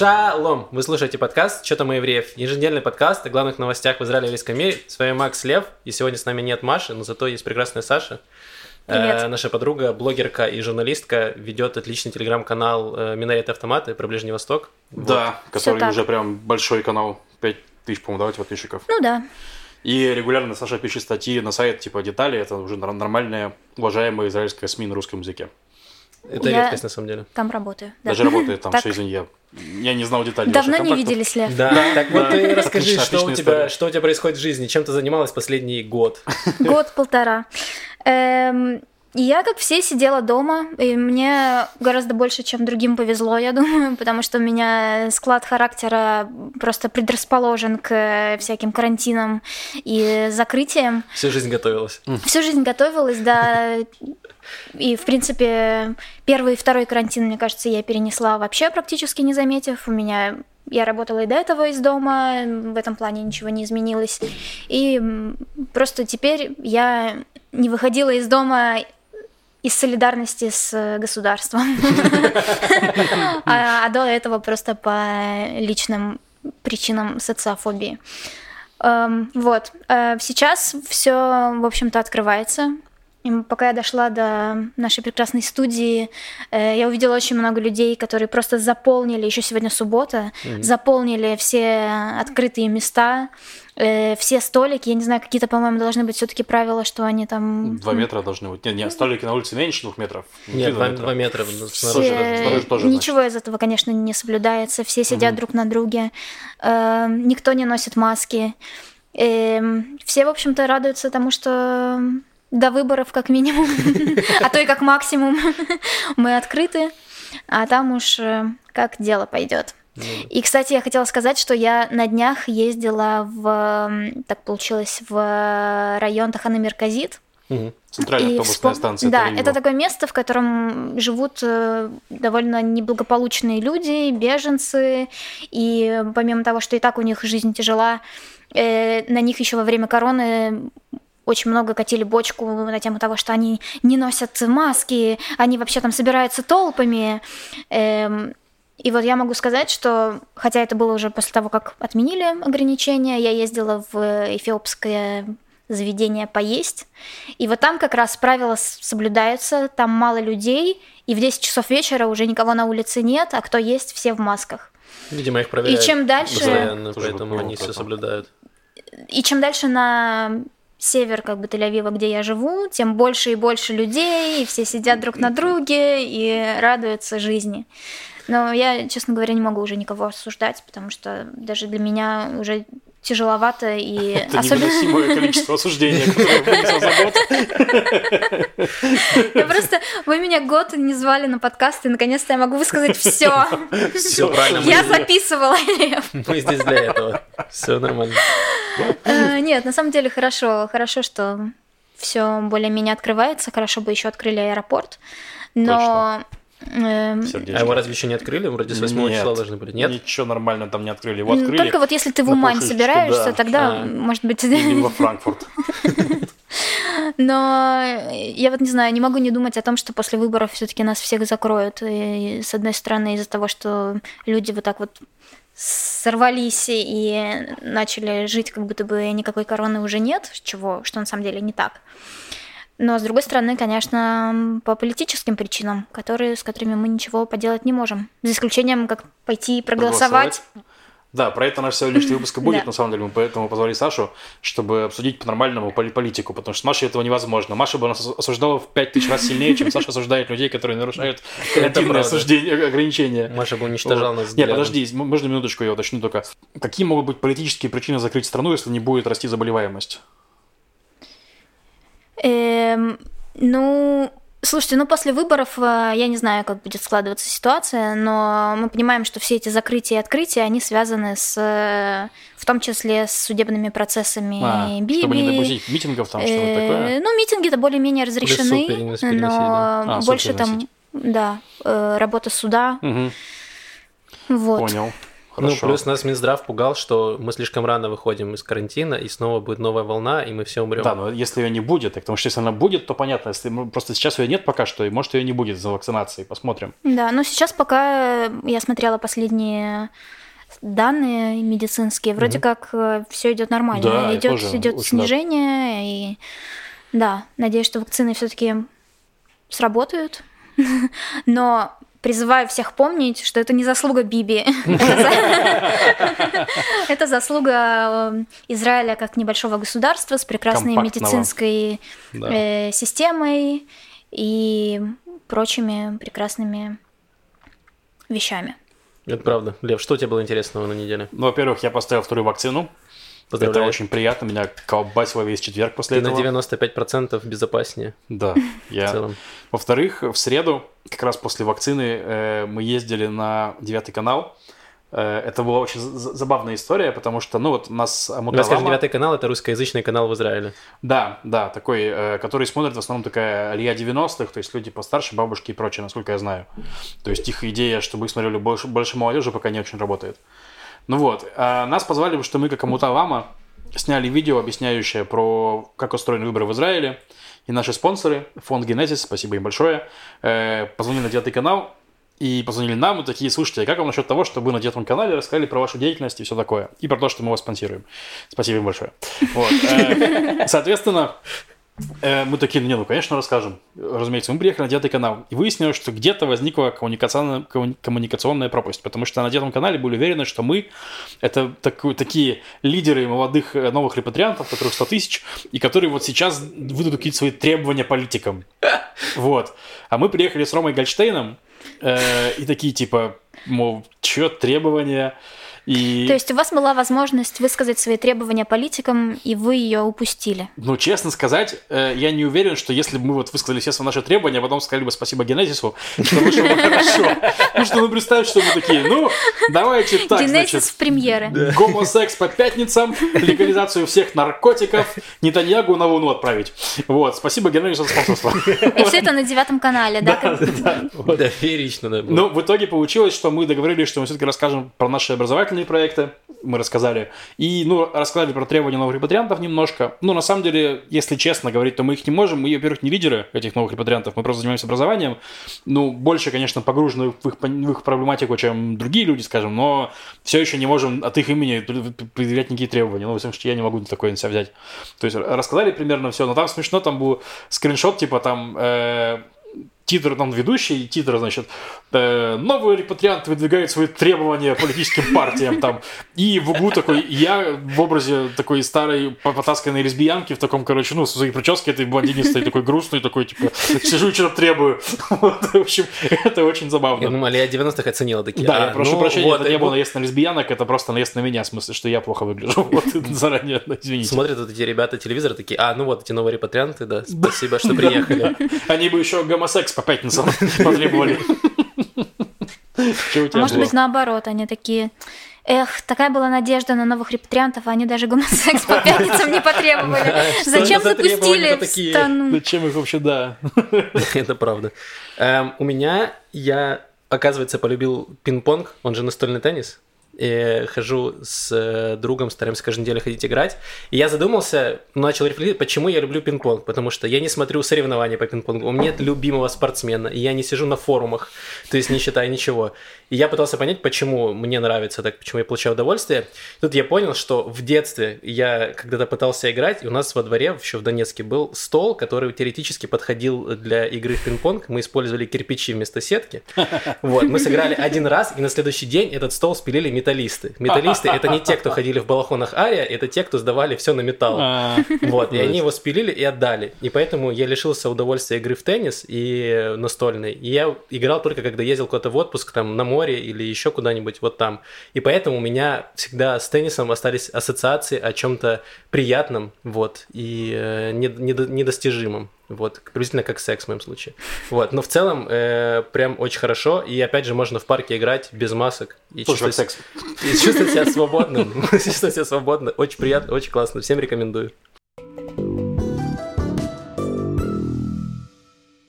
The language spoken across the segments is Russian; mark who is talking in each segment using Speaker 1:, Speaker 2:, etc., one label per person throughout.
Speaker 1: Шалом! Вы слушаете подкаст «Что там у евреев?» Еженедельный подкаст о главных новостях в Израиле и еврейском мире. С вами Макс Лев, и сегодня с нами нет Маши, но зато есть прекрасная Саша.
Speaker 2: Привет.
Speaker 1: Э, наша подруга, блогерка и журналистка, ведет отличный телеграм-канал э, «Минарет Автоматы» про Ближний Восток.
Speaker 3: Да, который
Speaker 2: так.
Speaker 3: уже прям большой канал, 5 тысяч, по-моему, давайте подписчиков.
Speaker 2: Ну да.
Speaker 3: И регулярно Саша пишет статьи на сайт, типа детали, это уже нормальная, уважаемая израильская СМИ на русском языке.
Speaker 1: Это
Speaker 2: Я-
Speaker 1: редкость на самом деле.
Speaker 2: Там работаю. да.
Speaker 3: Даже работает там,
Speaker 2: Так.
Speaker 3: все, извини, я, я не знал деталей.
Speaker 2: Давно не виделись, Лев.
Speaker 1: Да, так вот
Speaker 3: Да.
Speaker 1: ты расскажи,
Speaker 3: Отлично,
Speaker 1: что у, тебя,
Speaker 3: история.
Speaker 1: что у тебя происходит в жизни, чем ты занималась последний год?
Speaker 2: Год-полтора. Эм, я, как все, сидела дома, и мне гораздо больше, чем другим повезло, я думаю, потому что у меня склад характера просто предрасположен к э, всяким карантинам и закрытиям.
Speaker 1: Всю жизнь готовилась.
Speaker 2: Всю жизнь готовилась, да. И, в принципе, первый и второй карантин, мне кажется, я перенесла вообще практически не заметив. У меня я работала и до этого из дома, в этом плане ничего не изменилось. И просто теперь я не выходила из дома из солидарности с государством. А а до этого просто по личным причинам социофобии. Эм, Вот. Э, Сейчас все, в общем-то, открывается. И пока я дошла до нашей прекрасной студии, э, я увидела очень много людей, которые просто заполнили, еще сегодня суббота, заполнили все открытые места, э, все столики. Я не знаю, какие-то, по-моему, должны быть все-таки правила, что они там...
Speaker 3: Два метра должны быть. Нет, нет, столики на улице меньше двух метров.
Speaker 1: Нет,
Speaker 3: два
Speaker 1: два, два метра
Speaker 2: Все-
Speaker 1: снаружи.
Speaker 3: тоже,
Speaker 2: ничего из этого, конечно, не соблюдается. Все сидят друг на друге. Э, никто не носит маски. Эм, все, в общем-то, радуются тому, что до выборов как минимум, а то и как максимум мы открыты, а там уж э, как дело пойдет. И, кстати, я хотела сказать, что я на днях ездила в, так получилось, в район Тахана-Мерказит.
Speaker 3: Центральная
Speaker 2: и
Speaker 3: автобусная
Speaker 2: вспом-
Speaker 3: станция.
Speaker 2: Да,
Speaker 3: Тель-Авива.
Speaker 2: это такое место, в котором живут э, довольно неблагополучные люди, беженцы, и помимо того, что и так у них жизнь тяжела, э, на них еще во время короны очень много катили бочку на тему того, что они не носят маски, они вообще там собираются толпами. Эм, и вот я могу сказать, что, хотя это было уже после того, как отменили ограничения, я ездила в эфиопское заведение поесть, и вот там как раз правила соблюдаются, там мало людей, и в 10 часов вечера уже никого на улице нет, а кто есть, все в масках.
Speaker 1: Видимо, их проверяют
Speaker 2: И чем дальше-
Speaker 1: постоянно, поэтому они все соблюдают.
Speaker 2: И чем дальше на север как бы Тель-Авива, где я живу, тем больше и больше людей, и все сидят друг на друге и радуются жизни. Но я, честно говоря, не могу уже никого осуждать, потому что даже для меня уже тяжеловато и
Speaker 3: Это
Speaker 2: особенно...
Speaker 3: невыносимое количество осуждения, которое вынесло за год.
Speaker 2: Я просто... Вы меня год не звали на подкаст, и наконец-то я могу высказать все.
Speaker 1: Все правильно,
Speaker 2: Я записывала,
Speaker 1: мы здесь для этого. Все нормально.
Speaker 2: Э, Нет, на самом деле хорошо. Хорошо, что все более-менее открывается. Хорошо бы еще открыли аэропорт. Но...
Speaker 3: Сердечко.
Speaker 1: А его разве еще не открыли? Вроде с 8
Speaker 3: Нет.
Speaker 1: числа должны были. Нет?
Speaker 3: Ничего нормально там не открыли. Его открыли.
Speaker 2: Только вот если ты в Умань собираешься,
Speaker 3: да.
Speaker 2: тогда,
Speaker 1: А.
Speaker 2: может быть...
Speaker 3: Или во Франкфурт.
Speaker 2: Но я вот не знаю, не могу не думать о том, что после выборов все-таки нас всех закроют. И, с одной стороны, из-за того, что люди вот так вот сорвались и начали жить, как будто бы никакой короны уже нет, чего, что на самом деле не так. Но с другой стороны, конечно, по политическим причинам, которые, с которыми мы ничего поделать не можем. За исключением, как пойти и проголосовать.
Speaker 3: Да, про это наш сегодняшний выпуск и будет, на самом деле. Мы поэтому позвали Сашу, чтобы обсудить по-нормальному поли- политику, потому что с Машей этого невозможно. Маша бы нас осуждала в пять тысяч раз сильнее, чем Саша осуждает людей, которые нарушают
Speaker 1: правда.
Speaker 3: осуждения, ограничения.
Speaker 1: Маша бы уничтожала нас
Speaker 3: Не,
Speaker 1: взглядом.
Speaker 3: подожди, можно минуточку я уточню только. Какие могут быть политические причины закрыть страну, если не будет расти заболеваемость?
Speaker 2: Эм, ну, слушайте, ну после выборов э, я не знаю, как будет складываться ситуация, но мы понимаем, что все эти закрытия и открытия, они связаны с, э, в том числе с судебными процессами
Speaker 3: А,
Speaker 2: Биби.
Speaker 3: чтобы не допустить митингов там, что-то
Speaker 2: Э,
Speaker 3: такое?
Speaker 2: Ну, митинги-то более-менее разрешены,
Speaker 1: перенес- переносили, да.
Speaker 2: но
Speaker 3: А, суд
Speaker 2: больше там,
Speaker 3: переносить.
Speaker 2: да, э, работа суда,
Speaker 3: Мгм,
Speaker 2: вот.
Speaker 3: Понял. Хорошо.
Speaker 1: Ну, плюс нас Минздрав пугал, что мы слишком рано выходим из карантина, и снова будет новая волна, и мы все умрем.
Speaker 3: Да, но если ее не будет, так, потому что если она будет, то понятно, если ну, просто сейчас ее нет пока что, и может ее не будет из-за вакцинации, посмотрим.
Speaker 2: Да, но сейчас пока я смотрела последние данные медицинские, вроде
Speaker 3: Мгм.
Speaker 2: как все идет нормально,
Speaker 3: Да,
Speaker 2: идет
Speaker 3: тоже
Speaker 2: идет снижение, и да, надеюсь, что вакцины все-таки сработают, но призываю всех помнить, что это не заслуга Биби, Это за- это заслуга э, Израиля как небольшого государства с прекрасной медицинской э, системой и прочими прекрасными вещами.
Speaker 1: Это правда. Лев, что у тебя было интересного на неделе?
Speaker 3: Ну, во-первых, я поставил вторую вакцину. Это
Speaker 1: Поздравляю.
Speaker 3: очень приятно, меня колбасило весь четверг после
Speaker 1: Ты на
Speaker 3: этого.
Speaker 1: 95% безопаснее
Speaker 3: Да,
Speaker 1: в
Speaker 3: я...
Speaker 1: целом.
Speaker 3: Во-вторых, в среду, как раз после вакцины, э, мы ездили на девятый канал. Э, это была очень за- забавная история, потому что, ну, вот нас Амуталама...
Speaker 1: Расскажи, девятый канал это русскоязычный канал в Израиле.
Speaker 3: Да, да, такой, э, который смотрит в основном такая Алия 90-х, то есть люди постарше, бабушки и прочее, насколько я знаю. То есть их идея, чтобы их смотрели больше, больше молодежи, пока не очень работает. Ну вот, а нас позвали, что мы, как Амуталама, сняли видео, объясняющее про как устроены выборы в Израиле. И наши спонсоры, фонд Genesis, спасибо им большое, э, позвонили на девятый канал и позвонили нам и такие, слушайте, а как вам насчет того, чтобы вы на девятом канале рассказали про вашу деятельность и все такое, и про то, что мы вас спонсируем. Спасибо им большое. Вот, э, Соответственно, мы такие, не, ну, конечно, расскажем. Разумеется, мы приехали на девятый канал, и выяснилось, что где-то возникла коммуникационная, комму- коммуникационная пропасть, потому что на девятом канале были уверены, что мы это таку- такие лидеры молодых э, новых репатриантов, которых 100 тысяч, и которые вот сейчас выдадут какие-то свои требования политикам. Вот. А мы приехали с Ромой Гольштейном, э, и такие типа, мол, чё, требования? И...
Speaker 2: То есть у вас была возможность высказать свои требования политикам, и вы ее упустили.
Speaker 3: Ну, честно сказать, э, я не уверен, что если бы мы вот высказали все свои наши требования, а потом сказали бы спасибо Генезису, что вышло бы хорошо. Ну что, ну представь, что мы такие, ну, давайте так,
Speaker 2: Генезис в премьеры.
Speaker 3: гомосекс по пятницам, легализацию всех наркотиков, Нетаньягу на Луну отправить. Вот, спасибо Генезису за спонсорство.
Speaker 2: И все это на девятом канале, да?
Speaker 1: Да, феерично, да.
Speaker 3: Ну, в итоге получилось, что мы договорились, что мы все-таки расскажем про наши образовательные проекты. Мы рассказали. И, ну, рассказали про требования новых репатриантов немножко. Ну, на самом деле, если честно говорить, то мы их не можем. Мы, во-первых, не лидеры этих новых репатриантов. Мы просто занимаемся образованием. Ну, больше, конечно, погружены в их, в их проблематику, чем другие люди, скажем. Но все еще не можем от их имени предъявлять никакие требования. Ну, потому что я не могу такое на себя взять. То есть, рассказали примерно все. Но там смешно, там был скриншот, типа там... э, титр, там ведущий титр, значит, э, новый репатриант выдвигает свои требования политическим партиям там. И в углу такой, я в образе такой старой по- потасканной лесбиянки в таком, короче, ну, с своей прической этой блондинистой, такой грустный, такой, типа, сижу и что-то требую. Вот, в общем, это очень
Speaker 1: Я
Speaker 3: забавно.
Speaker 1: думаю, Алия 90-х оценила такие.
Speaker 3: Да,
Speaker 1: а,
Speaker 3: я прошу
Speaker 1: ну,
Speaker 3: прощения,
Speaker 1: вот,
Speaker 3: это не
Speaker 1: и
Speaker 3: было наезд на лесбиянок, это просто наезд на меня, в смысле, что я плохо выгляжу. Вот, заранее, извините.
Speaker 1: Смотрят вот эти ребята телевизор, такие, а, ну вот эти новые репатрианты, да, спасибо, что приехали.
Speaker 3: Они бы еще гомосекс по пятницам потребовали.
Speaker 2: А может быть, наоборот, они такие... Эх, такая была надежда на новых репатриантов, а они даже гомосекс по пятницам не потребовали. Зачем запустили страну?
Speaker 3: Зачем их вообще, да?
Speaker 1: Это правда. Эм, У меня, я, оказывается, полюбил пинг-понг, он же настольный теннис. И хожу с э, другом, стараемся каждую неделю ходить играть. И я задумался, начал рефлексировать, почему я люблю пинг-понг. Потому что я не смотрю соревнования по пинг-понгу, у меня нет любимого спортсмена, и я не сижу на форумах, то есть не считаю ничего. И я пытался понять, почему мне нравится так, почему я получаю удовольствие. Тут я понял, что в детстве я когда-то пытался играть, и у нас во дворе, еще в Донецке, был стол, который теоретически подходил для игры в пинг-понг. Мы использовали кирпичи вместо сетки. Вот, мы сыграли один раз, и на следующий день этот стол спилили металлисты. Металлисты — это не те, кто ходили в балахонах Ария, это те, кто сдавали все на металл.
Speaker 3: А,
Speaker 1: Вот, и они его спилили и отдали. И поэтому я лишился удовольствия игры в теннис и настольный. И я играл только когда ездил куда-то в отпуск, там, на море или еще куда-нибудь вот там. И поэтому у меня всегда с теннисом остались ассоциации о чем-то приятном, вот, и э, не- недо- недостижимом. Вот, приблизительно как секс в моем случае. Вот, но в целом э, прям очень хорошо. И опять же, можно в парке играть без масок. И чувствовать,
Speaker 3: секс.
Speaker 1: и чувствовать себя свободным. Чувствовать себя свободно. Очень приятно, очень классно. Всем рекомендую.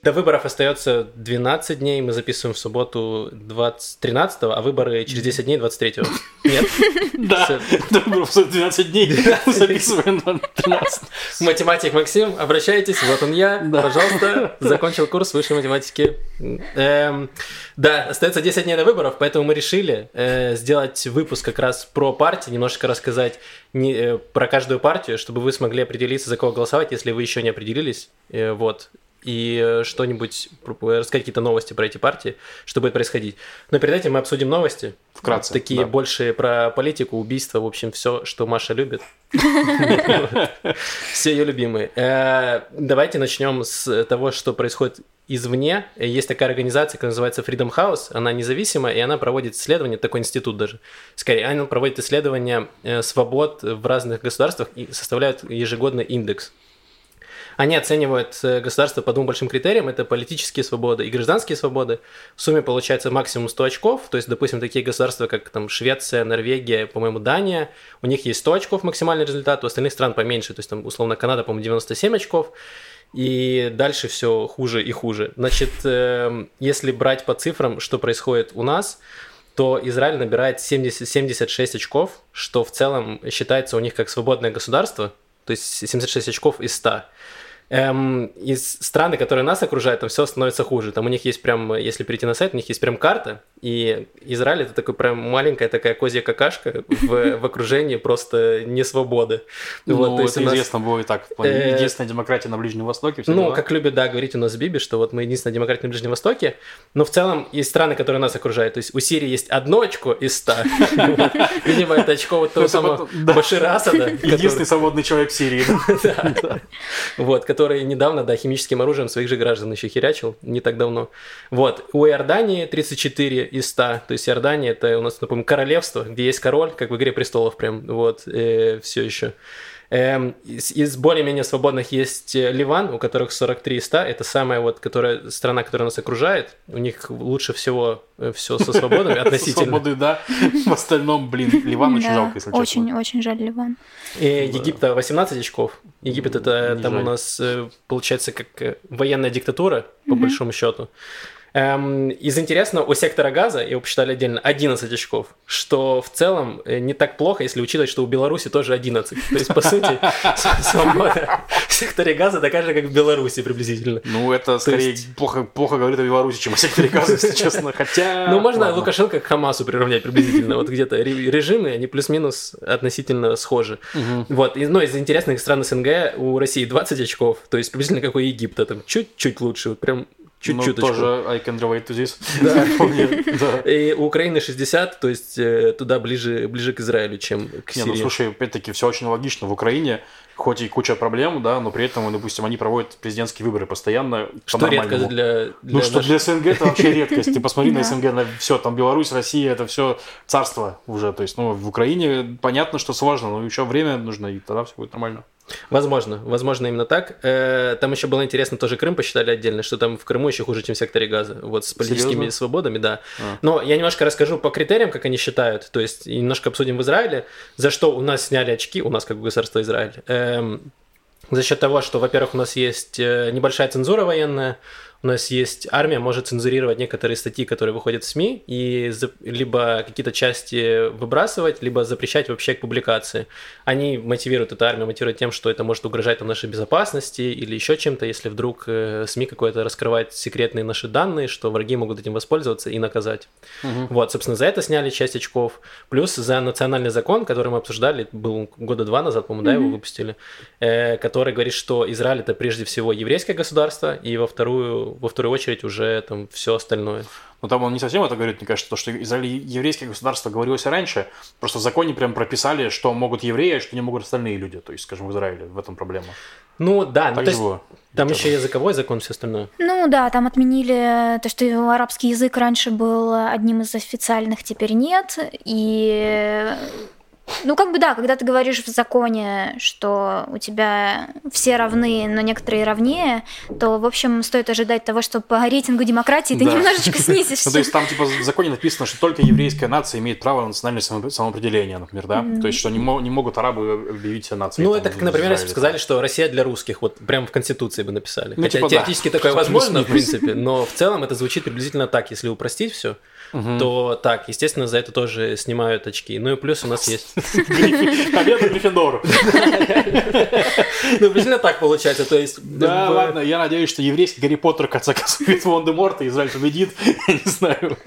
Speaker 1: До выборов остается 12 дней, мы записываем в субботу 20... 13 а выборы через 10 дней 23 Нет?
Speaker 3: Да, до выборов 12 дней, записываем на 13
Speaker 1: Математик Максим, обращайтесь, вот он я, пожалуйста, закончил курс высшей математики. Эм, да, остается 10 дней до выборов, поэтому мы решили э, сделать выпуск как раз про партии, немножко рассказать э, про каждую партию, чтобы вы смогли определиться, за кого голосовать, если вы еще не определились. Э, вот и э, что-нибудь, рассказать какие-то новости про эти партии, что будет происходить. Но перед этим мы обсудим новости.
Speaker 3: Вкратце.
Speaker 1: Такие
Speaker 3: да.
Speaker 1: больше про политику, убийство, в общем, все, что Маша любит. Все ее любимые. Э, давайте начнем с того, что происходит извне. Есть такая организация, которая называется Freedom House. Она независимая, и она проводит исследования, такой институт даже. Скорее, она проводит исследования э, свобод в разных государствах и составляют ежегодный индекс они оценивают э, государство по двум большим критериям. Это политические свободы и гражданские свободы. В сумме получается максимум 100 очков. То есть, допустим, такие государства, как там Швеция, Норвегия, по-моему, Дания, у них есть 100 очков максимальный результат, у остальных стран поменьше. То есть, там, условно, Канада, по-моему, 97 очков. И дальше все хуже и хуже. Значит, эм, если брать по цифрам, что происходит у нас, то Израиль набирает 70, 76 очков, что в целом считается у них как свободное государство, то есть 76 очков из 100 эм, из страны, которые нас окружают, там все становится хуже. Там у них есть прям, если перейти на сайт, у них есть прям карта, и Израиль это такой прям маленькая такая козья какашка в, в окружении просто не свободы.
Speaker 3: Ну, вот, это нас... известно было и так. Э, единственная демократия на Ближнем Востоке.
Speaker 1: Ну, дела. как любят, да, говорить у нас Биби, что вот мы единственная демократия на Ближнем Востоке, но в целом есть страны, которые нас окружают. То есть у Сирии есть одно очко из ста. Видимо, это очко вот того самого Башира Асада.
Speaker 3: Единственный свободный человек в Сирии.
Speaker 1: Вот, который недавно, да, химическим оружием своих же граждан еще херячил, не так давно. Вот. У Иордании 34 из 100, то есть Иордания это у нас, напомню, королевство, где есть король, как в «Игре престолов» прям, вот, э, все еще. Эм, из, из более-менее свободных есть э, Ливан, у которых 43 из 100. Это самая вот которая, страна, которая нас окружает. У них лучше всего э, все со свободами относительно.
Speaker 3: Свободы, да. В остальном, блин, Ливан очень жалко, если честно.
Speaker 2: Очень, очень жаль Ливан.
Speaker 1: И Египта 18 очков. Египет это там у нас э, получается как военная диктатура, по большому счету. Эм, из интересного, у сектора газа, его посчитали отдельно, 11 очков, что в целом э, не так плохо, если учитывать, что у Беларуси тоже 11. То есть, по сути, свобода в секторе газа такая же, как в Беларуси приблизительно.
Speaker 3: Ну, это скорее плохо, плохо говорит о Беларуси, чем о секторе газа, если честно. Хотя...
Speaker 1: Ну, можно Лукашенко к Хамасу приравнять приблизительно. Вот где-то режимы, они плюс-минус относительно схожи. Вот. Но из интересных стран СНГ у России 20 очков, то есть приблизительно как у Египта, там чуть-чуть лучше. Вот прям Чуть-чуть.
Speaker 3: Ну, тоже I can relate to this.
Speaker 1: Да. И у Украины 60, то есть э, туда ближе, ближе кИзраилю, чем к Сирии.
Speaker 3: Не, ну слушай, опять-таки, все очень логично. В Украине хоть и куча проблем, да, но при этом, допустим, они проводят президентские выборы постоянно.
Speaker 1: Что редко для, для
Speaker 3: Ну, что для СНГ это вообще редкость. Ты посмотри на СНГ, на все, там Беларусь, Россия, это все царство уже. То есть, ну, в Украине понятно, что сложно, но еще время нужно, и тогда все будет нормально.
Speaker 1: Возможно, возможно именно так. Э, там еще было интересно, тоже Крым посчитали отдельно, что там в Крыму еще хуже, чем в секторе газа, вот с политическими Серьезно? свободами, да. А. Но я немножко расскажу по критериям, как они считают, то есть немножко обсудим в Израиле, за что у нас сняли очки, у нас как государство Израиль, эм, за счет того, что, во-первых, у нас есть э, небольшая цензура военная, у нас есть армия, может цензурировать некоторые статьи, которые выходят в СМИ, и за, либо какие-то части выбрасывать, либо запрещать вообще к публикации. Они мотивируют эту армию, мотивируют тем, что это может угрожать там, нашей безопасности или еще чем-то, если вдруг э, СМИ какое-то раскрывает секретные наши данные, что враги могут этим воспользоваться и наказать. Угу. Вот, собственно, за это сняли часть очков. Плюс за национальный закон, который мы обсуждали, был года два назад, по-моему, угу. да, его выпустили, э, который говорит, что Израиль это прежде всего еврейское государство, и во вторую во вторую очередь уже там все остальное.
Speaker 3: Но там он не совсем это говорит, мне кажется, то, что Израиль еврейское государство говорилось раньше, просто в законе прям прописали, что могут евреи, а что не могут остальные люди, то есть, скажем, в Израиле, в этом проблема.
Speaker 1: Ну да, ну, так ну, то есть, там еще языковой закон, все остальное.
Speaker 2: Ну да, там отменили то, что арабский язык раньше был одним из официальных, теперь нет, и Ну, как бы да, когда ты говоришь в законе, что у тебя все равны, но некоторые равнее, то, в общем, стоит ожидать того, что по рейтингу демократии ты
Speaker 3: Да.
Speaker 2: немножечко снизишься.
Speaker 3: Ну, то есть там, типа, в законе написано, что только еврейская нация имеет право на национальное само- самоопределение, например, да? То есть, что не, мо- не могут арабы объявить себя нацией.
Speaker 1: Ну,
Speaker 3: там,
Speaker 1: это как, например, если бы сказали, что Россия для русских, вот прям в Конституции бы написали.
Speaker 3: Ну,
Speaker 1: Хотя
Speaker 3: типа, да.
Speaker 1: теоретически такое возможно, в принципе, но в целом это звучит приблизительно так. Если упростить все, то так, естественно, за это тоже снимают очки. Ну и плюс у нас есть...
Speaker 3: Победа Гриффиндору.
Speaker 1: Ну, приблизительно так получается, то есть...
Speaker 3: Да, ладно, я надеюсь, что еврейский Гарри Поттер, в конце концов, Волан-де-Морта, и Израиль победит. Я не знаю.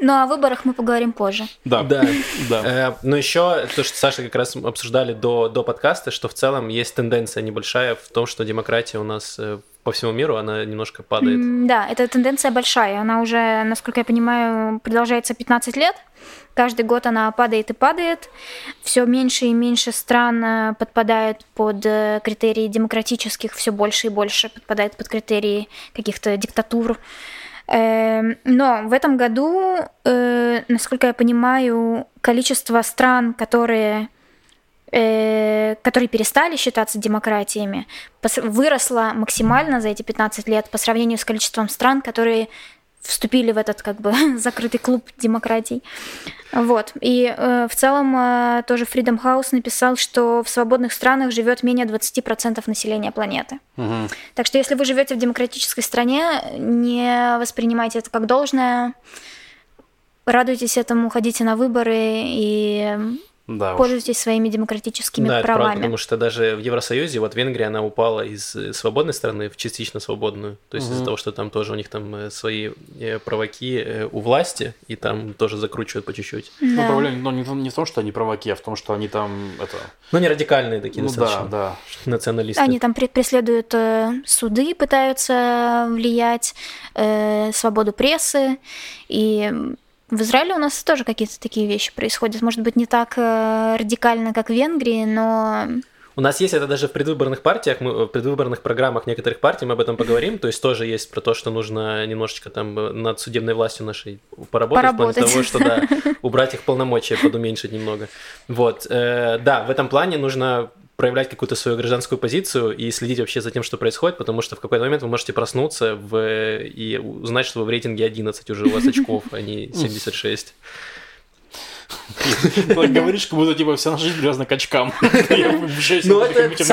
Speaker 2: Но о выборах мы поговорим позже.
Speaker 3: Да,
Speaker 1: Да.
Speaker 3: да.
Speaker 1: Э, Но еще то, что Саша как раз обсуждали до, до подкаста, что в целом есть тенденция небольшая в том, что демократия у нас э, по всему миру, она немножко падает.
Speaker 2: Да, эта тенденция большая. Она уже, насколько я понимаю, продолжается 15 лет. Каждый год она падает и падает. Все меньше и меньше стран э, подпадают под э, критерии демократических, все больше и больше подпадает под критерии каких-то диктатур. Эм, Но в этом году, э, насколько я понимаю, количество стран, которые которые перестали считаться демократиями, выросло максимально за эти 15 лет по сравнению с количеством стран, которые вступили в этот как бы закрытый клуб демократий. Вот. И э, в целом э, тоже Freedom House написал, что в свободных странах живет менее 20% населения планеты.
Speaker 3: Мгм.
Speaker 2: Так что если вы живете в демократической стране, не воспринимайте это как должное. Радуйтесь этому, ходите на выборы и
Speaker 3: Да, уж.
Speaker 2: пользуйтесь своими демократическими
Speaker 1: Да, это правда,
Speaker 2: правами.
Speaker 1: потому что даже в Евросоюзе, вот Венгрия, она упала из э, свободной страны в частично свободную. То есть из-за того, что там тоже у них там э, свои э, провоки э, у власти, и там тоже закручивают по чуть-чуть.
Speaker 3: Ну,
Speaker 2: Да.
Speaker 3: проблема ну, не, в том- не в том, что они провоки, а в том, что они там, это...
Speaker 1: Но не радикальные такие
Speaker 3: Ну да,
Speaker 1: достаточно
Speaker 3: да.
Speaker 1: националисты.
Speaker 2: Они там пре- преследуют э, суды, пытаются влиять, э, свободу прессы. И в Израиле у нас тоже какие-то такие вещи происходят. Может быть, не так э, радикально, как в Венгрии, но
Speaker 1: У нас есть это даже в предвыборных партиях, мы, в предвыборных программах некоторых партий мы об этом поговорим, то есть тоже есть про то, что нужно немножечко там э, над судебной властью нашей поработать,
Speaker 2: Поработать.
Speaker 1: в плане того, что да, убрать их полномочия, подуменьшить немного. Вот, э, да, в этом плане нужно проявлять какую-то свою гражданскую позицию и следить вообще за тем, что происходит, потому что в какой-то момент вы можете проснуться в, и узнать, что вы в рейтинге 11 уже у вас очков, а не 76.
Speaker 3: Говоришь, как будто типа вся наша жизнь привязана к очкам.
Speaker 1: Ну, это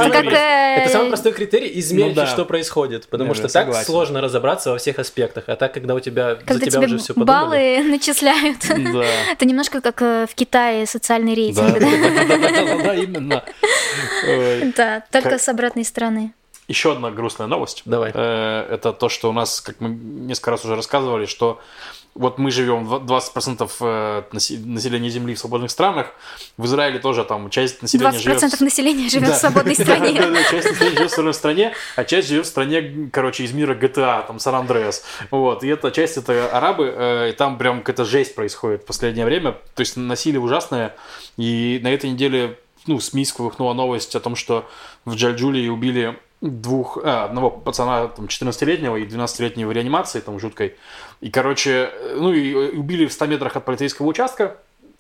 Speaker 1: самый, простой критерий измерить,
Speaker 3: Ну
Speaker 1: что происходит. Потому
Speaker 3: Не,
Speaker 1: что так сложно разобраться во всех аспектах. А так, когда у тебя за тебя уже все подумали.
Speaker 2: баллы начисляют. Это немножко как э, в Китае социальный
Speaker 3: Да,
Speaker 2: рейтинг.
Speaker 3: да,
Speaker 2: да?
Speaker 3: да, да, да, да, именно.
Speaker 2: Да, только с обратной стороны.
Speaker 3: Еще одна грустная новость.
Speaker 1: Давай.
Speaker 3: Э, Это то, что у нас, как мы несколько раз уже рассказывали, что вот мы живем в 20% э, насе- населения Земли в свободных странах. В Израиле тоже там часть населения
Speaker 2: 20%
Speaker 3: живет...
Speaker 2: населения живет
Speaker 3: Да.
Speaker 2: в свободной
Speaker 3: Да,
Speaker 2: стране.
Speaker 3: да, да, часть населения живет в свободной стране, а часть живет в стране, короче, из мира GTA, там, Сан-Андреас. Вот, и эта часть, это арабы, э, и там прям какая-то жесть происходит в последнее время. То есть насилие ужасное. И на этой неделе, ну, СМИ сквыхнула новость о том, что в Джальджулии убили двух, а, одного пацана, там, 14-летнего и 12-летнего в реанимации, там, жуткой. И, короче, э, ну, и э, убили в 100 метрах от полицейского участка,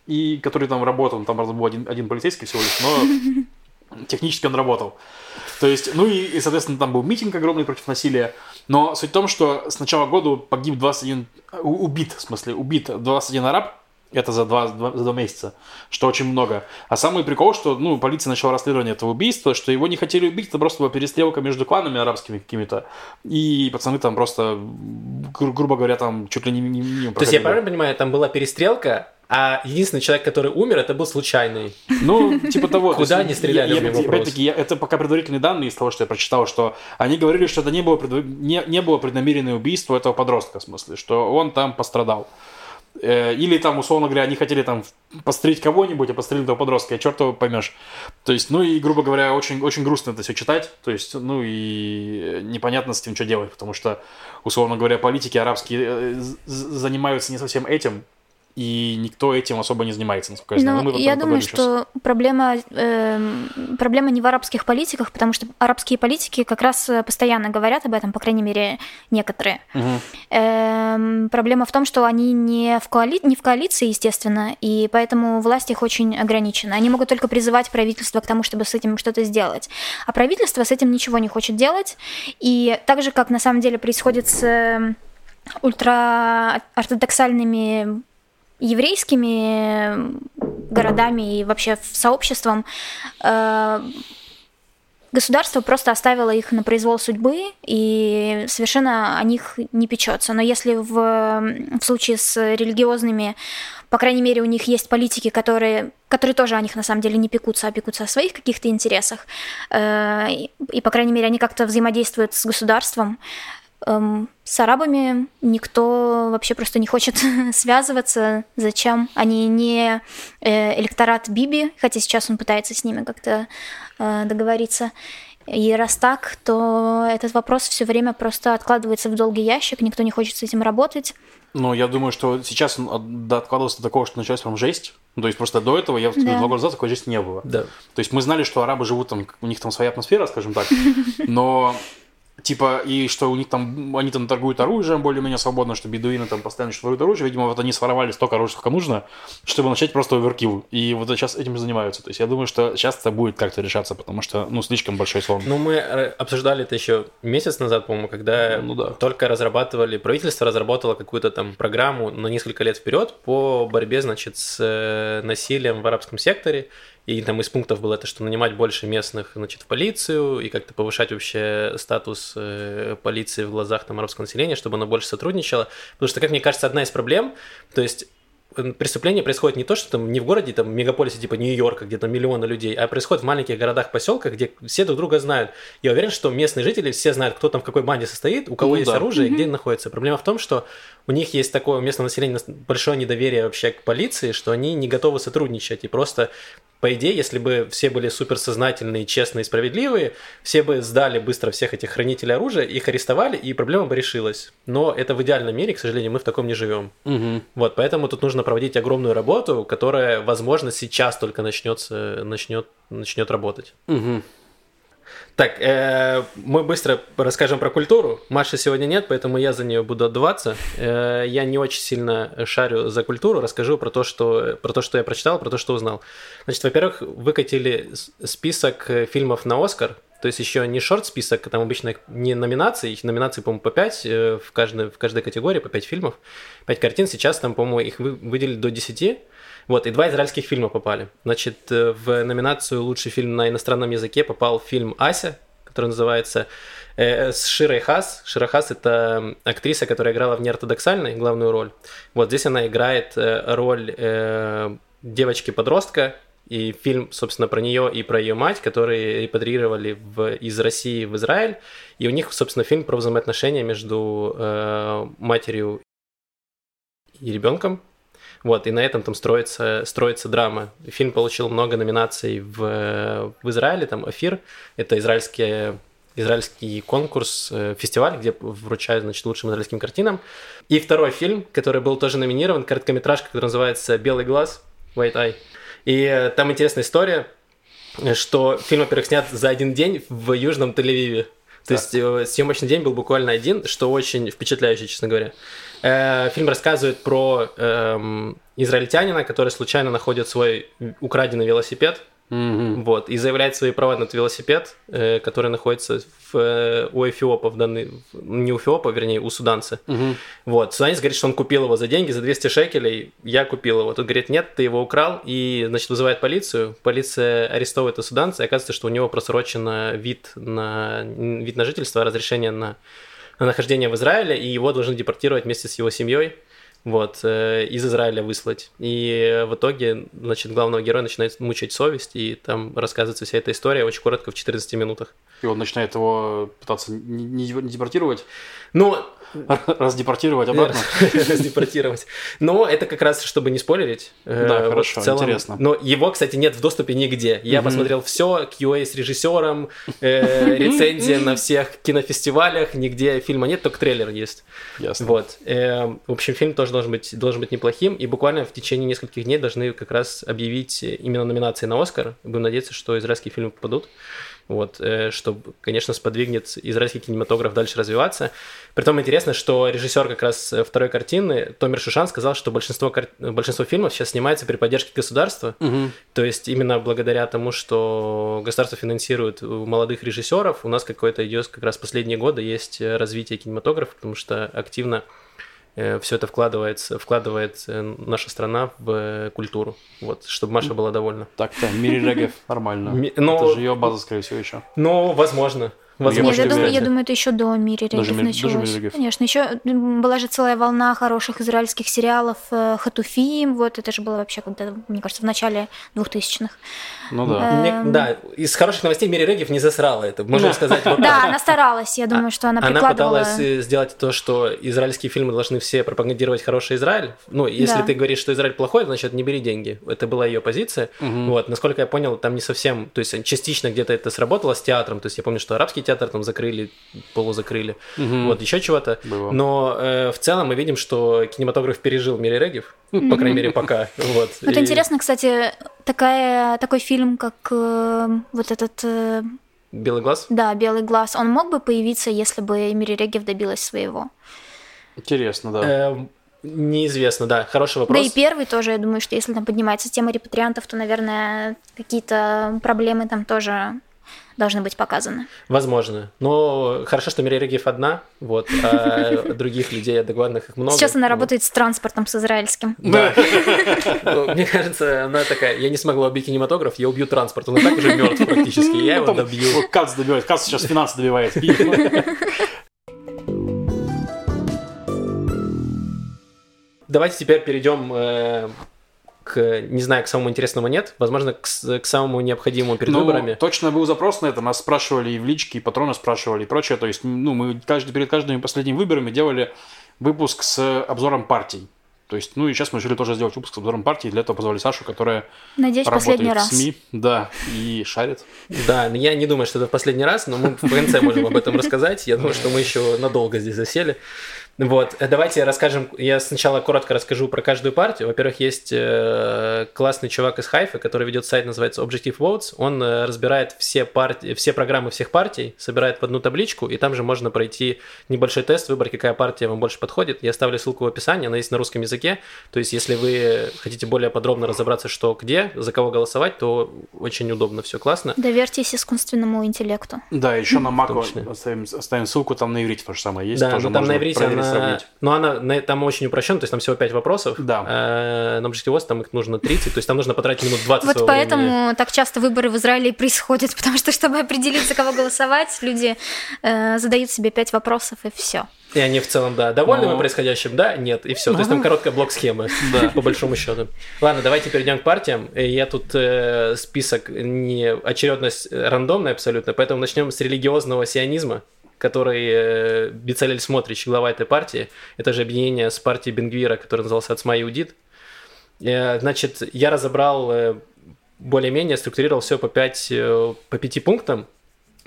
Speaker 3: и который там работал, там, был один, один полицейский всего лишь, но технически он работал. То есть, ну и, и, соответственно, там был митинг огромный против насилия. Но суть в том, что с начала года погиб 21, у- убит, в смысле, убит 21 араб, это за два, два- за два месяца, что очень много. А самый прикол, что ну, полиция начала расследование этого убийства, что его не хотели убить, это просто была перестрелка между кланами арабскими какими-то. И пацаны там просто, гру- грубо говоря, там чуть ли не, не, не
Speaker 1: То есть я правильно понимаю, там была перестрелка, а единственный человек, который умер, это был случайный.
Speaker 3: Ну, типа того. то
Speaker 1: Куда они стреляли,
Speaker 3: я- я-. Опять-таки, я- это пока предварительные данные из того, что я прочитал, что они говорили, что это не было, предва- не, не было преднамеренное убийство этого подростка, в смысле, что он там пострадал. Э, Или там, условно говоря, они хотели там пострелить кого-нибудь, а пострелили этого подростка, я черт его поймешь. То есть, ну и, грубо говоря, очень, очень грустно это все читать. То есть, ну и непонятно с этим, что делать, потому что, условно говоря, политики арабские э, занимаются не совсем этим, и никто этим особо не занимается, насколько я знаю.
Speaker 2: Ну,
Speaker 3: Мы
Speaker 2: я думаю, что проблема, эм, проблема не в арабских политиках, потому что арабские политики как раз э, постоянно говорят об этом, по крайней мере, некоторые.
Speaker 3: Мгм.
Speaker 2: Эм, проблема в том, что они не в, коали... не в коалиции, естественно, и поэтому власть их очень ограничена. Они могут только призывать правительство к тому, чтобы с этим что-то сделать. А правительство с этим ничего не хочет делать. И так же, как на самом деле происходит с э, ультраортодоксальными еврейскими городами и вообще сообществом, э, государство просто оставило их на произвол судьбы и совершенно о них не печется. Но если в, в случае с религиозными, по крайней мере, у них есть политики, которые, которые тоже о них на самом деле не пекутся, а пекутся о своих каких-то интересах, э, и, и, по крайней мере, они как-то взаимодействуют с государством, Эм, с арабами никто вообще просто не хочет связываться. Зачем? Они не э, электорат Биби, хотя сейчас он пытается с ними как-то э, договориться. И раз так, то этот вопрос все время просто откладывается в долгий ящик, никто не хочет с этим работать.
Speaker 3: Ну, я думаю, что сейчас он откладывался до такого, что началась прям жесть. Ну, то есть просто до этого, я
Speaker 2: Да.
Speaker 3: два года назад такой жести не было.
Speaker 1: Да.
Speaker 3: То есть мы знали, что арабы живут там, у них там своя атмосфера, скажем так, но типа, и что у них там, они там торгуют оружием более-менее свободно, что бедуины там постоянно что воруют оружие, видимо, вот они своровали столько оружия, сколько нужно, чтобы начать просто оверкил. И вот сейчас этим занимаются. То есть я думаю, что сейчас это будет как-то решаться, потому что, ну, слишком большой слон.
Speaker 1: Ну, мы э, обсуждали это еще месяц назад, по-моему, когда
Speaker 3: Ну да.
Speaker 1: только разрабатывали, правительство разработало какую-то там программу на несколько лет вперед по борьбе, значит, с э, насилием в арабском секторе. И там из пунктов было это, что нанимать больше местных, значит, в полицию и как-то повышать вообще статус э, полиции в глазах там арабского населения, чтобы оно больше сотрудничало. Потому что, как мне кажется, одна из проблем, то есть э, преступление происходит не то, что там не в городе, там, в мегаполисе типа Нью-Йорка, где там миллионы людей, а происходит в маленьких городах, поселках, где все друг друга знают. Я уверен, что местные жители все знают, кто там в какой банде состоит, у кого
Speaker 3: Ну
Speaker 1: есть
Speaker 3: да.
Speaker 1: оружие и где находится. Проблема в том, что у них есть такое у местного населения большое недоверие вообще к полиции, что они не готовы сотрудничать. И просто, по идее, если бы все были суперсознательные, честные и справедливые, все бы сдали быстро всех этих хранителей оружия, их арестовали, и проблема бы решилась. Но это в идеальном мире, к сожалению, мы в таком не живем.
Speaker 3: Мгм.
Speaker 1: Вот, поэтому тут нужно проводить огромную работу, которая, возможно, сейчас только начнется, начнет, начнет работать.
Speaker 3: Мгм.
Speaker 1: Так, э, мы быстро расскажем про культуру. Маши сегодня нет, поэтому я за нее буду отдуваться. Э, я не очень сильно шарю за культуру, расскажу про то, что, про то, что я прочитал, про то, что узнал. Значит, во-первых, выкатили список э, фильмов на Оскар, то есть еще не шорт-список, там обычно не номинации, их номинации, по-моему, по 5 в каждой, в каждой категории, по 5 фильмов, 5 картин. Сейчас там, по-моему, их вы- выделили до 10. Вот, и два израильских фильма попали. Значит, э, в номинацию «Лучший фильм на иностранном языке» попал фильм «Ася», который называется э, с Широй Хас. Шира Хас – это актриса, которая играла в неортодоксальной главную роль. Вот здесь она играет э, роль э, девочки-подростка, и фильм, собственно, про нее и про ее мать, которые репатриировали в, из России в Израиль. И у них, собственно, фильм про взаимоотношения между э, матерью и ребенком. Вот, и на этом там строится, строится драма. Фильм получил много номинаций в, в Израиле, там «Афир», это израильские, израильский конкурс, э, фестиваль, где вручают, значит, лучшим израильским картинам. И второй фильм, который был тоже номинирован, короткометражка, который называется «Белый глаз», «White Eye». И э, там интересная история, что фильм, во-первых, снят за один день в Южном Тель-Авиве. То есть э, съемочный день был буквально один, что очень впечатляюще, честно говоря. Э, Фильм рассказывает про эм, израильтянина, который случайно находит свой украденный велосипед,
Speaker 3: Мгм.
Speaker 1: вот, и заявляет свои права на этот велосипед, э, который находится в, э, у эфиопа, в данный, не у эфиопа, вернее, у суданца.
Speaker 3: Мгм.
Speaker 1: Вот, суданец говорит, что он купил его за деньги, за 200 шекелей, я купил его. Тот говорит, нет, ты его украл, и, значит, вызывает полицию. Полиция арестовывает этого суданца, и оказывается, что у него просрочено вид на, вид на жительство, разрешение на, на нахождение в Израиле, и его должны депортировать вместе с его семьей. Вот, э, из Израиля выслать. И в итоге, значит, главного героя начинает мучить совесть, и там рассказывается вся эта история очень коротко, в 14 минутах.
Speaker 3: И он начинает его пытаться не не депортировать,
Speaker 1: Ну,
Speaker 3: раздепортировать обратно.
Speaker 1: раздепортировать. Но это как раз, чтобы не спойлерить. Э,
Speaker 3: Да, хорошо, интересно.
Speaker 1: Но его, кстати, нет в доступе нигде. Я посмотрел все, QA с режиссером, э, рецензия на всех кинофестивалях, нигде фильма нет, только трейлер есть.
Speaker 3: Ясно.
Speaker 1: Вот. Э, В общем, фильм тоже тоже должен быть, должен быть неплохим, и буквально в течение нескольких дней должны как раз объявить именно номинации на Оскар. Будем надеяться, что израильские фильмы попадут вот, э, что, конечно, сподвигнет израильский кинематограф дальше развиваться. Притом интересно, что режиссер как раз второй картины, Томир Шушан, сказал, что большинство, большинство фильмов сейчас снимается при поддержке государства, угу. то есть именно благодаря тому, что государство финансирует молодых режиссеров, у нас какое-то идет как раз последние годы есть развитие кинематографа, потому что активно Э, все это вкладывается, вкладывает э, наша страна в э, культуру, вот, чтобы Маша была довольна.
Speaker 3: Так-то, Мири Регев нормально. Но... Это же ее база, скорее всего, еще.
Speaker 1: Ну, возможно.
Speaker 2: Возможно, Нет, я, думаю, я думаю, это еще до Мири Регев даже, началось. Даже Конечно, еще была же целая волна хороших израильских сериалов Хатуфим, вот это же было вообще когда, мне кажется, в начале 2000-х.
Speaker 3: Ну да. Мне,
Speaker 1: эм. да, из хороших новостей Мири Регев не засрала это, можно сказать. Вот
Speaker 2: да, она старалась, я думаю, что она прикладывала...
Speaker 1: Она пыталась сделать то, что израильские фильмы должны все пропагандировать хороший Израиль. Ну, если ты говоришь, что Израиль плохой, значит, не бери деньги. Это была ее позиция. Вот, насколько я понял, там не совсем, то есть частично где-то это сработало с театром, то есть я помню, что арабский театр там закрыли, полузакрыли, вот, еще чего-то. Но э, в целом мы видим, что кинематограф пережил Мири Регев, ну, по крайней мере, пока. Вот.
Speaker 2: Это интересно, кстати, такая, такой фильм, как э, вот этот... Э,
Speaker 1: Белый глаз?
Speaker 2: Да, Белый глаз. Он мог бы появиться, если бы Мири Регев добилась своего?
Speaker 3: Интересно, да.
Speaker 1: Эм, неизвестно, да, хороший вопрос.
Speaker 2: Да и первый тоже, я думаю, что если там поднимается тема репатриантов, то, наверное, какие-то проблемы там тоже должны быть показаны.
Speaker 1: Возможно. Но хорошо, что Мирей Региев одна, вот, а других людей адекватных их много.
Speaker 2: Сейчас она работает с транспортом, с израильским.
Speaker 1: Да. Ну, мне кажется, она такая, я не смогла убить кинематограф, я убью транспорт. Он так уже мертв практически, я его добью.
Speaker 3: Кац добивает, Кац сейчас финансы добивает.
Speaker 1: Давайте теперь перейдем э, к, не знаю, к самому интересному нет, возможно, к, к самому необходимому перед ну, выборами.
Speaker 3: Точно был запрос на это, нас спрашивали и в личке, и патроны спрашивали, и прочее. То есть, ну, мы каждый, перед каждыми последними выборами делали выпуск с обзором партий. То есть, ну и сейчас мы решили тоже сделать выпуск с обзором партии, для этого позвали Сашу, которая
Speaker 2: Надеюсь, работает в
Speaker 3: СМИ, раз. да, и шарит.
Speaker 1: Да, я не думаю, что это в последний раз, но мы в конце можем об этом рассказать. Я думаю, что мы еще надолго здесь засели. Вот, э, давайте расскажем, я сначала коротко расскажу про каждую партию. Во-первых, есть э, классный чувак из Хайфа, который ведет сайт, называется Objective Votes. Он э, разбирает все, партии, все программы всех партий, собирает в одну табличку, и там же можно пройти небольшой тест, выбрать, какая партия вам больше подходит. Я оставлю ссылку в описании, она есть на русском языке. То есть, если вы хотите более подробно разобраться, что где, за кого голосовать, то очень удобно, все классно.
Speaker 2: Доверьтесь искусственному интеллекту.
Speaker 3: Да, еще на Маку оставим, оставим ссылку, там на иврите то же самое есть.
Speaker 1: Да,
Speaker 3: тоже
Speaker 1: там на иврите она сравнить. Но она там очень упрощена, то есть там всего 5 вопросов.
Speaker 3: Да.
Speaker 1: А на Objective там их нужно 30, то есть там нужно потратить минут 20
Speaker 2: Вот поэтому времени. так часто выборы в Израиле происходят, потому что, чтобы определиться, кого голосовать, люди э, задают себе 5 вопросов и все.
Speaker 1: И они в целом, да, довольны Но... происходящим, да, нет, и все. То есть там короткая блок схемы, да, по большому счету. Ладно, давайте перейдем к партиям. Я тут э, список не очередность рандомная абсолютно, поэтому начнем с религиозного сионизма который э, Бицалель Смотрич, глава этой партии, это же объединение с партией Бенгвира, который назывался Ацма Иудит. Э, значит, я разобрал э, более-менее, структурировал все по, 5, э, по 5 пунктам.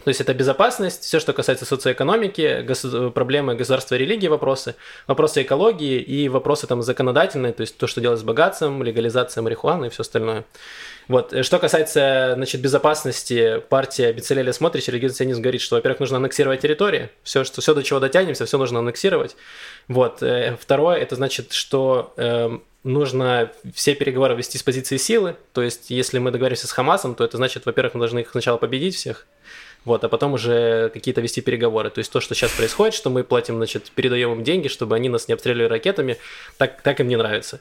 Speaker 1: То есть это безопасность, все, что касается социоэкономики, гос- проблемы государства религии, вопросы, вопросы экологии и вопросы там законодательные, то есть то, что делать с богатством, легализация марихуаны и все остальное. Вот. Что касается значит, безопасности, партия Бицелеля Смотрич, религиозный говорит, что, во-первых, нужно аннексировать территории. Все, что, все, до чего дотянемся, все нужно аннексировать. Вот. Э, второе, это значит, что э, нужно все переговоры вести с позиции силы. То есть, если мы договоримся с Хамасом, то это значит, во-первых, мы должны их сначала победить всех, вот, а потом уже какие-то вести переговоры. То есть то, что сейчас происходит, что мы платим, значит, передаем им деньги, чтобы они нас не обстреливали ракетами, так, так им не нравится.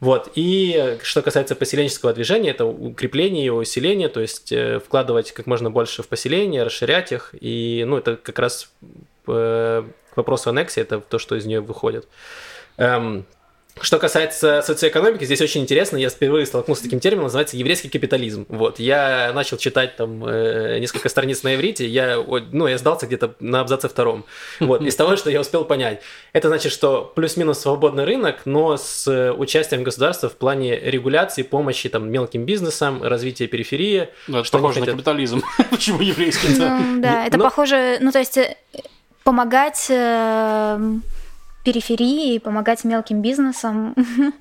Speaker 1: Вот, и что касается поселенческого движения, это укрепление его, усиление, то есть э, вкладывать как можно больше в поселения, расширять их, и, ну, это как раз э, к вопросу аннексии, это то, что из нее выходит. Эм, что касается социоэкономики, здесь очень интересно, я впервые столкнулся с таким термином, называется еврейский капитализм. Вот, я начал читать там э, несколько страниц на иврите, я, ну, я сдался где-то на абзаце втором. Вот, из того, что я успел понять. Это значит, что плюс-минус свободный рынок, но с участием государства в плане регуляции, помощи там мелким бизнесам, развития периферии.
Speaker 3: Ну, это похоже на капитализм. Почему еврейский?
Speaker 2: Ну, да, это ну, похоже, ну, то есть э, помогать периферии, помогать мелким бизнесам.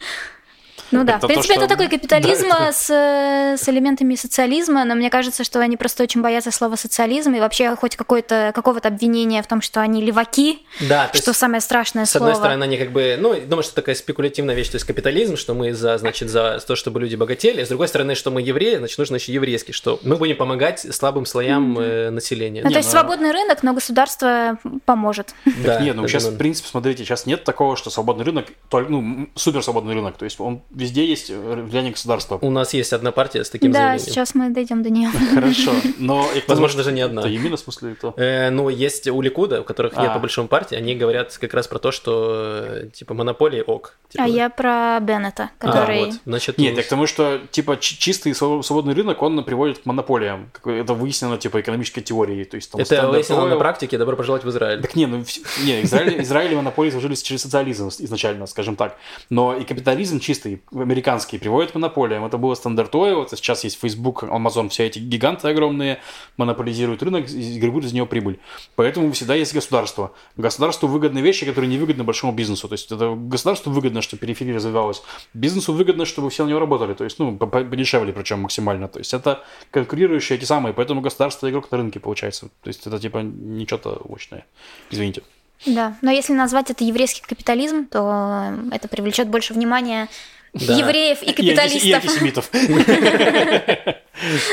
Speaker 2: Ну да,
Speaker 3: Это
Speaker 2: в
Speaker 3: то,
Speaker 2: принципе,
Speaker 3: что-
Speaker 2: это такой капитализм
Speaker 3: Да, это-
Speaker 2: с, э, с элементами социализма, но мне кажется, что они просто очень боятся слова социализм и вообще хоть какое-то, какого-то обвинения в том, что они леваки,
Speaker 1: Да, то
Speaker 2: что
Speaker 1: есть,
Speaker 2: самое страшное
Speaker 1: с
Speaker 2: слово.
Speaker 1: одной стороны, они как бы, ну, думаю, что такая спекулятивная вещь, то есть капитализм, что мы за, значит, за то, чтобы люди богатели, с другой стороны, что мы евреи, значит, нужно еще еврейский, что мы будем помогать слабым слоям э, населения.
Speaker 2: Ну,
Speaker 3: Не,
Speaker 2: то есть
Speaker 3: ну-
Speaker 2: свободный рынок, но государство поможет.
Speaker 1: Да,
Speaker 3: Нет, ну
Speaker 1: это
Speaker 3: сейчас, в принципе, смотрите, сейчас нет такого, что свободный рынок, только, ну, супер свободный рынок. То есть он везде есть э, влияние государства.
Speaker 1: У нас есть одна партия с таким
Speaker 2: да,
Speaker 1: заявлением.
Speaker 2: сейчас мы дойдем до нее.
Speaker 3: Хорошо. Но
Speaker 1: Возможно, даже не одна.
Speaker 3: Это именно в смысле это.
Speaker 1: Э, ну, есть у Ликуда, у которых нет
Speaker 3: А.
Speaker 1: по большому партии, они говорят как раз про то, что, э, типа, монополии ок. Типа,
Speaker 2: А я про Беннета,
Speaker 1: А,
Speaker 2: который...
Speaker 1: вот, значит,
Speaker 3: Нет, я к тому, что типа чи- чистый своб- свободный рынок, он приводит к монополиям. Это выяснено типа экономической теорией. То есть, там,
Speaker 1: это выяснено на практике, добро пожаловать в Израиль.
Speaker 3: Так не, ну не, Израиль, Израиль и монополии сложились через социализм изначально, скажем так. Но и капитализм чистый, американский, приводит к монополиям. Это было Standard Oil, это сейчас есть Facebook, Amazon, все эти гиганты огромные монополизируют рынок и гребут из него прибыль. Поэтому всегда есть государство. Государству выгодны вещи, которые не выгодны большому бизнесу. То есть это государству выгодно, чтобы периферия развивалась. Бизнесу выгодно, чтобы все на него работали. То есть, ну, по- по- подешевле причем максимально. То есть это конкурирующие эти самые, поэтому государство игрок на рынке получается. То есть это типа не что-то мощное. Извините.
Speaker 2: Да, но если назвать это еврейский капитализм, то это привлечет больше внимания
Speaker 1: Да.
Speaker 2: евреев и
Speaker 3: антис- И
Speaker 2: капиталистов.
Speaker 3: антисемитов.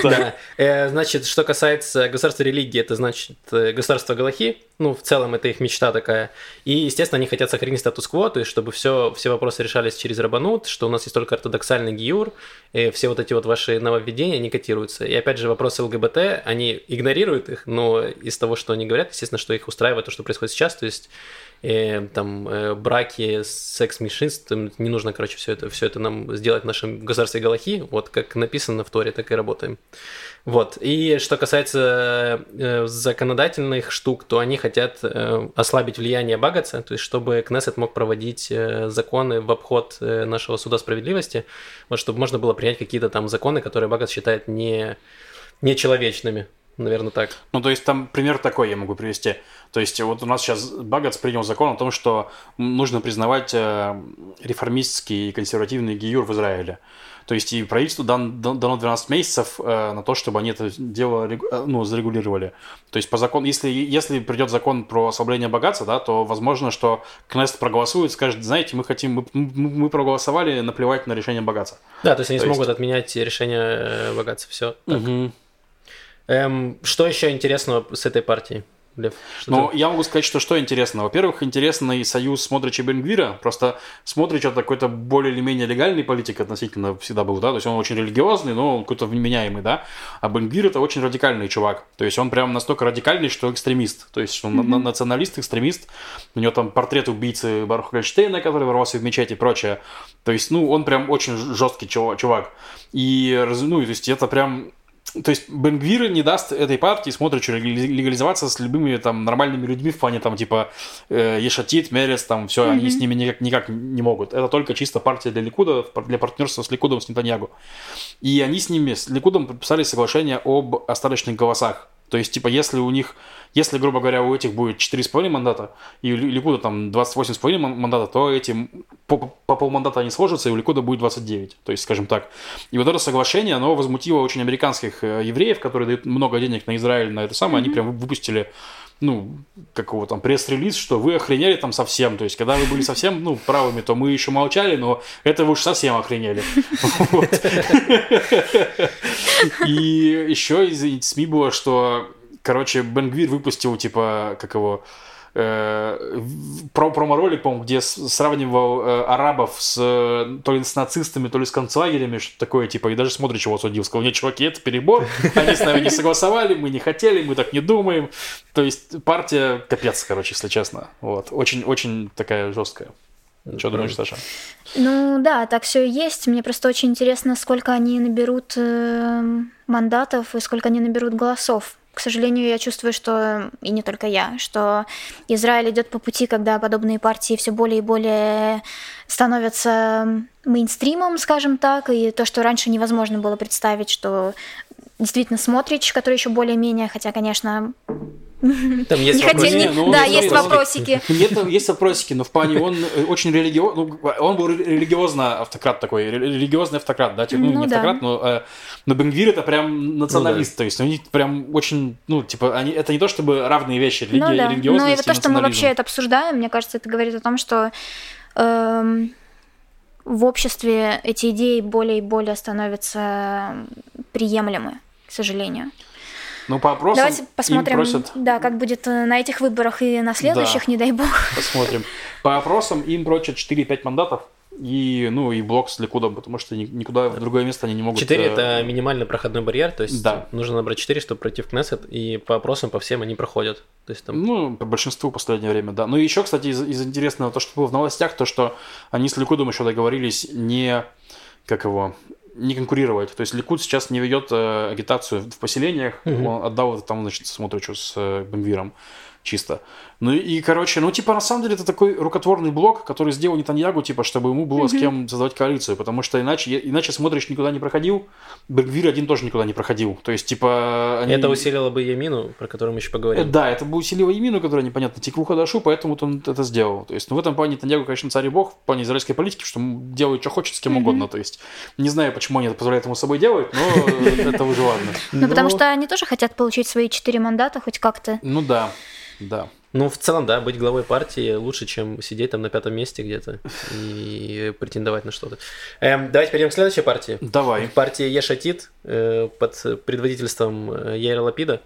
Speaker 1: Да. Значит, что касается государства религии, это значит э, государство Галахи, ну, в целом это их мечта такая. И, естественно, они хотят сохранить статус-кво, то есть чтобы все, все вопросы решались через Рабанут, что у нас есть только ортодоксальный гиюр, и все вот эти вот ваши нововведения, они котируются. И опять же, вопросы ЛГБТ, они игнорируют их, но из того, что они говорят, естественно, что их устраивает то, что происходит сейчас, то есть э, там э, браки, секс-меньшинств, не нужно, короче, все это, все это нам сделать в нашем государстве Галахи, вот как написано в Торе, так и работаем. Вот. И что касается э, законодательных штук, то они хотят э, ослабить влияние Багаца, то есть чтобы Кнессет мог проводить э, законы в обход э, нашего суда справедливости, вот чтобы можно было принять какие-то там законы, которые Багац считает не, нечеловечными. Наверное, так.
Speaker 3: Ну, то есть там пример такой я могу привести. То есть вот у нас сейчас Багац принял закон о том, что нужно признавать э, реформистский и консервативный гиюр в Израиле. То есть и правительству дан- дан- дано 12 месяцев э, на то, чтобы они это дело э, ну, зарегулировали. То есть по закону, если, если придет закон про ослабление богатства, да, то возможно, что Кнессет проголосует, скажет, знаете, мы хотим, мы, мы- проголосовали наплевать на решение богатства.
Speaker 1: Да, то есть они
Speaker 3: То есть-
Speaker 1: смогут отменять решение Багаца. Все. Эм, что еще интересного с этой партией, Лев?
Speaker 3: Ну,
Speaker 1: ты-
Speaker 3: я могу сказать, что что интересно. Во-первых, интересный союз Смотрича и Бенгвира. Просто Смотрич это какой-то более или менее легальный политик относительно всегда был, да. То есть он очень религиозный, но он какой-то вменяемый, да. А Бенгвир это очень радикальный чувак. То есть он прям настолько радикальный, что экстремист. То есть он на- националист, экстремист. У него там портрет убийцы Баруха Гольштейна, который ворвался в мечеть и прочее. То есть, ну, он прям очень жесткий чува- чувак. И, ну, то есть это прям то есть Бенгвир не даст этой партии, смотрит, что легализоваться с любыми там нормальными людьми в плане там типа э, Ешатит, Мерес, там все, они с ними никак, никак не могут. Это только чисто партия для Ликуда, для партнерства с Ликудом, с Нетаньягу. И они с ними, с Ликудом подписали соглашение об остаточных голосах. То есть, типа, если у них, если, грубо говоря, у этих будет 4,5 мандата, и у Ли- Ликуда там 28,5 ман- мандата, то эти по, по полмандата они сложатся, и у Ликуда будет 29. То есть, скажем так. И вот это соглашение, оно возмутило очень американских э, евреев, которые дают много денег на Израиль, на это самое. Они прям выпустили ну, как его там, пресс-релиз, что вы охренели там совсем. То есть, когда вы были совсем, ну, правыми, то мы еще молчали, но это вы уж совсем охренели. И еще из СМИ было, что, короче, Бенгвир выпустил, типа, как его, промо-ролик, по-моему, где сравнивал э, арабов с э, то ли с нацистами, то ли с концлагерями, что такое, типа, и даже смотрит, чего судил. Сказал, нет, чуваки, это перебор, они с нами не согласовали, мы не хотели, мы так не думаем. То есть партия капец, короче, если честно. Вот. Очень-очень такая жесткая. Что думаешь, Саша?
Speaker 2: Ну да, так все и есть. Мне просто очень интересно, сколько они наберут э, мандатов и сколько они наберут голосов. К сожалению, я чувствую, что, и не только я, что Израиль идет по пути, когда подобные партии все более и более становятся мейнстримом, скажем так, и то, что раньше невозможно было представить, что действительно Смотрич, который еще более-менее, хотя, конечно,
Speaker 1: Там есть
Speaker 2: Не хотели- не-
Speaker 3: ну,
Speaker 2: да,
Speaker 3: есть
Speaker 2: есть
Speaker 3: вопросы.
Speaker 2: вопросики.
Speaker 3: Нет, там есть вопросики, но в плане он э, очень религиозный, он был ре- религиозно автократ такой, ре- религиозный автократ, да, типа, ну,
Speaker 2: Ну
Speaker 3: не
Speaker 2: да.
Speaker 3: автократ, но, э, но Бенгвир это прям националист, то есть у них прям очень, ну, типа, они, это не то чтобы равные вещи, религия,
Speaker 2: ну да. Ну
Speaker 3: религиозность
Speaker 2: и вот то, что мы вообще это обсуждаем, мне кажется, это говорит о том, что эм, в обществе эти идеи более и более становятся приемлемы, к сожалению.
Speaker 3: Ну, по опросам
Speaker 2: Давайте
Speaker 3: им
Speaker 2: посмотрим,
Speaker 3: просят,
Speaker 2: да, как будет э, на этих выборах и на следующих, не дай бог.
Speaker 3: посмотрим. По опросам им прочат 4-5 мандатов, и, ну, и блок с Ликудом, потому что ни- никуда в другое место они не могут...
Speaker 1: 4
Speaker 3: э,
Speaker 1: это минимальный проходной барьер, то есть
Speaker 3: Да.
Speaker 1: нужно набрать 4, чтобы пройти в Кнессет, и по опросам по всем они проходят. То есть там
Speaker 3: Ну, по большинству в последнее время, да. Ну и еще, кстати, из, из интересного, то, что было в новостях, то, что они с Ликудом еще договорились не, как его, не конкурировать. То есть Ликуд сейчас не ведет э, агитацию в поселениях,
Speaker 1: Мгм.
Speaker 3: он отдал это там, значит, смотричу с э, Бенгвиром чисто. Ну и, короче, ну типа на самом деле это такой рукотворный блок, который сделал Нетаньягу, типа, чтобы ему было с кем создавать коалицию, потому что иначе, иначе смотришь никуда не проходил, Бенгвир один тоже никуда не проходил. То есть, типа... Они...
Speaker 1: это усилило бы Ямину, про которую мы еще поговорим.
Speaker 3: Да, это бы усилило Емину, которая непонятно теклу ходашу, поэтому вот он это сделал. То есть, ну, в этом плане Нетаньягу, конечно, царь и бог в плане израильской политики, что делает, что хочет, с кем угодно. То есть, не знаю, почему они это позволяют ему с собой делать, но это уже ладно.
Speaker 2: Ну, потому
Speaker 1: Ну,
Speaker 2: что они тоже хотят получить свои четыре мандата хоть как-то.
Speaker 3: Ну да, да.
Speaker 1: Ну, в целом, да, быть главой партии лучше, чем сидеть там на пятом месте где-то и претендовать на что-то. Эм, давайте перейдем к следующей партии.
Speaker 3: Давай.
Speaker 1: Партия Ешатит э, под предводительством э, Яира Лапида.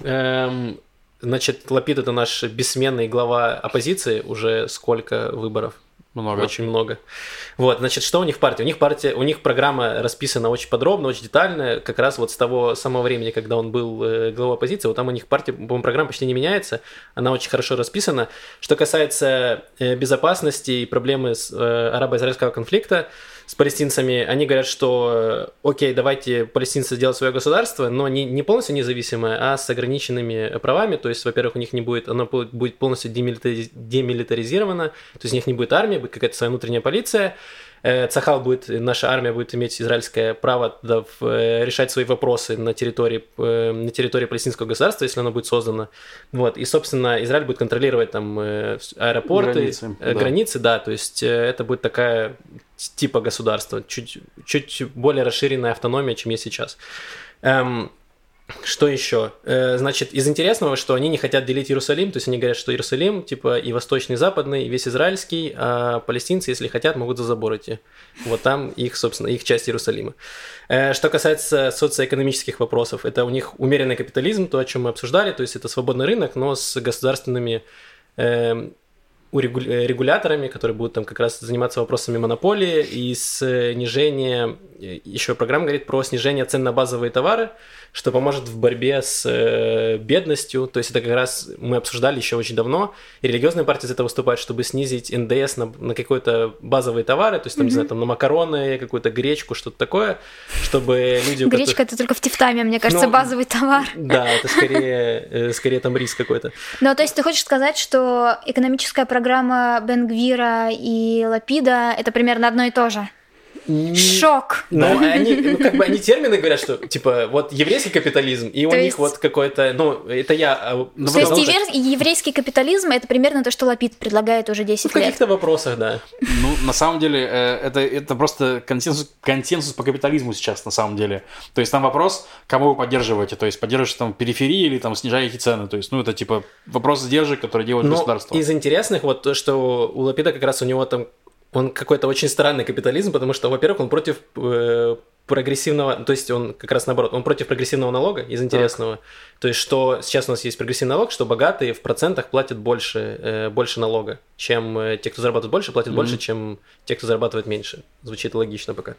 Speaker 1: Эм, значит, Лапид это наш бессменный глава оппозиции уже сколько выборов?
Speaker 3: Много.
Speaker 1: Очень много. Вот, значит, что у них в партии? У них партия, у них программа расписана очень подробно, очень детально, как раз вот с того самого времени, когда он был э, главой оппозиции, вот там у них партия, по-моему, программа почти не меняется, она очень хорошо расписана. Что касается э, безопасности и проблемы с э, арабо-израильского конфликта с палестинцами, они говорят, что э, окей, давайте палестинцы сделают свое государство, но не, не полностью независимое, а с ограниченными правами, то есть, во-первых, у них не будет, оно будет полностью демилитари- демилитаризировано, то есть у них не будет армии, будет какая-то своя внутренняя полиция, Э, Цахал будет, наша армия будет иметь израильское право да, в- э, решать свои вопросы на территории, на территории палестинского государства, если оно будет создано. Вот. И, собственно, Израиль будет контролировать там аэропорты,
Speaker 3: Границы,
Speaker 1: э,
Speaker 3: да.
Speaker 1: границы, да, то есть это будет такая типа государства, чуть, чуть более расширенная автономия, чем есть сейчас. Эм, что еще? Э, Значит, из интересного, что они не хотят делить Иерусалим, то есть они говорят, что Иерусалим, типа, и восточный, и западный, и весь израильский, а палестинцы, если хотят, могут за забор идти. Вот там их, собственно, их часть Иерусалима. Э, Что касается социоэкономических вопросов, это у них умеренный капитализм, то, о чем мы обсуждали, то есть это свободный рынок, но с государственными э, регуляторами, которые будут там как раз заниматься вопросами монополии и снижение, еще программа говорит про снижение цен на базовые товары, что поможет в борьбе с э, бедностью, то есть это как раз мы обсуждали еще очень давно, и религиозные партии за это выступают, чтобы снизить НДС на, на какие-то базовые товары, то есть там, не знаю, там на макароны, какую-то гречку, что-то такое, чтобы люди... у которых-
Speaker 2: Гречка это только в Тифтаме, мне кажется,
Speaker 1: Ну,
Speaker 2: базовый товар.
Speaker 1: Да, это скорее, э, скорее там риск какой-то.
Speaker 2: Ну, то есть ты хочешь сказать, что экономическая программа Бенгвира и Лапида это примерно одно и то же? Шок!
Speaker 1: Ну, они, ну, как бы они термины говорят, что, типа, вот еврейский капитализм, и у них вот какой-то, ну, это я... а,
Speaker 3: Ну,
Speaker 2: То есть еврейский капитализм это примерно то, что Лапид предлагает уже
Speaker 1: Ну,
Speaker 2: 10
Speaker 1: в
Speaker 2: лет.
Speaker 1: каких-то вопросах, да.
Speaker 3: Ну, на самом деле, э, это, это просто консенсус, консенсус по капитализму сейчас, на самом деле. То есть там вопрос, кого вы поддерживаете. То есть поддерживаете там периферии или там снижаете цены. То есть, ну, это типа вопрос сдержек, которые делает
Speaker 1: Но
Speaker 3: государство.
Speaker 1: из интересных, вот то, что у Лапида как раз у него там, он какой-то очень странный капитализм, потому что, во-первых, он против э, прогрессивного, то есть он как раз наоборот, он против прогрессивного налога из интересного. То есть что сейчас у нас есть прогрессивный налог, что богатые в процентах платят больше, э, больше налога, чем э, те, кто зарабатывает больше, платят
Speaker 3: Мгм.
Speaker 1: больше, чем те, кто зарабатывает меньше. Звучит логично пока.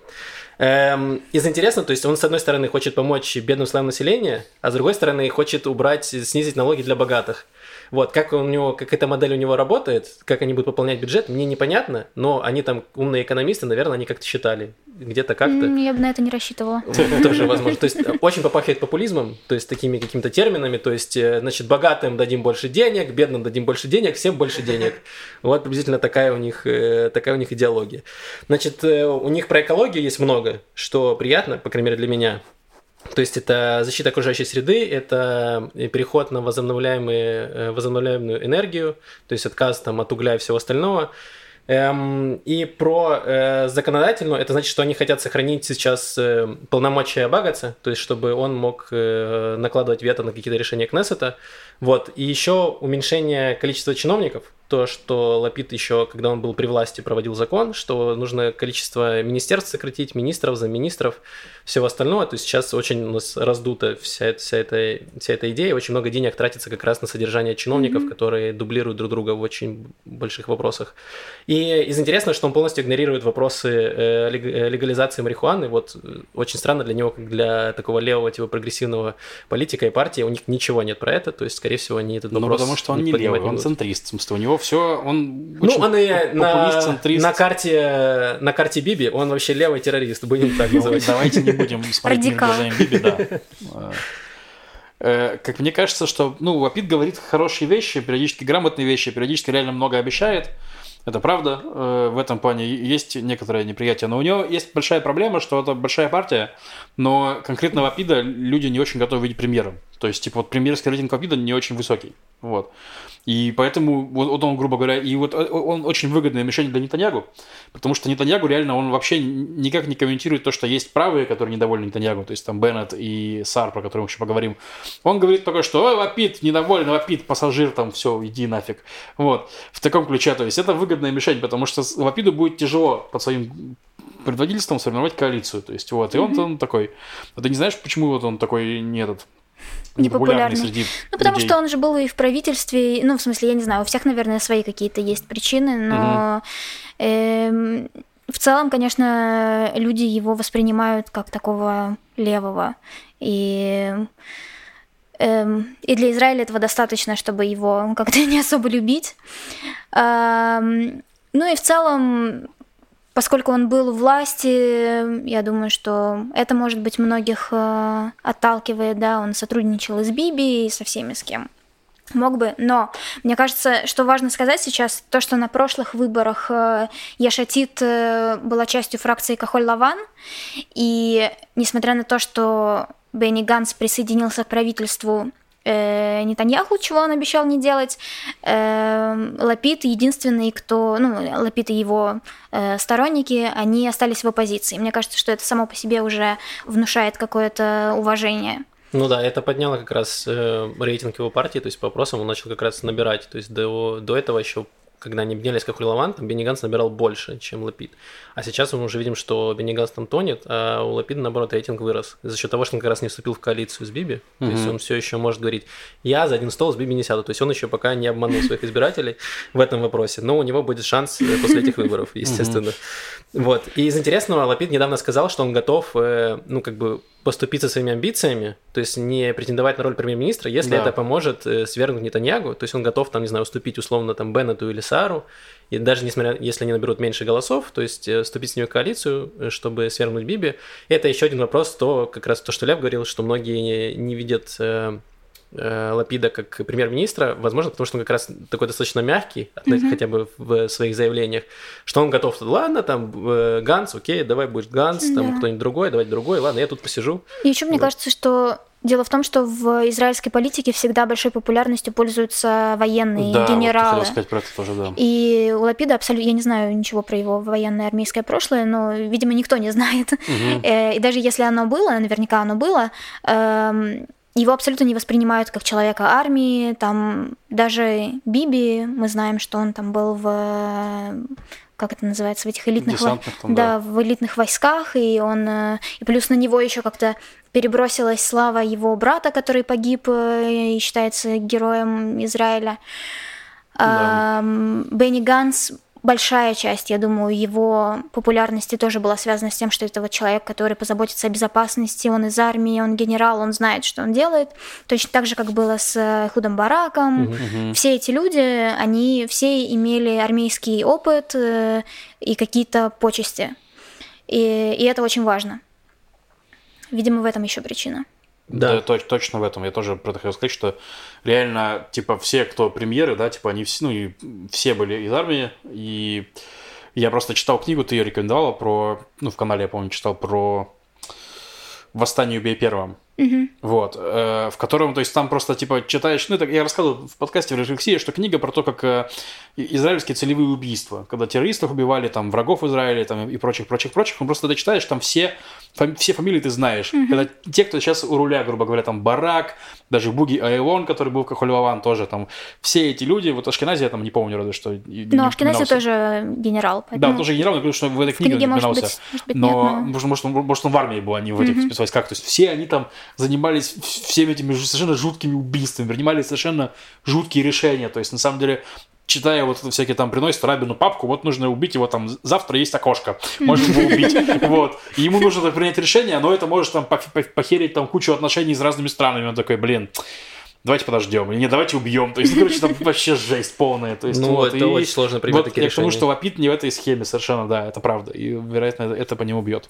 Speaker 1: Эм, из интересного, то есть он с одной стороны хочет помочь бедным слоям населения, а с другой стороны хочет убрать, снизить налоги для богатых. Вот, как у него, как эта модель у него работает, как они будут пополнять бюджет, мне непонятно, но они там умные экономисты, наверное, они как-то считали, где-то как-то.
Speaker 2: Я бы на это не рассчитывала.
Speaker 1: Тоже возможно. То есть э, очень попахивает популизмом, то есть такими какими-то терминами, то есть, э, значит, богатым дадим больше денег, бедным дадим больше денег, всем больше денег. Вот приблизительно такая у них, э, такая у них идеология. Значит, у них про экологию есть много, что приятно, по крайней мере для меня. То есть это защита окружающей среды, это переход на возобновляемые, возобновляемую энергию, то есть отказ там, от угля и всего остального. Эм, и про э, законодательную, это значит, что они хотят сохранить сейчас э, полномочия Багаца, то есть чтобы он мог э, накладывать вето на какие-то решения Кнессета. Вот. И еще уменьшение количества чиновников, то, что Лапид еще, когда он был при власти, проводил закон, что нужно количество министерств сократить, министров, замминистров, всего остального. То есть сейчас очень у нас раздута вся, вся, эта, вся эта идея, очень много денег тратится как раз на содержание чиновников, mm-hmm. которые дублируют друг друга в очень больших вопросах. И из интересного, что он полностью игнорирует вопросы э, э, легализации марихуаны. Вот э, очень странно для него, как для такого левого, типа прогрессивного политика и партии, у них ничего нет про это. То есть, скорее всего, они этот
Speaker 3: ну,
Speaker 1: вопрос...
Speaker 3: Ну, потому что он не левый, он центрист. В смысле, у него все, он
Speaker 1: Ну, он и на, на, карте, на карте Биби, он вообще левый террорист, будем так ну, называть.
Speaker 3: Давайте не будем смотреть глазами Биби, да. Э, как мне кажется, что, ну, Лапид говорит хорошие вещи, периодически грамотные вещи, периодически реально много обещает. Это правда, э, в этом плане есть некоторое неприятие. Но у него есть большая проблема, что это большая партия, но конкретно Лапида люди не очень готовы видеть премьером. То есть, типа, вот премьерский рейтинг Лапида не очень высокий. Вот. И поэтому вот он, грубо говоря, и вот он очень выгодное мишень для Нетаньягу, потому что Нетаньягу реально, он вообще никак не комментирует то, что есть правые, которые недовольны Нетаньягу, то есть там Беннет и Сар, про которых мы еще поговорим. Он говорит только, что «Ой, вопит, недоволен, вопит, пассажир, там, все, иди нафиг». Вот, в таком ключе, то есть это выгодная мишень, потому что Вапиду будет тяжело под своим предводительством сформировать коалицию, то есть вот, и он, mm-hmm. он такой, а ты не знаешь, почему вот он такой не этот,
Speaker 2: непопулярный. среди ну, потому людей. что он же был и в правительстве, ну, в смысле, я не знаю, у всех, наверное, свои какие-то есть причины, но угу. э, в целом, конечно, люди его воспринимают как такого левого. И эм, и для Израиля этого достаточно, чтобы его как-то не особо любить. Эм, ну и в целом поскольку он был у власти, я думаю, что это, может быть, многих э, отталкивает, да, он сотрудничал и с Биби, и со всеми с кем мог бы, но мне кажется, что важно сказать сейчас, то, что на прошлых выборах э, Яшатит э, была частью фракции Кахоль-Лаван, и несмотря на то, что Бенни Ганс присоединился к правительству э, Нетаньяху, чего он обещал не делать. Э, Лапид единственный, кто, ну, Лапид и его э, сторонники, они остались в оппозиции. Мне кажется, что это само по себе уже внушает какое-то уважение.
Speaker 1: Ну да, это подняло как раз э, рейтинг его партии, то есть по вопросам он начал как раз набирать. То есть до, до этого еще когда они объединялись как Лаван, там Бенни Ганц набирал больше, чем Лапид. А сейчас мы уже видим, что Бенни Ганц там тонет, а у Лапида, наоборот, рейтинг вырос. За счет того, что он как раз не вступил в коалицию с Биби. Mm-hmm. То есть он все еще может говорить, я за один стол с Биби не сяду. То есть он еще пока не обманул своих избирателей в этом вопросе. Но у него будет шанс э, после этих выборов, естественно. Вот. И из интересного, Лапид недавно сказал, что он готов, э, ну, как бы поступиться своими амбициями, то есть не претендовать на роль премьер-министра, если да. это поможет э, свергнуть Нетаньягу, то есть он готов, там, не знаю, уступить условно там Беннету или Сару, и даже несмотря, если они наберут меньше голосов, то есть э, вступить с ними в коалицию, э, чтобы свергнуть Биби, это еще один вопрос, то как раз то, что Лев говорил, что многие не, не видят э, э, Лапида как премьер-министра, возможно, потому что он как раз такой достаточно мягкий, mm-hmm. хотя бы в своих заявлениях, что он готов, ладно, там, э, Ганс, окей, давай будет Ганс, mm-hmm. там кто-нибудь другой, давайте другой, ладно, я тут посижу.
Speaker 2: И еще мне вот. кажется, что Дело в том, что в израильской политике всегда большой популярностью пользуются военные да, генералы.
Speaker 3: Вот сказать про это тоже, да.
Speaker 2: И у Лапида абсолютно, я не знаю ничего про его военное армейское прошлое, но, видимо, никто не знает. Угу. И даже если оно было, наверняка оно было, эм, его абсолютно не воспринимают как человека армии, там даже Биби, мы знаем, что он там был в как это называется, в этих элитных,
Speaker 3: там,
Speaker 2: да, да, в элитных войсках, и он, э, и плюс на него еще как-то перебросилась слава его брата, который погиб э, и считается героем Израиля. Да. Бенни Ганс большая часть, я думаю, его популярности тоже была связана с тем, что это вот человек, который позаботится о безопасности, он из армии, он генерал, он знает, что он делает. Точно так же, как было с э, Худом Бараком. Угу. Все эти люди, они все имели армейский опыт э, и какие-то почести. И, и это очень важно. Видимо, в этом еще причина.
Speaker 3: Да, да точ, точно в этом. Я тоже про это хотел сказать, что реально, типа, все, кто премьеры, да, типа, они все, ну, и все были из армии, и я просто читал книгу, ты ее рекомендовала про, ну, в канале, я помню, читал про «Восстание убей первым».
Speaker 2: Мгм.
Speaker 3: Вот, э, в котором, то есть там просто типа читаешь, ну это я рассказывал в подкасте в рефлексии, что книга про то, как э, израильские целевые убийства, когда террористов убивали, там врагов Израиля, там и прочих, прочих, прочих, ну просто ты читаешь, там все, фами- все фамилии ты знаешь. Когда те, кто сейчас у руля, грубо говоря, там Барак, даже Буги Айлон, который был в Кахулеван тоже, там все эти люди, вот Ашкенази я там не помню разве что.
Speaker 2: Но Ашкенази тоже генерал.
Speaker 3: Да,
Speaker 2: поэтому
Speaker 3: он тоже генерал, но говорю, что в этой
Speaker 2: в
Speaker 3: книге,
Speaker 2: книге,
Speaker 3: он
Speaker 2: может быть, может быть,
Speaker 3: Но,
Speaker 2: нет, но-
Speaker 3: может, может, он, может, он в армии был, а не в этих спецвойсках. То есть все они там занимались всеми этими совершенно жуткими убийствами, принимали совершенно жуткие решения. То есть, на самом деле, читая вот это всякие там, приносят Рабину папку, вот нужно убить его там, завтра есть окошко, можно его убить. Вот. И ему нужно так принять решение, но это может там пох- пох- похерить там кучу отношений с разными странами. Он такой, блин, давайте подождем, или не, давайте убьем. То есть, ну, короче, там вообще жесть полная. То есть,
Speaker 1: Ну,
Speaker 3: вот,
Speaker 1: это
Speaker 3: и
Speaker 1: очень сложно принимать
Speaker 3: вот
Speaker 1: такие
Speaker 3: я
Speaker 1: решения.
Speaker 3: что Лапид не в этой схеме совершенно, да, это правда. И, вероятно, это, это по нему бьет.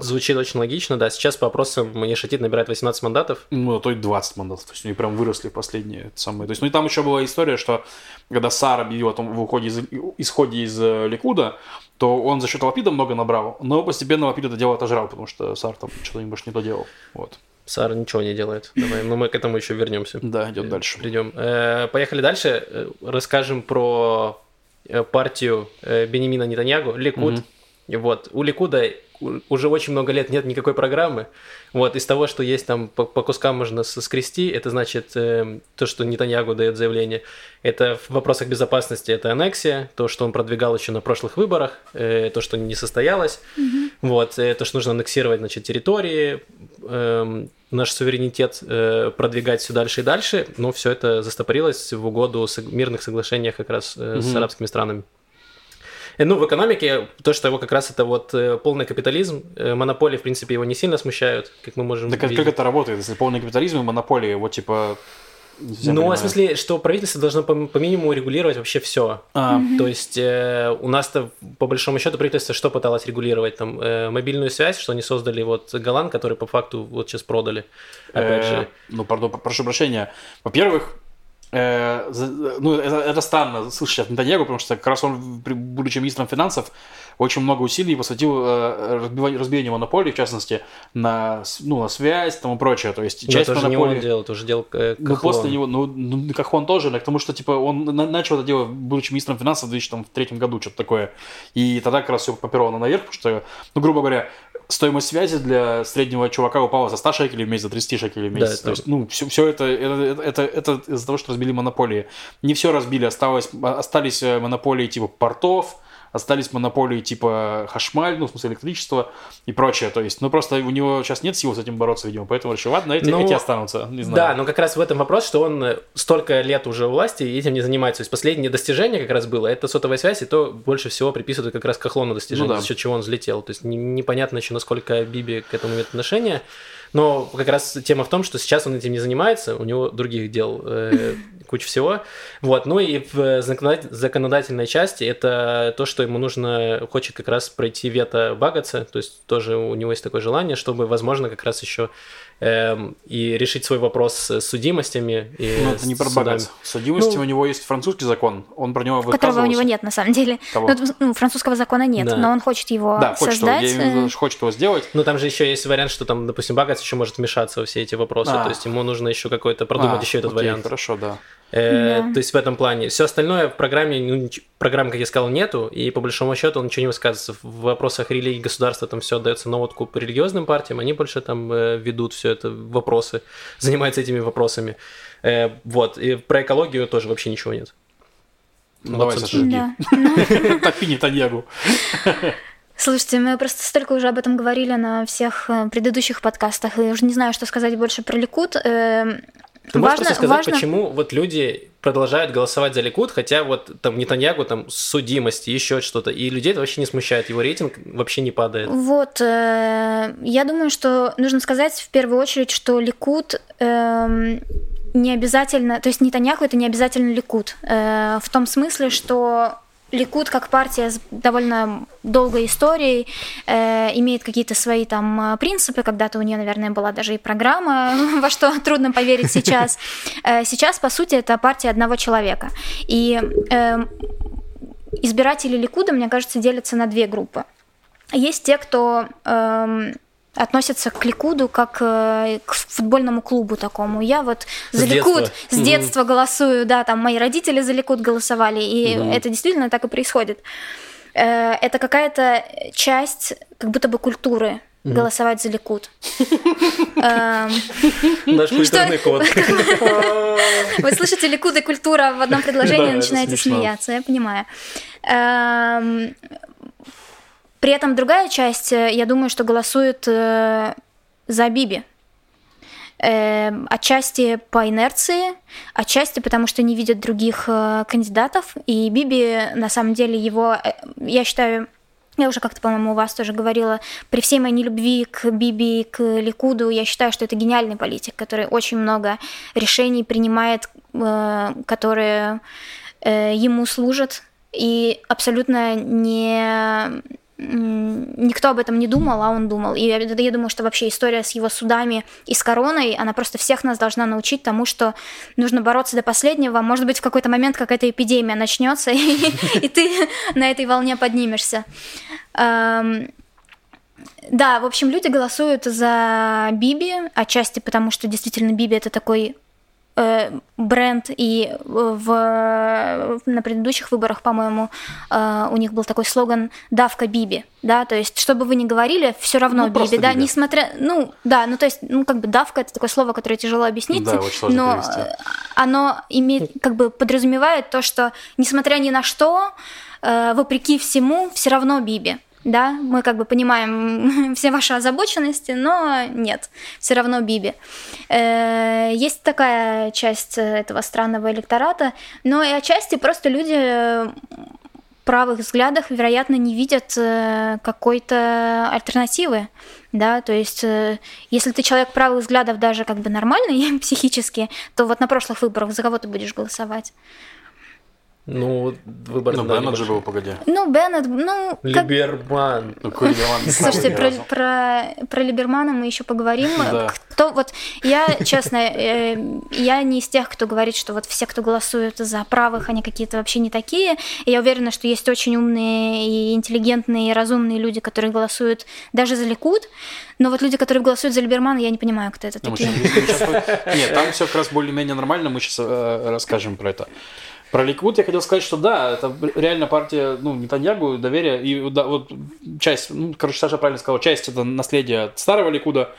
Speaker 1: Звучит очень логично, да. Сейчас по опросам Манишатит набирает 18 мандатов.
Speaker 3: Ну, а то и 20 мандатов. То есть они прям выросли последние самые. То есть, ну и там еще была история, что когда Сар объявил о том в уходе из, исходе из э, Ликуда, то он за счет Лапида много набрал, но постепенно Лапид это дело отожрал, потому что Сар там что-то больше не доделал. Вот.
Speaker 1: Сара ничего не делает. Давай, но мы к этому еще вернемся.
Speaker 3: Да, идет дальше.
Speaker 1: Придем. Э, Поехали дальше. Э, Расскажем про э, партию э, Бенемина Нетаньягу, Ликуд.
Speaker 3: Мгм.
Speaker 1: И Вот. У Ликуда уже очень много лет нет никакой программы. Вот. Из того, что есть там по, по кускам можно с- скрести, это значит э, то, что Нетаньягу дает заявление. Это в вопросах безопасности это аннексия, то, что он продвигал еще на прошлых выборах, э, то, что не состоялось. Вот. э, То, что нужно аннексировать значит, территории, эм, наш суверенитет э, продвигать все дальше и дальше, но все это застопорилось в угоду сог- мирных соглашениях как раз э, с
Speaker 3: Мгм.
Speaker 1: арабскими странами. Э, Ну, в экономике то, что его как раз это вот э, полный капитализм, э, монополии, в принципе, его не сильно смущают, как мы можем
Speaker 3: Так как,
Speaker 1: видеть.
Speaker 3: как это работает, если полный капитализм и монополия, вот типа...
Speaker 1: Ну,
Speaker 3: понимаю.
Speaker 1: в смысле, что правительство должно по, по минимуму регулировать вообще все.
Speaker 3: А,
Speaker 1: То есть э, у нас-то, по большому счету, правительство что пыталось регулировать? Там э, мобильную связь, что они создали вот Голланд, который по факту вот сейчас продали. Опять
Speaker 3: Э,
Speaker 1: же.
Speaker 3: Ну, пардон, прошу прощения. Во-первых, ну, это, это странно слышать сейчас Нетаньягу, потому что как раз он, будучи министром финансов, очень много усилий посвятил э, разбиванию, разбиению монополий, в частности, на, ну, на связь и тому прочее. То есть
Speaker 1: Но
Speaker 3: часть
Speaker 1: это же не
Speaker 3: монополии...
Speaker 1: он делал, это уже делал э,
Speaker 3: Ну,
Speaker 1: Кахлон.
Speaker 3: после него, ну, ну, как он тоже, но к тому, что, типа, он на- начал это дело, будучи министром финансов в 2003 году, что-то такое. И тогда как раз все поперло наверх, потому что, ну, грубо говоря, стоимость связи для среднего чувака упала за 100 шекелей в месяц, за 30 шекелей в
Speaker 1: Да,
Speaker 3: месяц.
Speaker 1: это-
Speaker 3: То есть, ну, все, это, это, это, это из-за того, что разбили монополии. Не все разбили, осталось, остались э, монополии типа портов, остались монополии типа хашмаль, ну, в смысле электричество и прочее. То есть, ну, просто у него сейчас нет сил с этим бороться, видимо, поэтому решил, ладно, эти,
Speaker 1: Ну,
Speaker 3: эти останутся, не знаю.
Speaker 1: Да, но как раз в этом вопрос, что он э, столько лет уже у власти и этим не занимается. То есть последнее достижение как раз было, это сотовая связь, и то больше всего приписывают как раз Кахлону достижение,
Speaker 3: Ну да.
Speaker 1: за счет чего он взлетел. То есть не- непонятно еще, насколько Биби к этому имеет отношение. Но как раз тема в том, что сейчас он этим не занимается, у него других дел э, куча всего. Вот. Ну и в законодатель- законодательной части это то, что ему нужно, хочет как раз пройти вето Багаца, то есть тоже у него есть такое желание, чтобы, возможно, как раз еще эм, и решить свой вопрос с судимостями. И
Speaker 3: Ну, это не
Speaker 1: с
Speaker 3: про
Speaker 1: судами.
Speaker 3: богатство. Судимости
Speaker 1: Ну,
Speaker 3: у него есть французский закон, он про него
Speaker 2: Которого у
Speaker 3: выказывался.
Speaker 2: него нет, на самом деле.
Speaker 3: Кого?
Speaker 2: Ну, ну, французского закона нет,
Speaker 1: Да.
Speaker 2: но он хочет его
Speaker 3: Да, хочет его,
Speaker 2: создать.
Speaker 3: я имею в виду,
Speaker 2: э,
Speaker 3: что хочет его сделать.
Speaker 1: Ну, там же еще есть вариант, что там, допустим, Багац еще может вмешаться во все эти вопросы.
Speaker 3: А.
Speaker 1: То есть ему нужно еще какой-то продумать
Speaker 3: А,
Speaker 1: еще этот
Speaker 3: окей,
Speaker 1: вариант.
Speaker 3: Хорошо, да.
Speaker 1: Э,
Speaker 2: Да.
Speaker 1: То есть в этом плане. Все остальное в программе, ну, программы, как я сказал, нету, и по большому счету он ничего не высказывается. В вопросах религии государства там все отдается на откуп религиозным партиям, они больше там э, ведут все это вопросы, занимаются этими вопросами. Э, вот, и про экологию тоже вообще ничего нет.
Speaker 3: Ну, давай, Саша,
Speaker 2: Да.
Speaker 3: топи Нетаньягу.
Speaker 2: Слушайте, мы просто столько уже об этом говорили на всех э, предыдущих подкастах, и уже не знаю, что сказать больше про Ликут. Э,
Speaker 1: Ты можешь
Speaker 2: важно-
Speaker 1: просто сказать,
Speaker 2: важно-
Speaker 1: почему вот люди продолжают голосовать за Ликуд, хотя вот там Нетаньягу, там судимость, еще что-то, и людей это вообще не смущает, его рейтинг вообще не падает.
Speaker 2: Вот, э, я думаю, что нужно сказать в первую очередь, что Ликут эм, не обязательно, то есть Нетаньяху это не обязательно Ликут, э, в том смысле, что Ликут как партия с довольно долгой историей э, имеет какие-то свои там э, принципы. Когда-то у нее, наверное, была даже и программа, во что трудно поверить сейчас. Э, сейчас, по сути, это партия одного человека. И эм, избиратели Ликуда, мне кажется, делятся на две группы. Есть те, кто эм, относятся к Ликуду как э, к футбольному клубу такому. Я вот за
Speaker 1: С
Speaker 2: Ликуд
Speaker 1: детства.
Speaker 2: с детства голосую, да, там мои родители за Ликуд голосовали, и это действительно так и происходит. Э, Это какая-то часть как будто бы культуры голосовать за Ликуд. Эм,
Speaker 1: Наш культурный код.
Speaker 2: Вы слышите Ликуд и культура в одном предложении, начинаете смеяться, я понимаю. При этом другая часть, э, я думаю, что голосует э, за Биби. Эм, Отчасти по инерции, отчасти потому, что не видят других э, кандидатов. И Биби, на самом деле, его, э, я считаю, я уже как-то, по-моему, у вас тоже говорила, при всей моей нелюбви к Биби к Ликуду, я считаю, что это гениальный политик, который очень много решений принимает, э, которые э, ему служат, и абсолютно не никто об этом не думал, а он думал. И я, я думаю, что вообще история с его судами и с короной, она просто всех нас должна научить тому, что нужно бороться до последнего. Может быть, в какой-то момент какая-то эпидемия начнется, и, ты на этой волне поднимешься. Эм, да, в общем, люди голосуют за Биби, отчасти потому, что действительно Биби это такой бренд, и в, на предыдущих выборах, по-моему, э, у них был такой слоган «Давка Биби», да, то есть, что бы вы ни говорили, все равно
Speaker 3: Ну,
Speaker 2: Биби, да,
Speaker 3: Биби.
Speaker 2: несмотря, ну, да, ну, то есть, ну, как бы давка это такое слово, которое тяжело объяснить,
Speaker 3: Да,
Speaker 2: но
Speaker 3: перевести.
Speaker 2: э, оно имеет, как бы подразумевает то, что, несмотря ни на что, э, вопреки всему, все равно Биби. Да, мы как бы понимаем все ваши озабоченности, но нет, все равно Биби. Э, Есть такая часть этого странного электората, но и отчасти просто люди правых взглядах, вероятно, не видят э, какой-то альтернативы, да, то есть э, если ты человек правых взглядов даже как бы нормальный психически, то вот на прошлых выборах за кого ты будешь голосовать?
Speaker 1: Ну, выбор
Speaker 3: Ну, Беннет же был, погоди.
Speaker 2: Ну, Беннет, ну, как...
Speaker 1: Либерман.
Speaker 3: Ну, какой Либерман не
Speaker 2: Слушайте, про, про, про Либермана мы еще поговорим.
Speaker 3: Да.
Speaker 2: Кто вот я, честно, э, я не из тех, кто говорит, что вот все, кто голосуют за правых, они какие-то вообще не такие. И я уверена, что есть очень умные и интеллигентные и разумные люди, которые голосуют даже за Ликуд. Но вот люди, которые голосуют за Либермана, я не понимаю, кто это
Speaker 3: Ну,
Speaker 2: такие.
Speaker 3: Нет, там все как раз более-менее нормально, мы сейчас расскажем про это. Про Ликвуд я хотел сказать, что да, это реально партия, ну, Нетаньягу, доверие, и да, вот часть, ну, короче, Саша правильно сказал, часть это наследие от старого Ликуда,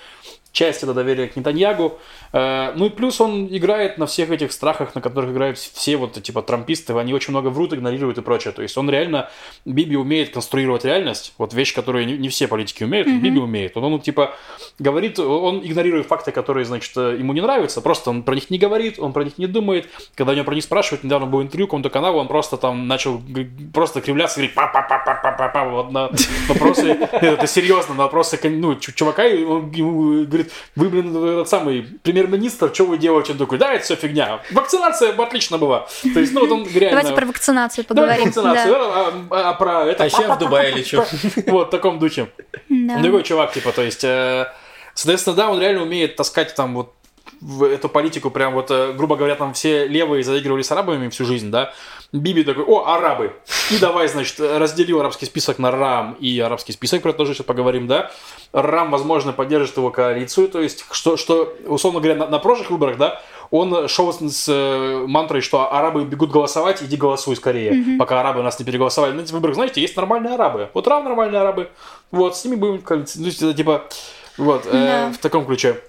Speaker 3: часть это доверие к Нетаньягу, Э, ну и плюс он играет на всех этих страхах, на которых играют все вот типа трамписты, они очень много врут, игнорируют и прочее, то есть он реально, Биби умеет конструировать реальность, вот вещь, которую не, не все политики умеют, Биби умеет, он, он типа говорит, он игнорирует факты, которые, значит, ему не нравятся, просто он про них не говорит, он про них не думает, когда у него про них спрашивают, недавно был интервью какому-то каналу, он просто там начал просто кривляться, говорит, па па па па па па па вот на вопросы, это серьезно, на вопросы, ну, чу- чувака, и он ему говорит, вы, блин, этот самый премьер-министр, что вы делаете? Он такой, да, это все фигня, вакцинация отлично была, то есть, ну, вот он реально...
Speaker 2: Давайте про вакцинацию
Speaker 3: Давайте
Speaker 2: поговорим.
Speaker 3: вакцинацию,
Speaker 2: Да.
Speaker 3: а, а- а про это...
Speaker 1: А еще я в Дубае лечу.
Speaker 3: Вот, в таком духе. Такой чувак, типа, то есть, э, соответственно, да, он реально умеет таскать там вот в эту политику, прям вот, э, грубо говоря, там все левые заигрывали с арабами всю жизнь, да. Биби такой, о, арабы. И давай, значит, разделил арабский список на РАМ и арабский список, про это тоже сейчас поговорим, да. РАМ, возможно, поддержит его коалицию, то есть, что, что условно говоря, на, на прошлых выборах, да, он шел с, с, э, мантрой, что арабы бегут голосовать, иди голосуй скорее, пока арабы нас не переголосовали. На этих выборах, знаете, есть нормальные арабы. Вот РАМ нормальные арабы, вот, с ними будем коалиция. Ну, типа, вот, э,
Speaker 2: Да.
Speaker 3: в таком ключе.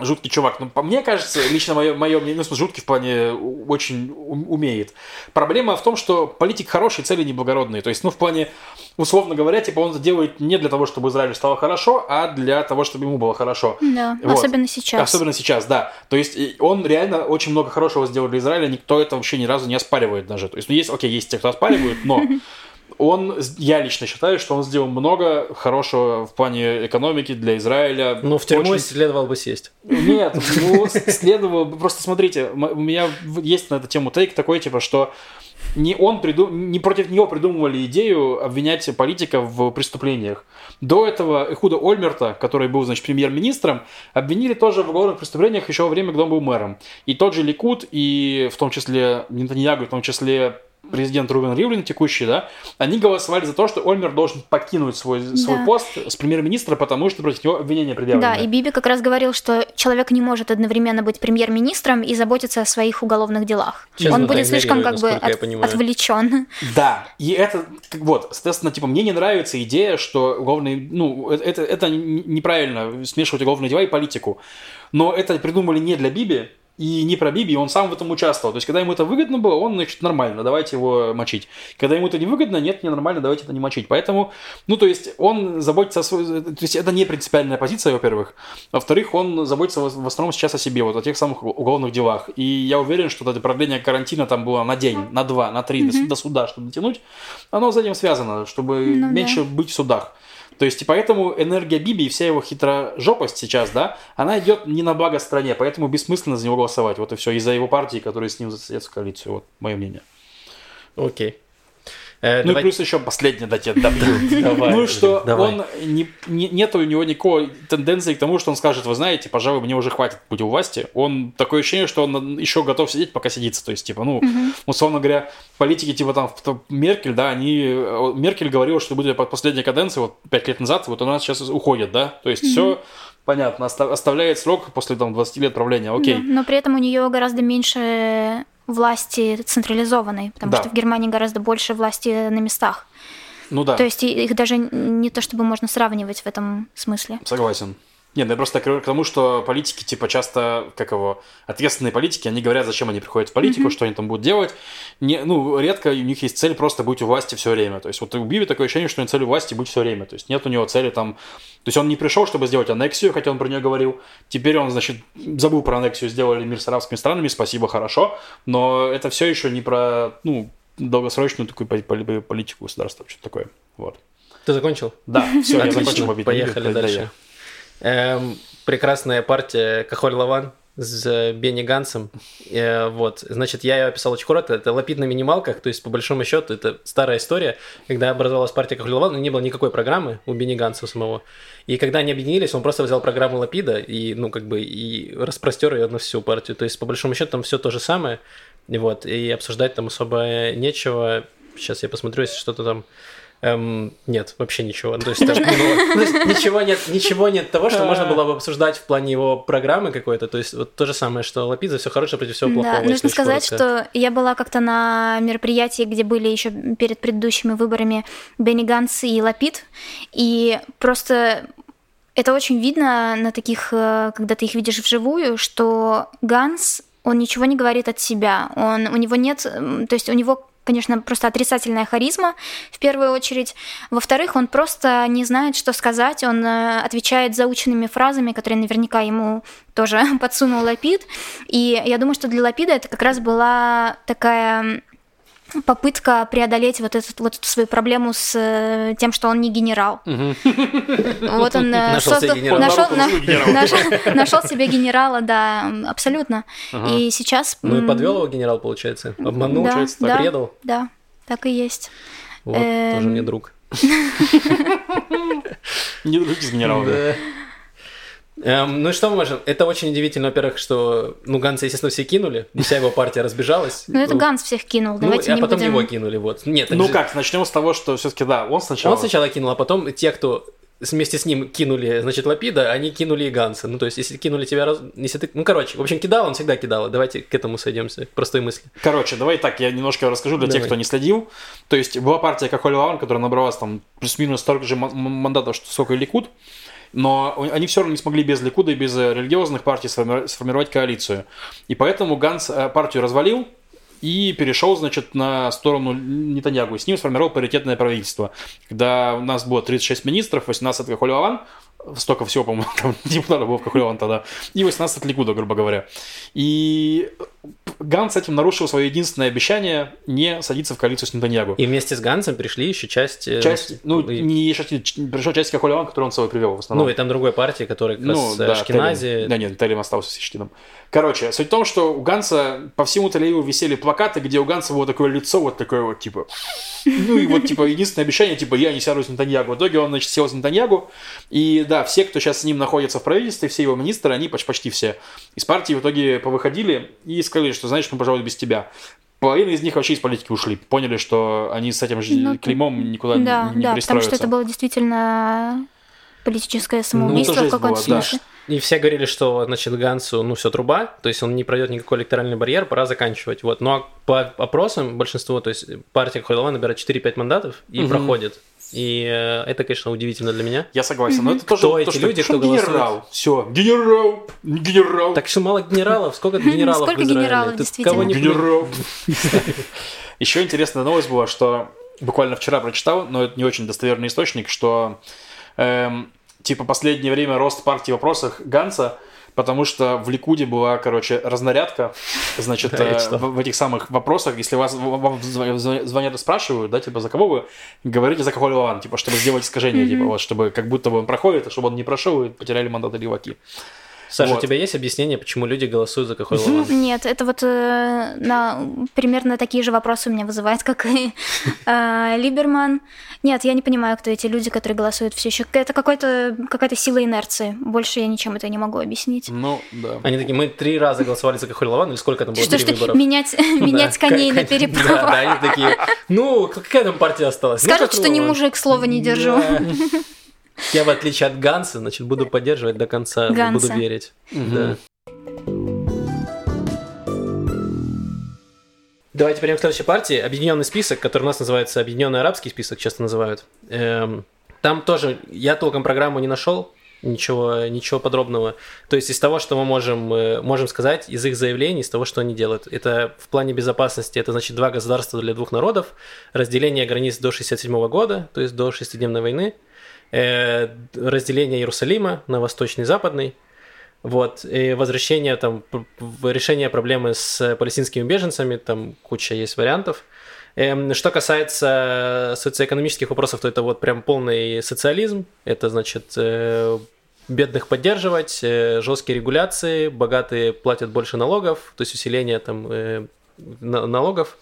Speaker 3: Жуткий чувак. Ну, по мне кажется, лично мое, мое мнение, ну, в смысле, жуткий в плане очень умеет. Проблема в том, что политик хороший, цели неблагородные. То есть, ну, в плане, условно говоря, типа он это делает не для того, чтобы Израилю стало хорошо, а для того, чтобы ему было хорошо.
Speaker 2: Да,
Speaker 3: Вот.
Speaker 2: особенно сейчас.
Speaker 3: Особенно сейчас, да. То есть он реально очень много хорошего сделал для Израиля, никто это вообще ни разу не оспаривает даже. То есть, ну, есть, окей, есть те, кто оспаривают, но он, я лично считаю, что он сделал много хорошего в плане экономики для Израиля.
Speaker 1: Ну, в тюрьму
Speaker 3: Очень-
Speaker 1: следовало бы сесть.
Speaker 3: нет, ну, следовало... Просто смотрите, у меня есть на эту тему тейк такой, типа, что не он приду... не против него придумывали идею обвинять политика в преступлениях. До этого Эхуда Ольмерта, который был, значит, премьер-министром, обвинили тоже в уголовных преступлениях еще во время, когда он был мэром. И тот же Ликут, и в том числе Нетаньягу, в том числе президент Рубен Ривлин текущий, да, они голосовали за то, что Ольмер должен покинуть свой, свой
Speaker 2: Да.
Speaker 3: пост с премьер-министра, потому что против него обвинения предъявлены.
Speaker 2: Да, и Биби как раз говорил, что человек не может одновременно быть премьер-министром и заботиться о своих уголовных делах.
Speaker 1: Честно,
Speaker 2: Он будет слишком как бы от- отвлечен.
Speaker 3: Да, и это, как вот, соответственно, типа, мне не нравится идея, что уголовные, ну, это, это неправильно, смешивать уголовные дела и политику. Но это придумали не для Биби, и не про Биби, он сам в этом участвовал. То есть, когда ему это выгодно было, он, значит, нормально, давайте его мочить. Когда ему это не выгодно, нет, ненормально, давайте это не мочить. Поэтому, ну, то есть, он заботится о своей... То есть, это не принципиальная позиция, во-первых. Во-вторых, он заботится в основном сейчас о себе, вот о тех самых уголовных делах. И я уверен, что это продление карантина там было на день, на два, на три, до, до суда, чтобы дотянуть. Оно с этим связано, чтобы
Speaker 2: Ну да.
Speaker 3: меньше быть в судах. То есть, и поэтому энергия Биби и вся его хитрожопость сейчас, да, она идет не на благо стране, поэтому бессмысленно за него голосовать. Вот и все, из-за его партии, которые с ним засадятся в коалицию. Вот мое мнение.
Speaker 1: Окей. Э,
Speaker 3: Ну
Speaker 1: давай-
Speaker 3: и плюс еще последнее, да, тебе добью. Ну что, он не, не- нет у него никакой тенденции к тому, что он скажет, вы знаете, пожалуй, мне уже хватит быть у власти. Он такое ощущение, что он еще готов сидеть, пока сидится. То есть, типа, ну, условно говоря, политики типа там Меркель, да, они... э, Меркель говорила, что будет под последней каденции, вот пять лет назад, вот она сейчас уходит, да. То есть все понятно, оста- оставляет срок после там 20 лет правления, окей.
Speaker 2: Да, Но при этом у нее гораздо меньше власти централизованной, потому
Speaker 3: Да.
Speaker 2: что в Германии гораздо больше власти на местах.
Speaker 3: Ну да.
Speaker 2: То есть их даже не то чтобы можно сравнивать в этом смысле.
Speaker 3: Согласен. Нет, ну я просто говорю к тому, что политики, типа, часто, как его, ответственные политики, они говорят, зачем они приходят в политику, что они там будут делать. Не, ну, редко у них есть цель просто быть у власти все время. То есть вот у Биби такое ощущение, что у него цель у власти быть все время. То есть нет у него цели там... То есть он не пришел, чтобы сделать аннексию, хотя он про нее говорил. Теперь он, значит, забыл про аннексию, сделали мир с арабскими странами, спасибо, хорошо. Но это все еще не про, ну, долгосрочную такую поли- поли- политику государства, что-то такое. Вот.
Speaker 1: Ты закончил?
Speaker 3: Да, все, я
Speaker 1: Отлично,
Speaker 3: закончил побить.
Speaker 1: Поехали дальше. Эм, прекрасная партия Кахоль Лаван с Бенни Гансом. Э, вот, значит, я ее описал очень коротко. Это лапид на минималках, то есть, по большому счету, это старая история, когда образовалась партия Кахоль Лаван, но не было никакой программы у Бенни Ганса самого. И когда они объединились, он просто взял программу Лапида и, ну, как бы, и распростер ее на всю партию. То есть, по большому счету, там все то же самое. Вот, и обсуждать там особо нечего. Сейчас я посмотрю, если что-то там Эм, нет, вообще ничего. То есть, там, ну, то есть ничего нет, ничего нет того, что можно было бы обсуждать в плане его программы какой-то. То есть вот то же самое, что Лапидзе, все хорошее против всего плохого.
Speaker 2: Да, нужно сказать, что я была как-то на мероприятии, где были еще перед предыдущими выборами Бенни Ганс и Лапид, и просто это очень видно на таких, э, когда ты их видишь вживую, что Ганс, он ничего не говорит от себя, он, у него нет, то есть у него конечно, просто отрицательная харизма в первую очередь. Во-вторых, он просто не знает, что сказать. Он э, отвечает заученными фразами, которые наверняка ему тоже подсунул Лапид. И я думаю, что для Лапида это как раз была такая попытка преодолеть вот, этот, вот эту свою проблему с э, тем, что он не генерал. Вот он
Speaker 1: Нашел себе генерала.
Speaker 3: генерала.
Speaker 2: генерала, да, абсолютно. И сейчас...
Speaker 1: Ну и подвел его генерал, получается. Обманул,
Speaker 3: получается, так,
Speaker 1: предал.
Speaker 2: Да, так и есть.
Speaker 1: Вот, тоже
Speaker 2: Эм.
Speaker 1: мне друг.
Speaker 3: Не дружите с генералом.
Speaker 1: Эм, ну и что мы можем? Это очень удивительно, во-первых, что, ну, Ганса, естественно, все кинули, и вся его партия разбежалась.
Speaker 2: Ну, это Ганс всех кинул,
Speaker 1: Ну,
Speaker 2: давайте
Speaker 1: а
Speaker 2: не
Speaker 1: потом
Speaker 2: будем...
Speaker 1: его кинули, вот. Нет,
Speaker 3: Ну
Speaker 1: же-
Speaker 3: как, начнем с того, что все-таки да, он сначала.
Speaker 1: Он сначала кинул, а потом те, кто вместе с ним кинули, значит, Лапида, они кинули и Ганса. Ну, то есть, если кинули тебя раз... Если ты... Ну, короче, в общем, кидал, он всегда кидал. Давайте к этому сойдемся, к простой мысли.
Speaker 3: Короче, давай так, я немножко расскажу для тех,
Speaker 1: Давай.
Speaker 3: кто не следил. То есть была партия Кахоль Лаван, которая набралась там плюс-минус столько же мандатов, что сколько и Ликуд. Но они все равно не смогли без Ликуда и без э, религиозных партий сформи- сформировать коалицию. И поэтому Ганс э, партию развалил и перешел, значит, на сторону Нетаньягу. И с ним сформировал паритетное правительство. Когда у нас было 36 министров, 18 Кахоль Лаван, столько всего, по-моему, там депутатов было в Кахоль Лаван тогда, и 18 Ликуда, грубо говоря. И Ганс этим нарушил свое единственное обещание не садиться в коалицию с Нетаньягу.
Speaker 1: И вместе с Гансом пришли еще часть... э,
Speaker 3: Часть, ну,
Speaker 1: и-
Speaker 3: не часть, пришел часть Кахоль Лаван, которую он с собой привел в основном.
Speaker 1: Ну, и там другой партии, которая как
Speaker 3: Ну,
Speaker 1: раз
Speaker 3: да,
Speaker 1: Ашкенази.
Speaker 3: Телем. Да нет, Телем остался с Иштином. Короче, суть в том, что у Ганса по всему Тель-Авиву висели плакаты, где у Ганса было такое лицо, вот такое вот, типа... Ну и вот, типа, единственное обещание, типа, я не сяду с Нетаньягу. В итоге он, значит, сел с Нетаньягу. И да, все, кто сейчас с ним находится в правительстве, все его министры, они почти, почти все из партии в итоге повыходили и сказали, что, знаешь, мы, пожалуй, без тебя. половина из них вообще из политики ушли. Поняли, что они с этим же
Speaker 2: Ну,
Speaker 3: клеймом никуда
Speaker 2: Да,
Speaker 3: не
Speaker 2: да, потому что это было действительно политическое самоубийство
Speaker 3: тоже
Speaker 2: в каком-то
Speaker 3: было, да.
Speaker 2: смысле.
Speaker 1: И все говорили, что, значит, Гансу, ну, все труба, то есть он не пройдет никакой электоральный барьер, пора заканчивать. Вот. Но по опросам большинство, то есть партия Хойлова набирает 4-5 мандатов и
Speaker 3: Мгм.
Speaker 1: проходит. И э, это, конечно, удивительно для меня.
Speaker 3: Я согласен, но это тоже
Speaker 1: Кто
Speaker 3: то,
Speaker 1: эти
Speaker 3: что,
Speaker 1: люди,
Speaker 3: что
Speaker 1: кто голосует?
Speaker 3: генерал. Все, генерал, генерал,
Speaker 1: Так что мало генералов, сколько генералов
Speaker 2: Сколько
Speaker 1: в Израиле?
Speaker 2: генералов,
Speaker 1: Тут
Speaker 2: действительно.
Speaker 1: кого не
Speaker 3: генерал. Еще интересная новость была, что буквально вчера прочитал, но это не очень достоверный источник, что эм, типа последнее время рост партии в вопросах Ганса, потому что в Ликуде была, короче, разнарядка, значит,
Speaker 1: Да,
Speaker 3: э, в, в этих самых вопросах, если вас вам зв- зв- звонят и спрашивают, да, типа, за кого вы, говорите за Кахоль Лаван, типа, чтобы сделать искажение, типа, вот, чтобы как будто бы он проходит, а чтобы он не прошел и потеряли мандаты леваки.
Speaker 1: Саша,
Speaker 3: Вот.
Speaker 1: у тебя есть объяснение, почему люди голосуют за Кахой Лаван?
Speaker 2: Нет, это вот э, на, примерно такие же вопросы у меня вызывает, как и э, Либерман. Нет, я не понимаю, кто эти люди, которые голосуют все еще. Это какой-то, какая-то сила инерции. Больше я ничем это не могу объяснить.
Speaker 3: Ну, да.
Speaker 1: Они такие, мы три раза голосовали за Кахой Лаван, или сколько там было?
Speaker 2: Что ж ты менять, менять коней на
Speaker 1: кон- Да, они такие, ну, какая там партия осталась? Ну,
Speaker 2: Скажут, что не мужик, слова не держу.
Speaker 1: Я, в отличие от Ганса, значит, буду поддерживать до конца,
Speaker 2: Ганса.
Speaker 1: буду верить.
Speaker 3: Мгм.
Speaker 1: Да. Давайте перейдем к следующей партии. Объединенный список, который у нас называется Объединенный арабский список, часто называют. Эм, там тоже я толком программу не нашел, ничего, ничего подробного. То есть из того, что мы можем, э, можем сказать, из их заявлений, из того, что они делают. Это в плане безопасности, это значит два государства для двух народов, разделение границ до 67 года, то есть до шестидневной войны, разделение Иерусалима на восточный и западный, вот, и возвращение, там, решение проблемы с палестинскими беженцами, там куча есть вариантов. Эм, Что касается социоэкономических вопросов, то это вот прям полный социализм. Это значит э, бедных поддерживать, э, жесткие регуляции, богатые платят больше налогов, то есть усиление там э, на- налогов,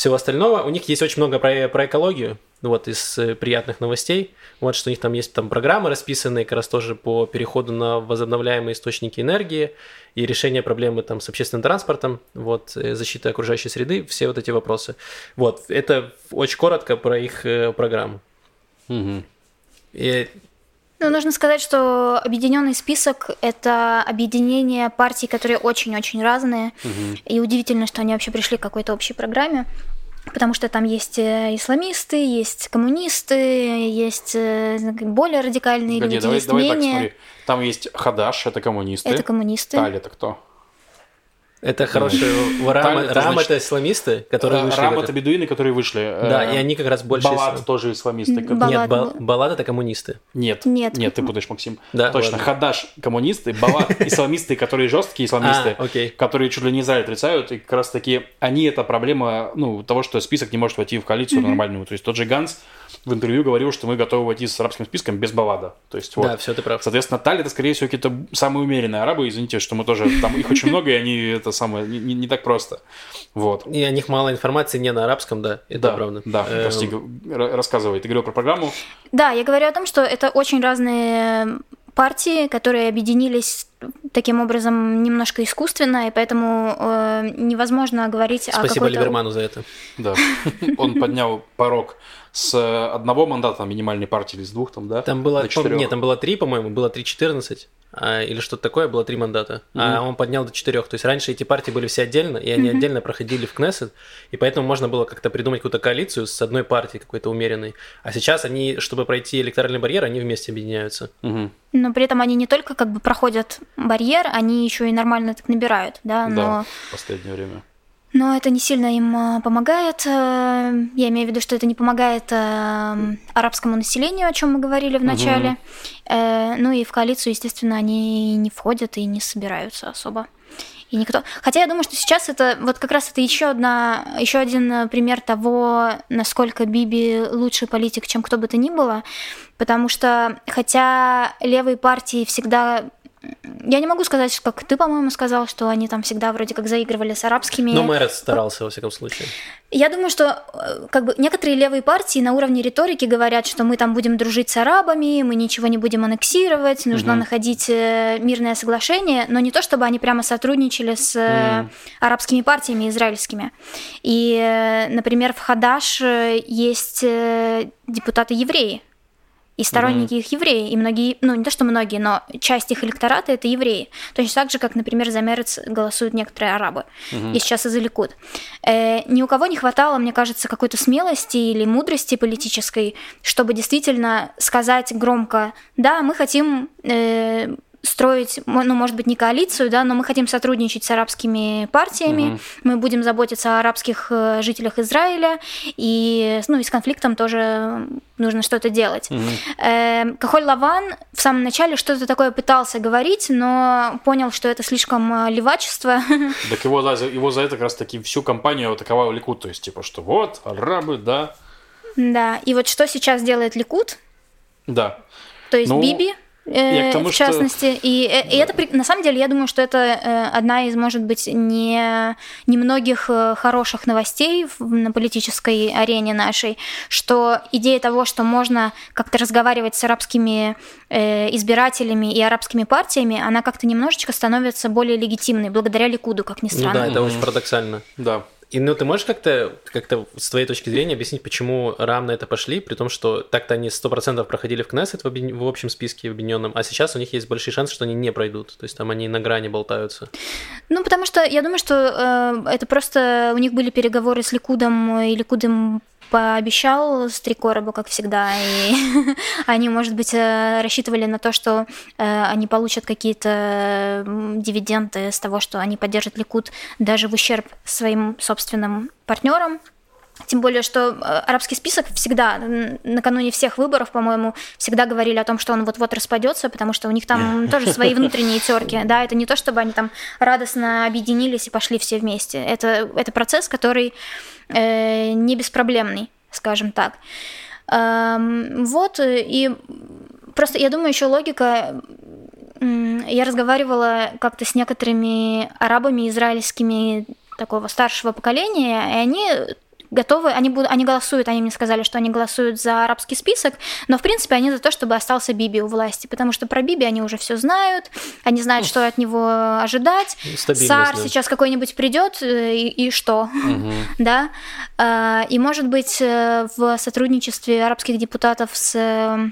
Speaker 1: всего остального. У них есть очень много про, про экологию, вот из э, приятных новостей. Вот что у них там есть там программы расписанные как раз тоже по переходу на возобновляемые источники энергии и решение проблемы там с общественным транспортом, вот э, защита окружающей среды, все вот эти вопросы. Вот это очень коротко про их э, программу.
Speaker 3: Мгм.
Speaker 1: И
Speaker 2: Ну, нужно сказать, что объединенный список это объединение партий, которые очень-очень разные. И удивительно, что они вообще пришли к какой-то общей программе. Потому что там есть э, исламисты, есть коммунисты, есть э, более радикальные
Speaker 3: Погоди,
Speaker 2: люди,
Speaker 3: давай,
Speaker 2: есть
Speaker 3: давай так
Speaker 2: менее.
Speaker 3: смотри. Там есть Хадаш, это коммунисты.
Speaker 2: это коммунисты.
Speaker 3: Таль это кто?
Speaker 1: Это хороший... Рам,
Speaker 3: Таль это
Speaker 1: Рам
Speaker 3: значит-
Speaker 1: это исламисты, которые вышли...
Speaker 3: Рам это бедуины, которые вышли.
Speaker 1: Да,
Speaker 3: Э,
Speaker 1: и они как раз больше...
Speaker 3: Балат
Speaker 1: ислам-
Speaker 3: тоже исламисты. Как-
Speaker 2: Балат
Speaker 1: Нет, Ба-
Speaker 2: был-
Speaker 1: Балат это коммунисты.
Speaker 3: Нет,
Speaker 2: Нет.
Speaker 3: нет, ты путаешь, Максим.
Speaker 1: Да,
Speaker 3: Точно,
Speaker 1: ладно.
Speaker 3: Хадаш коммунисты, Балат исламисты, которые жесткие исламисты,
Speaker 1: А, окей.
Speaker 3: которые чуть ли не Израиль отрицают, и как раз таки они это проблема, ну, того, что список не может войти в коалицию нормальную. То есть тот же Ганс в интервью говорил, что мы готовы войти с арабским списком без Балада. То есть вот.
Speaker 1: Да, все, ты прав.
Speaker 3: Соответственно, Таль это, скорее всего, какие-то самые умеренные арабы. Извините, что мы тоже... Там их очень много, и они это самое... Не, не- так просто. Вот.
Speaker 1: И о них мало информации не на арабском, да, это
Speaker 3: да,
Speaker 1: правда.
Speaker 3: Да,
Speaker 1: Эм,
Speaker 3: прости, рассказывай. Ты говорил про программу.
Speaker 2: Да, я говорю о том, что это очень разные партии, которые объединились таким образом немножко искусственно, и поэтому э, невозможно говорить о
Speaker 1: Спасибо. Либерману за это.
Speaker 3: Да. Он поднял порог с одного мандата минимальной партии или с двух там, да?
Speaker 1: Там было, нет, там было три, по-моему, было 3-14, а, или что-то такое, было три мандата, а он поднял до четырех. То есть раньше эти партии были все отдельно, и они отдельно проходили в Кнессет, и поэтому можно было как-то придумать какую-то коалицию с одной партией какой-то умеренной. А сейчас они, чтобы пройти электоральный барьер, они вместе объединяются.
Speaker 2: Но при этом они не только как бы проходят барьер, они еще и нормально так набирают, да, но...
Speaker 3: Да, в последнее время.
Speaker 2: Но это не сильно им а, помогает. э, Я имею в виду, что это не помогает э, арабскому населению, о чем мы говорили в начале. Э, Ну и в коалицию, естественно, они не входят и не собираются особо. И никто. Хотя я думаю, что сейчас это вот как раз это еще одна, еще один пример того, насколько Биби лучший политик, чем кто бы то ни было, потому что хотя левые партии всегда я не могу сказать, как ты, по-моему, сказал, что они там всегда вроде как заигрывали с арабскими.
Speaker 1: Ну, Мэрит старался, во всяком случае.
Speaker 2: Я думаю, что э, как бы некоторые левые партии на уровне риторики говорят, что мы там будем дружить с арабами, мы ничего не будем аннексировать, нужно угу. находить э, мирное соглашение, но не то, чтобы они прямо сотрудничали с mm. арабскими партиями израильскими. И, например, в Хадаш есть депутаты евреи, и сторонники mm-hmm. их евреи, и многие, ну не то что многие, но часть их электората это евреи. Точно так же, как, например, за Мерец голосуют некоторые арабы, mm-hmm. и сейчас и за Ликуд. Э, ни у кого не хватало, мне кажется, какой-то смелости или мудрости политической, чтобы действительно сказать громко, да, мы хотим э, строить, ну, может быть, не коалицию, да, но мы хотим сотрудничать с арабскими партиями, угу. мы будем заботиться о арабских э, жителях Израиля, и, ну, и с конфликтом тоже нужно что-то делать. Угу. Кахоль Лаван в самом начале что-то такое пытался говорить, но понял, что это слишком э, левачество.
Speaker 3: Так его, да, его за это как раз таки всю компанию атаковал Ликут, то есть, типа, что вот, арабы, да.
Speaker 2: Да, и вот что сейчас делает Ликут?
Speaker 3: Да.
Speaker 2: То есть ну... Биби э, тому, в частности. Что... И, э, и это, на самом деле, я думаю, что это э, одна из, может быть, не, немногих э, хороших новостей на политической арене нашей, что идея того, что можно как-то разговаривать с арабскими э, избирателями и арабскими партиями, она как-то немножечко становится более легитимной, благодаря Ликуду, как ни странно. Ну
Speaker 1: да, это очень парадоксально.
Speaker 3: Да.
Speaker 1: И ну ты можешь как-то как-то с твоей точки зрения объяснить, почему РАМ на это пошли, при том, что так-то они 100% проходили в Кнессет в, объ... в общем списке объединенном, а сейчас у них есть большие шансы, что они не пройдут. То есть там они на грани болтаются.
Speaker 2: Ну, потому что я думаю, что э, это просто у них были переговоры с Ликудом, и Ликудом пообещал три короба, как всегда, и они, может быть, э, рассчитывали на то, что э, они получат какие-то дивиденды с того, что они поддержат Ликут даже в ущерб своим собственным партнерам, тем более, что э, арабский список всегда, накануне всех выборов, по-моему, всегда говорили о том, что он вот-вот распадется, потому что у них там тоже свои внутренние терки. Да, это не то, чтобы они там радостно объединились и пошли все вместе. Это, это процесс, который э, не беспроблемный, скажем так. Эм, вот, и просто я думаю, еще логика я разговаривала как-то с некоторыми арабами израильскими такого старшего поколения, и они готовы, они, будут, они голосуют, они мне сказали, что они голосуют за арабский список, но в принципе они за то, чтобы остался Биби у власти, потому что про Биби они уже все знают, они знают, что от него ожидать. Сар да. сейчас какой-нибудь придет э, и, и что, угу. да? А, и может быть э, в сотрудничестве арабских депутатов с э,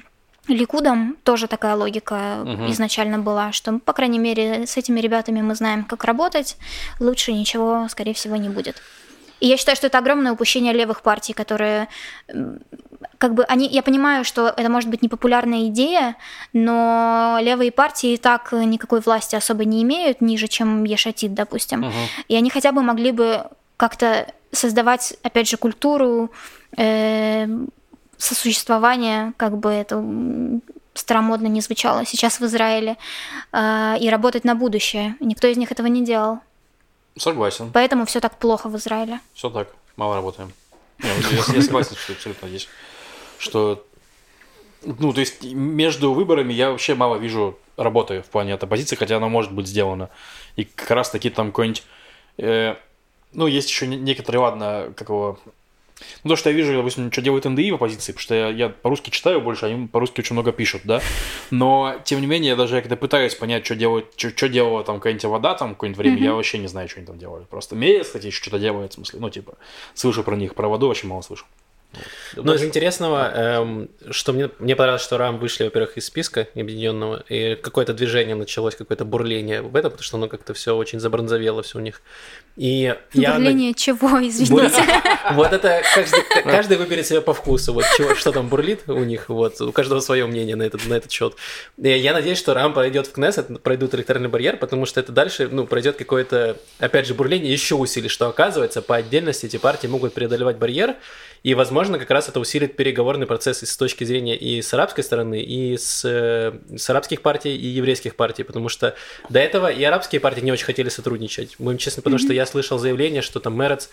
Speaker 2: Ликудом тоже такая логика угу. изначально была, что, по крайней мере, с этими ребятами мы знаем, как работать, лучше ничего, скорее всего, не будет. И я считаю, что это огромное упущение левых партий, которые как бы они, я понимаю, что это может быть непопулярная идея, но левые партии и так никакой власти особо не имеют, ниже, чем Ешатит, допустим. Uh-huh. И они хотя бы могли бы как-то создавать, опять же, культуру э, сосуществования, как бы это старомодно не звучало сейчас в Израиле, э, и работать на будущее. Никто из них этого не делал.
Speaker 3: Согласен.
Speaker 2: Поэтому все так плохо в Израиле.
Speaker 3: Все так, мало работаем. Я, я, я согласен, что абсолютно здесь. Что, ну, то есть между выборами я вообще мало вижу работы в плане от оппозиции, хотя она может быть сделана. И как раз таки там какой-нибудь... Э, ну, есть еще некоторые, ладно, как его ну, то, что я вижу, допустим, что делают НДИ в оппозиции, потому что я, я по-русски читаю больше, они по-русски очень много пишут, да. Но, тем не менее, я даже когда пытаюсь понять, что делают, что, что делала там какая-нибудь вода там какое-нибудь время, mm-hmm. я вообще не знаю, что они там делали. Просто Мерец, кстати, еще что-то делает, в смысле, ну, типа, слышу про них, про воду очень мало слышу.
Speaker 1: Ну, из интересного, эм, что мне, мне понравилось, что РАМ вышли, во-первых, из списка объединенного, и какое-то движение началось, какое-то бурление в этом, потому что оно как-то все очень забронзовело, все у них. И
Speaker 2: Бурление я... чего, извините?
Speaker 1: Вот это каждый, каждый выберет себе по вкусу, вот чего, что там бурлит у них, вот, у каждого свое мнение на этот, на этот счет. И я надеюсь, что РАМ пройдет в Кнессет, пройдут электоральный барьер, потому что это дальше, ну, пройдет какое-то, опять же, бурление еще усилит, что оказывается, по отдельности эти партии могут преодолевать барьер, и, возможно, как раз это усилит переговорный процесс с точки зрения и с арабской стороны, и с, с арабских партий, и еврейских партий, потому что до этого и арабские партии не очень хотели сотрудничать. Будем честны, потому mm-hmm. что я слышал заявление, что там Мерец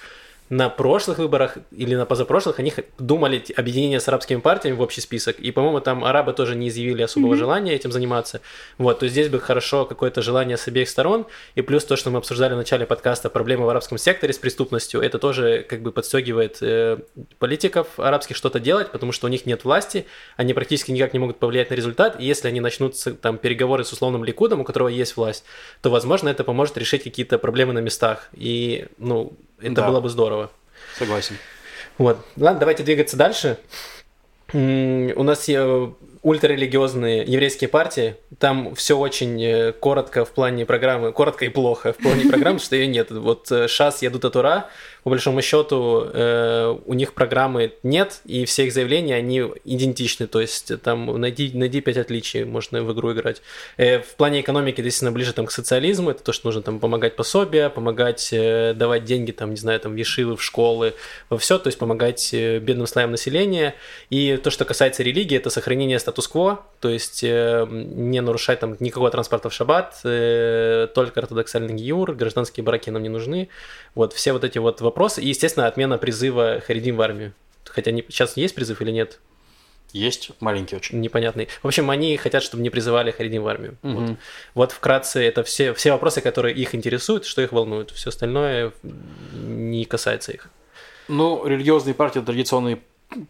Speaker 1: на прошлых выборах или на позапрошлых они думали объединение с арабскими партиями в общий список, и, по-моему, там арабы тоже не изъявили особого mm-hmm. желания этим заниматься. Вот, то здесь бы хорошо какое-то желание с обеих сторон, и плюс то, что мы обсуждали в начале подкаста, проблемы в арабском секторе с преступностью, это тоже как бы подстегивает э, политиков арабских что-то делать, потому что у них нет власти, они практически никак не могут повлиять на результат, и если они начнут там переговоры с условным Ликудом, у которого есть власть, то, возможно, это поможет решить какие-то проблемы на местах, и, ну, это да. было бы здорово.
Speaker 3: Согласен.
Speaker 1: Вот. Ладно, давайте двигаться дальше. У нас ультрарелигиозные еврейские партии. Там все очень э, коротко в плане программы, коротко и плохо в плане программы, что ее нет. Вот э, Шас Ядута Тура, по большому счету, э, у них программы нет, и все их заявления, они идентичны. То есть там найди, найди 5 отличий, можно в игру играть. В плане экономики, действительно, ближе там, к социализму. Это то, что нужно там помогать пособия, помогать давать деньги, там, не знаю, там, в в школы, во все, то есть помогать бедным слоям населения. И то, что касается религии, это сохранение статус-кво, то есть э, не нарушать там никакого транспорта в шаббат, э, только ортодоксальный гиюр, гражданские браки нам не нужны. Вот все вот эти вот вопросы. И, естественно, отмена призыва Харидим в армию. Хотя не, сейчас есть призыв или нет?
Speaker 3: Есть, маленький очень.
Speaker 1: Непонятный. В общем, они хотят, чтобы не призывали Харидим в армию. Угу. Вот. вот вкратце это все, все вопросы, которые их интересуют, что их волнует. Все остальное не касается их.
Speaker 3: Ну, религиозные партии традиционные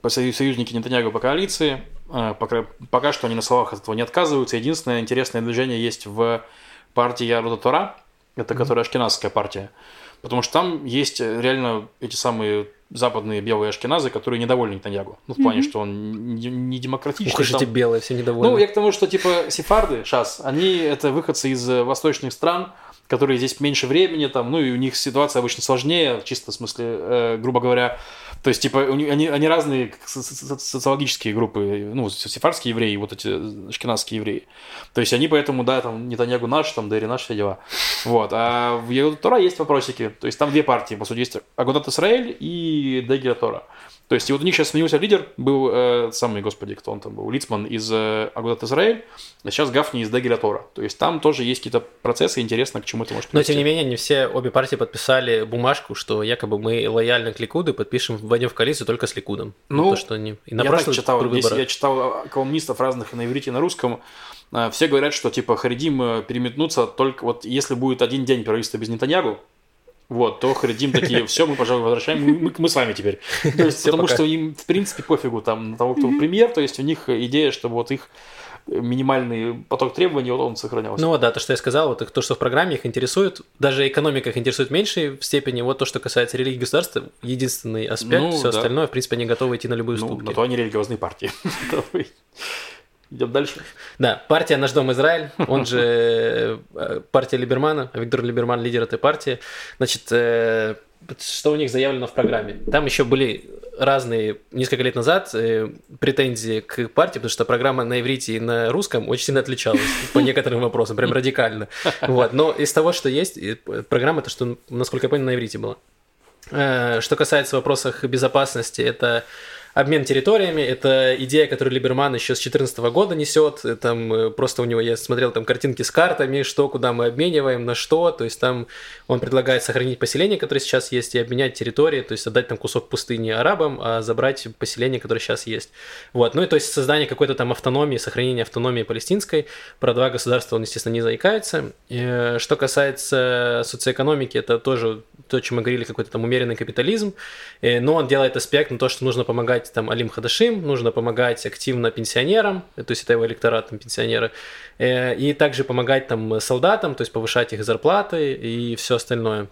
Speaker 3: союзники Нетаньягу по коалиции. А, пока, пока что они на словах от этого не отказываются. Единственное интересное движение есть в партии Яруда Тора, это mm-hmm. которая ашкеназская партия. Потому что там есть реально эти самые западные белые ашкеназы, которые недовольны Нетаньягу. Ну, в плане, mm-hmm. что он не, демократичный. Ух,
Speaker 1: там... белые, все недовольны.
Speaker 3: Ну, я к тому, что, типа, сефарды, сейчас, они это выходцы из восточных стран, которые здесь меньше времени, там, ну, и у них ситуация обычно сложнее, чисто в смысле, э, грубо говоря, то есть, типа, они, они разные социологические группы, ну, сефарские евреи, вот эти шкинадские евреи. То есть, они поэтому, да, там, Нетаньягу наш, там, Дери наш, все дела. Вот. А в Тора есть вопросики. То есть, там две партии, по сути, есть Агодат Исраэль и Дегера Тора. То есть, и вот у них сейчас сменился лидер, был э, самый, господи, кто он там был, Лицман из э, Агудат Израиль, а сейчас Гафни из Дагеля Тора. То есть, там тоже есть какие-то процессы, интересно, к чему это может
Speaker 1: привести. Но, тем не менее, не все, обе партии подписали бумажку, что якобы мы лояльны к Ликуду и подпишем, войдем в коалицию только с Ликудом.
Speaker 3: Ну, то, что они... и на я так читал, если я читал колумнистов разных и на иврите, и на русском, э, все говорят, что, типа, Харидим э, переметнутся только вот если будет один день правительства без Нетаньягу, вот, то Харидим такие, все, мы, пожалуй, возвращаем, мы, мы с вами теперь. То есть, потому пока. что им, в принципе, пофигу там на того, кто премьер, то есть у них идея, чтобы вот их минимальный поток требований, вот он сохранялся.
Speaker 1: Ну да, то, что я сказал, вот то, что в программе их интересует, даже экономика их интересует в меньшей степени, вот то, что касается религии государства, единственный аспект, ну, все да. остальное, в принципе, они готовы идти на любые ну, уступки.
Speaker 3: на то они религиозные партии. Идем дальше.
Speaker 1: Да, партия «Наш дом Израиль», он же э, партия Либермана, Виктор Либерман лидер этой партии. Значит, э, что у них заявлено в программе? Там еще были разные, несколько лет назад, э, претензии к партии, потому что программа на иврите и на русском очень сильно отличалась по некоторым вопросам, прям радикально. Вот. Но из того, что есть, программа, то, что, насколько я понял, на иврите была. Что касается вопросов безопасности, это обмен территориями. Это идея, которую Либерман еще с 2014 года несет. Там э, просто у него, я смотрел там картинки с картами, что, куда мы обмениваем, на что. То есть там он предлагает сохранить поселение, которое сейчас есть, и обменять территории, то есть отдать там кусок пустыни арабам, а забрать поселение, которое сейчас есть. Вот. Ну и то есть создание какой-то там автономии, сохранение автономии палестинской. Про два государства он, естественно, не заикается. И, э, что касается социоэкономики, это тоже то, о чем мы говорили, какой-то там умеренный капитализм. Э, но он делает аспект на то, что нужно помогать помогать там Алим Хадашим, нужно помогать активно пенсионерам, то есть это его электорат, там, пенсионеры, э, и также помогать там солдатам, то есть повышать их зарплаты и все остальное.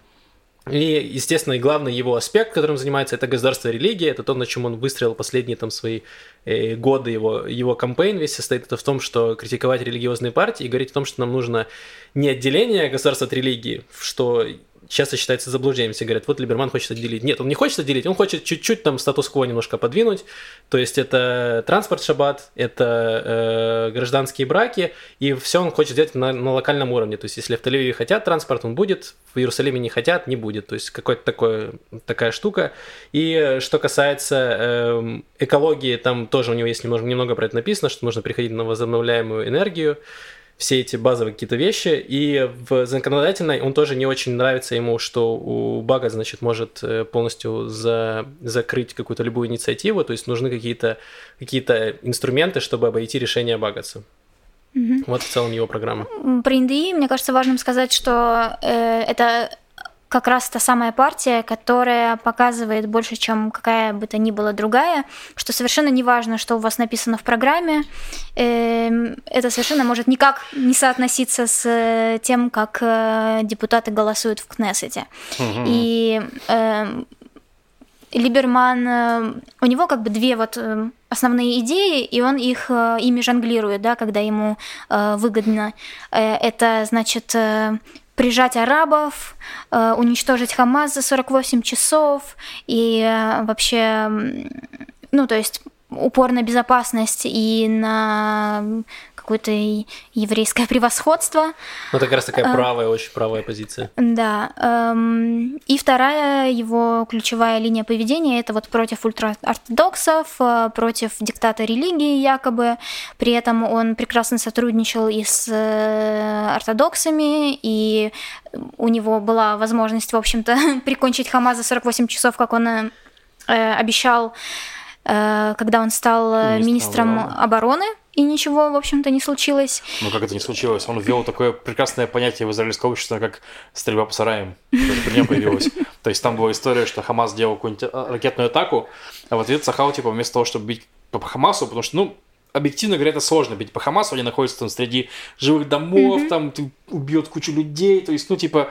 Speaker 1: И, естественно, и главный его аспект, которым занимается, это государство и религия, это то, на чем он выстроил последние там свои э, годы, его, его кампейн весь состоит это в том, что критиковать религиозные партии и говорить о том, что нам нужно не отделение государства от религии, что часто считается заблуждением. Все говорят, вот Либерман хочет отделить. Нет, он не хочет отделить, он хочет чуть-чуть там статус-кво немножко подвинуть. То есть это транспорт шаббат, это э, гражданские браки, и все он хочет сделать на, на локальном уровне. То есть если в Тель-Авиве хотят транспорт, он будет, в Иерусалиме не хотят, не будет. То есть какая-то такое, такая штука. И что касается э, экологии, там тоже у него есть немного, немного про это написано, что нужно приходить на возобновляемую энергию. Все эти базовые какие-то вещи. И в законодательной он тоже не очень нравится ему, что у бага, значит, может э, полностью за, закрыть какую-то любую инициативу, то есть нужны какие-то какие инструменты, чтобы обойти решение багаться. Угу. Вот в целом его программа.
Speaker 2: Про НДИ, мне кажется, важным сказать, что э, это как раз та самая партия, которая показывает больше, чем какая бы то ни была другая, что совершенно не важно, что у вас написано в программе, эм, это совершенно может никак не соотноситься с э, тем, как э, депутаты голосуют в Кнессете. Угу. И эм, Либерман, э, у него как бы две вот основные идеи, и он их ими жонглирует, да, когда ему выгодно. Это, значит, прижать арабов, э, уничтожить Хамас за 48 часов и э, вообще, ну, то есть упор на безопасность и на какое-то еврейское превосходство.
Speaker 1: Ну, это как раз такая э, правая, очень правая позиция.
Speaker 2: Да. Эм, и вторая его ключевая линия поведения – это вот против ультраортодоксов, э, против диктата религии якобы. При этом он прекрасно сотрудничал и с э, ортодоксами, и у него была возможность, в общем-то, прикончить Хамас за 48 часов, как он обещал когда он стал министром, министром обороны. обороны и ничего, в общем-то, не случилось.
Speaker 3: Ну, как это не случилось? Он ввел такое прекрасное понятие в израильском обществе, как стрельба по сараям. Это при нем появилось. То есть там была история, что Хамас сделал какую-нибудь а, ракетную атаку, а в ответ Сахал, типа, вместо того, чтобы бить по Хамасу, потому что, ну, объективно говоря, это сложно бить по Хамасу, они находятся там среди живых домов, mm-hmm. там ты убьет кучу людей, то есть, ну, типа,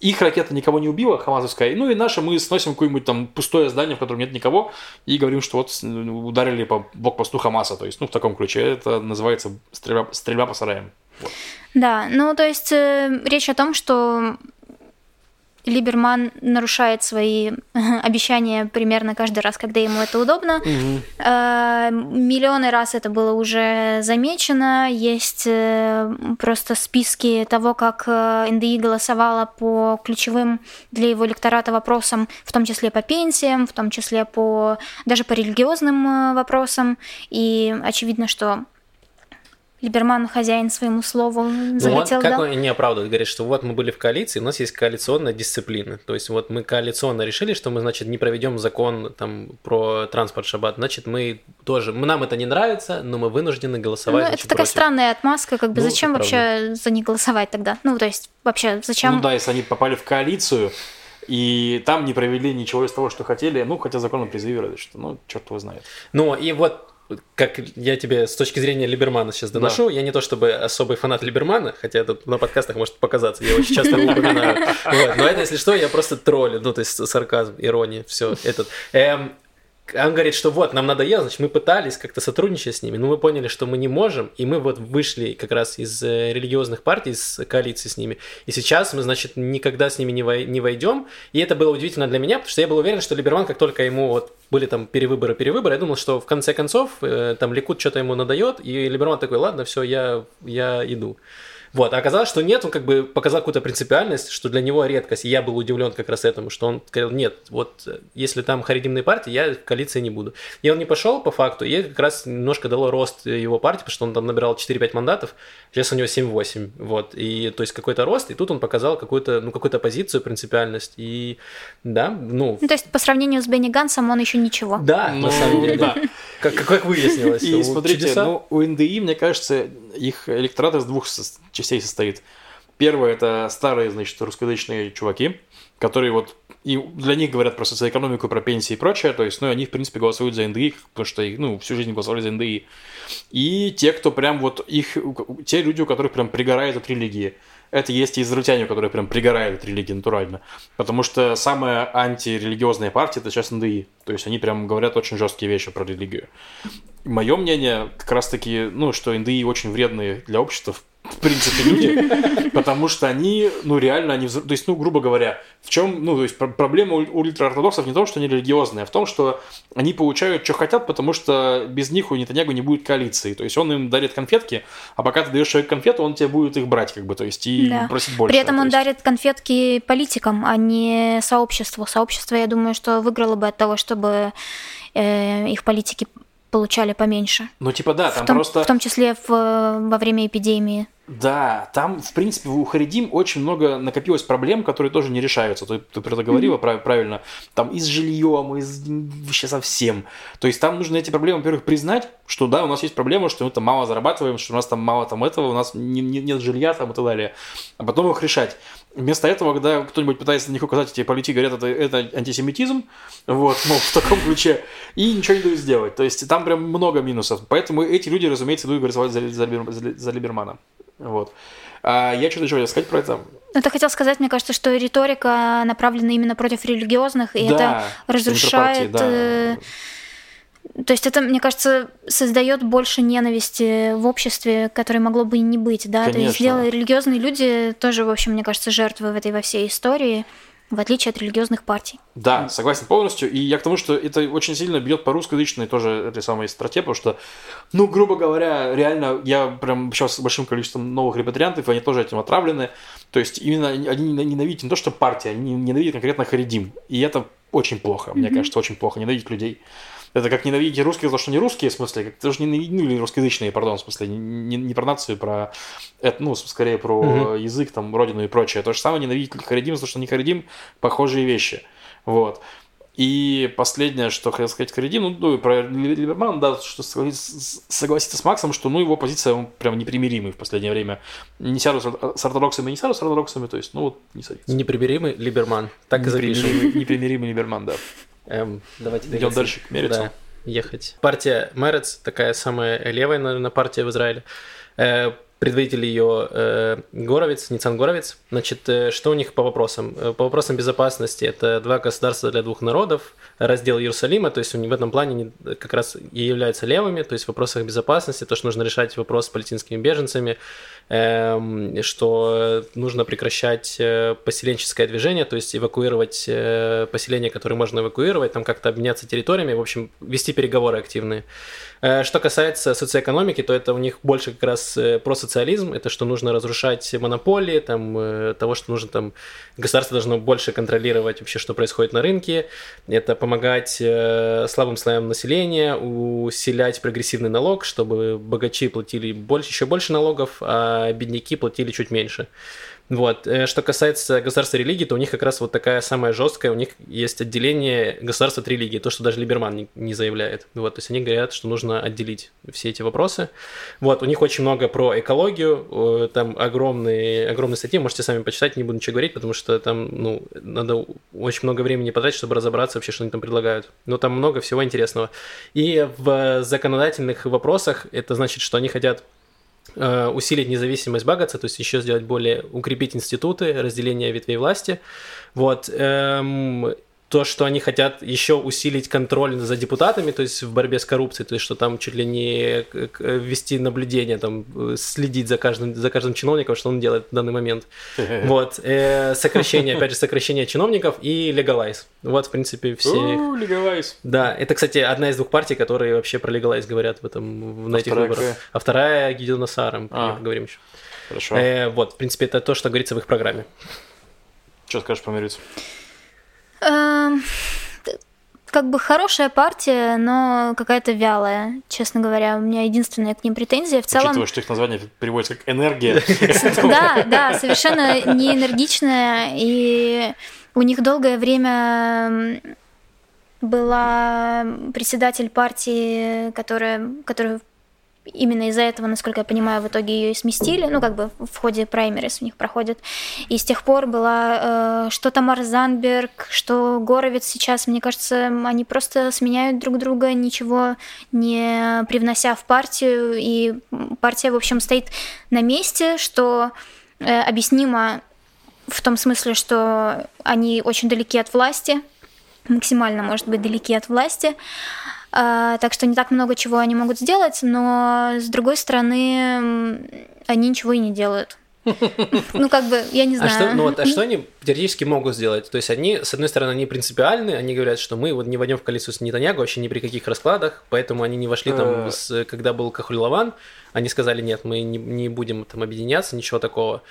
Speaker 3: их ракета никого не убила, хамазовская, ну и наша мы сносим какое-нибудь там пустое здание, в котором нет никого, и говорим, что вот ударили по блокпосту Хамаса, то есть, ну, в таком ключе. Это называется стрельба, стрельба по сараям. Вот.
Speaker 2: Да, ну, то есть э, речь о том, что Либерман нарушает свои обещания примерно каждый раз, когда ему это удобно. Угу. Миллионы раз это было уже замечено. Есть э, просто списки того, как э, НДИ голосовала по ключевым для его электората вопросам, в том числе по пенсиям, в том числе по даже по религиозным вопросам. И очевидно, что Либерман хозяин своему слову
Speaker 1: залетел, ну, как да? он не оправдывает, говорит, что вот мы были в коалиции, у нас есть коалиционная дисциплина. То есть вот мы коалиционно решили, что мы, значит, не проведем закон там про транспорт шаббат, значит, мы тоже, нам это не нравится, но мы вынуждены голосовать.
Speaker 2: Ну,
Speaker 1: значит,
Speaker 2: это такая против. странная отмазка, как бы ну, зачем вообще за них голосовать тогда? Ну, то есть вообще зачем?
Speaker 3: Ну да, если они попали в коалицию, и там не провели ничего из того, что хотели, ну, хотя законно призывировали, что, ну, черт его знает.
Speaker 1: Ну, и вот как я тебе с точки зрения Либермана сейчас доношу, да. я не то чтобы особый фанат Либермана, хотя это на подкастах может показаться, я очень часто его упоминаю. Но это, если что, я просто троллю, ну, то есть сарказм, ирония, все этот. Эм, он говорит, что вот, нам надоело, значит, мы пытались как-то сотрудничать с ними, но мы поняли, что мы не можем, и мы вот вышли как раз из э, религиозных партий, из коалиции с ними, и сейчас мы, значит, никогда с ними не, не войдем, и это было удивительно для меня, потому что я был уверен, что Либерман, как только ему вот были там перевыборы, перевыборы, я думал, что в конце концов э, там Ликут что-то ему надает, и Либерман такой, ладно, все, я, я иду. Вот, а оказалось, что нет, он как бы показал какую-то принципиальность, что для него редкость. И я был удивлен как раз этому, что он сказал, нет, вот если там харидимные партии, я в коалиции не буду. И он не пошел по факту, и как раз немножко дало рост его партии, потому что он там набирал 4-5 мандатов, сейчас у него 7-8, вот. И то есть какой-то рост, и тут он показал какую-то, ну, какую-то позицию, принципиальность, и да, ну...
Speaker 2: Ну, то есть по сравнению с Бенни Гансом он еще ничего.
Speaker 1: Да, ну, на самом деле, да. Как, как выяснилось.
Speaker 3: И смотрите, ну, у НДИ, мне кажется, их электорат из двух частей состоит. Первое – это старые, значит, русскоязычные чуваки, которые вот и для них говорят про социоэкономику, про пенсии и прочее, то есть, ну, они, в принципе, голосуют за НДИ, потому что, ну, всю жизнь голосовали за НДИ. И те, кто прям вот их, те люди, у которых прям пригорает от религии. Это есть и израильтяне, которые прям пригорают от религии натурально. Потому что самая антирелигиозная партия это сейчас НДИ. То есть они прям говорят очень жесткие вещи про религию. Мое мнение как раз таки, ну, что НДИ очень вредные для общества в принципе, люди, потому что они, ну, реально, они, то есть, ну, грубо говоря, в чем, ну, то есть, проблема у ультраортодоксов не в том, что они религиозные, а в том, что они получают, что хотят, потому что без них у Нетаньягу не будет коалиции, то есть, он им дарит конфетки, а пока ты даешь человеку конфету, он тебе будет их брать, как бы, то есть, и да. просить больше.
Speaker 2: При этом он
Speaker 3: есть...
Speaker 2: дарит конфетки политикам, а не сообществу. Сообщество, я думаю, что выиграло бы от того, чтобы э, их политики получали поменьше.
Speaker 3: Ну, типа, да, там
Speaker 2: в том,
Speaker 3: просто...
Speaker 2: В том числе в, во время эпидемии.
Speaker 3: Да, там, в принципе, у Харидим очень много накопилось проблем, которые тоже не решаются. Ты, ты про это говорила mm-hmm. правильно. Там и с жильем, и с вообще совсем. То есть там нужно эти проблемы, во-первых, признать, что да, у нас есть проблема, что мы там мало зарабатываем, что у нас там мало там этого, у нас не, не, нет жилья там и так далее. А потом их решать. Вместо этого, когда кто-нибудь пытается на них указать, эти политики говорят, это, это антисемитизм, вот, мол, в таком ключе, и ничего не дают сделать. То есть там прям много минусов. Поэтому эти люди, разумеется, идут голосовать за, за, за, за Либермана. Вот. А я что-то еще хотел сказать про это.
Speaker 2: Ну, ты хотел сказать, мне кажется, что риторика направлена именно против религиозных, и да, это разрушает... Да. Э, то есть это, мне кажется, создает больше ненависти в обществе, которой могло бы и не быть, да. Конечно. То есть дело, религиозные люди тоже, в общем, мне кажется, жертвы в этой во всей истории в отличие от религиозных партий.
Speaker 3: Да, согласен полностью. И я к тому, что это очень сильно бьет по русскоязычной тоже этой самой строте, потому что, ну, грубо говоря, реально, я прям общался с большим количеством новых репатриантов, они тоже этим отравлены. То есть именно они ненавидят не то, что партия, они ненавидят конкретно Харидим. И это очень плохо, mm-hmm. мне кажется, очень плохо ненавидеть людей. Это как ненавидеть русских за что не русские, в смысле, как тоже не ну, или русскоязычные, пардон, в смысле, не, не про нацию, про, это, ну, скорее про угу. язык, там, родину и прочее. То же самое ненавидеть харидим, за то, что не харидим, похожие вещи. Вот. И последнее, что хотел сказать Харидим, ну, ну, про Либермана, да, что согласиться, с Максом, что, ну, его позиция он прям непримиримый в последнее время. Не сяду с ортодоксами, не сяду с ортодоксами, то есть, ну, вот, не садится.
Speaker 1: Непримиримый Либерман, так и запишем.
Speaker 3: Непримиримый Либерман, да.
Speaker 1: Эм, давайте
Speaker 3: Идем дальше к Мерицу.
Speaker 1: Да, ехать. Партия Мерец, такая самая левая, наверное, партия в Израиле. Э, предводитель ее э, Горовец, Ницан Горовец. Значит, э, что у них по вопросам? Э, по вопросам безопасности это два государства для двух народов, раздел Иерусалима, то есть они в этом плане как раз и являются левыми, то есть в вопросах безопасности, то, что нужно решать вопрос с палестинскими беженцами, что нужно прекращать э, поселенческое движение, то есть эвакуировать э, поселения, которые можно эвакуировать, там как-то обменяться территориями, в общем, вести переговоры активные. Э, что касается социоэкономики, то это у них больше как раз про социализм, это что нужно разрушать монополии, там, того, что нужно там, государство должно больше контролировать вообще, что происходит на рынке, это помогать слабым слоям населения, усилять прогрессивный налог, чтобы богачи платили больше, еще больше налогов, а бедняки платили чуть меньше. Вот. Э, что касается государства религии, то у них как раз вот такая самая жесткая, у них есть отделение государства от религии, то, что даже Либерман не, заявляет. Вот. То есть они говорят, что нужно отделить все эти вопросы. Вот. У них очень много про экологию, там огромные, огромные статьи, можете сами почитать, не буду ничего говорить, потому что там, ну, надо очень много времени потратить, чтобы разобраться вообще, что они там предлагают. Но там много всего интересного. И в законодательных вопросах это значит, что они хотят Э, усилить независимость Багаца, то есть еще сделать более, укрепить институты, разделение ветвей власти. Вот. То, что они хотят еще усилить контроль за депутатами, то есть в борьбе с коррупцией, то есть что там чуть ли не вести наблюдение, там следить за каждым, за каждым чиновником, что он делает в данный момент. Вот. Э, сокращение, опять же, сокращение чиновников и легалайз. Вот, в принципе, все.
Speaker 3: Легалайз.
Speaker 1: Да, это, кстати, одна из двух партий, которые вообще про легалайз говорят в этом, на а этих выборах. А вторая Гидеона Саром, а. поговорим еще.
Speaker 3: Хорошо.
Speaker 1: Э, вот, в принципе, это то, что говорится в их программе.
Speaker 3: Что скажешь по Мирицу?
Speaker 2: Эм, как бы хорошая партия, но какая-то вялая, честно говоря. У меня единственная к ним претензия. В целом...
Speaker 3: Учитывая, что их название переводится как энергия.
Speaker 2: Да, да, совершенно не энергичная. И у них долгое время была председатель партии, которая, которая именно из-за этого, насколько я понимаю, в итоге ее и сместили, ну, как бы в ходе праймерис у них проходит. И с тех пор была э, что Тамар Занберг, что Горовец сейчас, мне кажется, они просто сменяют друг друга, ничего не привнося в партию, и партия, в общем, стоит на месте, что э, объяснимо в том смысле, что они очень далеки от власти, максимально, может быть, далеки от власти, так что не так много чего они могут сделать, но с другой стороны, они ничего и не делают. Ну, как бы, я не знаю.
Speaker 1: А что, ну, вот, а что они теоретически могут сделать? То есть они, с одной стороны, они принципиальны, они говорят, что мы вот не войдем в коалицию с Нетаньягу вообще ни при каких раскладах, поэтому они не вошли там, э. с, когда был Кахуль Лаван, они сказали, нет, мы не, не будем там объединяться, ничего такого.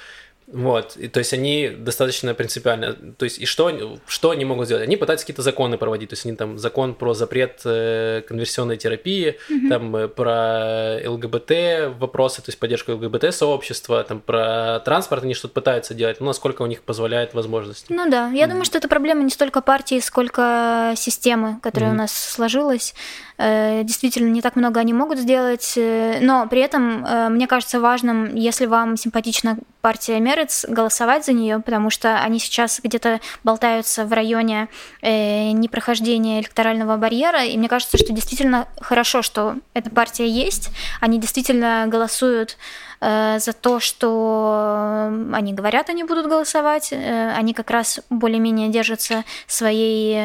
Speaker 1: Вот, и, то есть они достаточно принципиально, то есть и что, что они могут сделать? Они пытаются какие-то законы проводить, то есть они там закон про запрет э, конверсионной терапии, mm-hmm. там э, про ЛГБТ вопросы, то есть поддержку ЛГБТ-сообщества, там про транспорт они что-то пытаются делать, ну, насколько у них позволяет возможности.
Speaker 2: Ну да, я mm-hmm. думаю, что это проблема не столько партии, сколько системы, которая mm-hmm. у нас сложилась. Э, действительно, не так много они могут сделать, э, но при этом э, мне кажется важным, если вам симпатична партия Мерец, голосовать за нее, потому что они сейчас где-то болтаются в районе непрохождения электорального барьера, и мне кажется, что действительно хорошо, что эта партия есть, они действительно голосуют за то, что они говорят, они будут голосовать. Они как раз более-менее держатся своей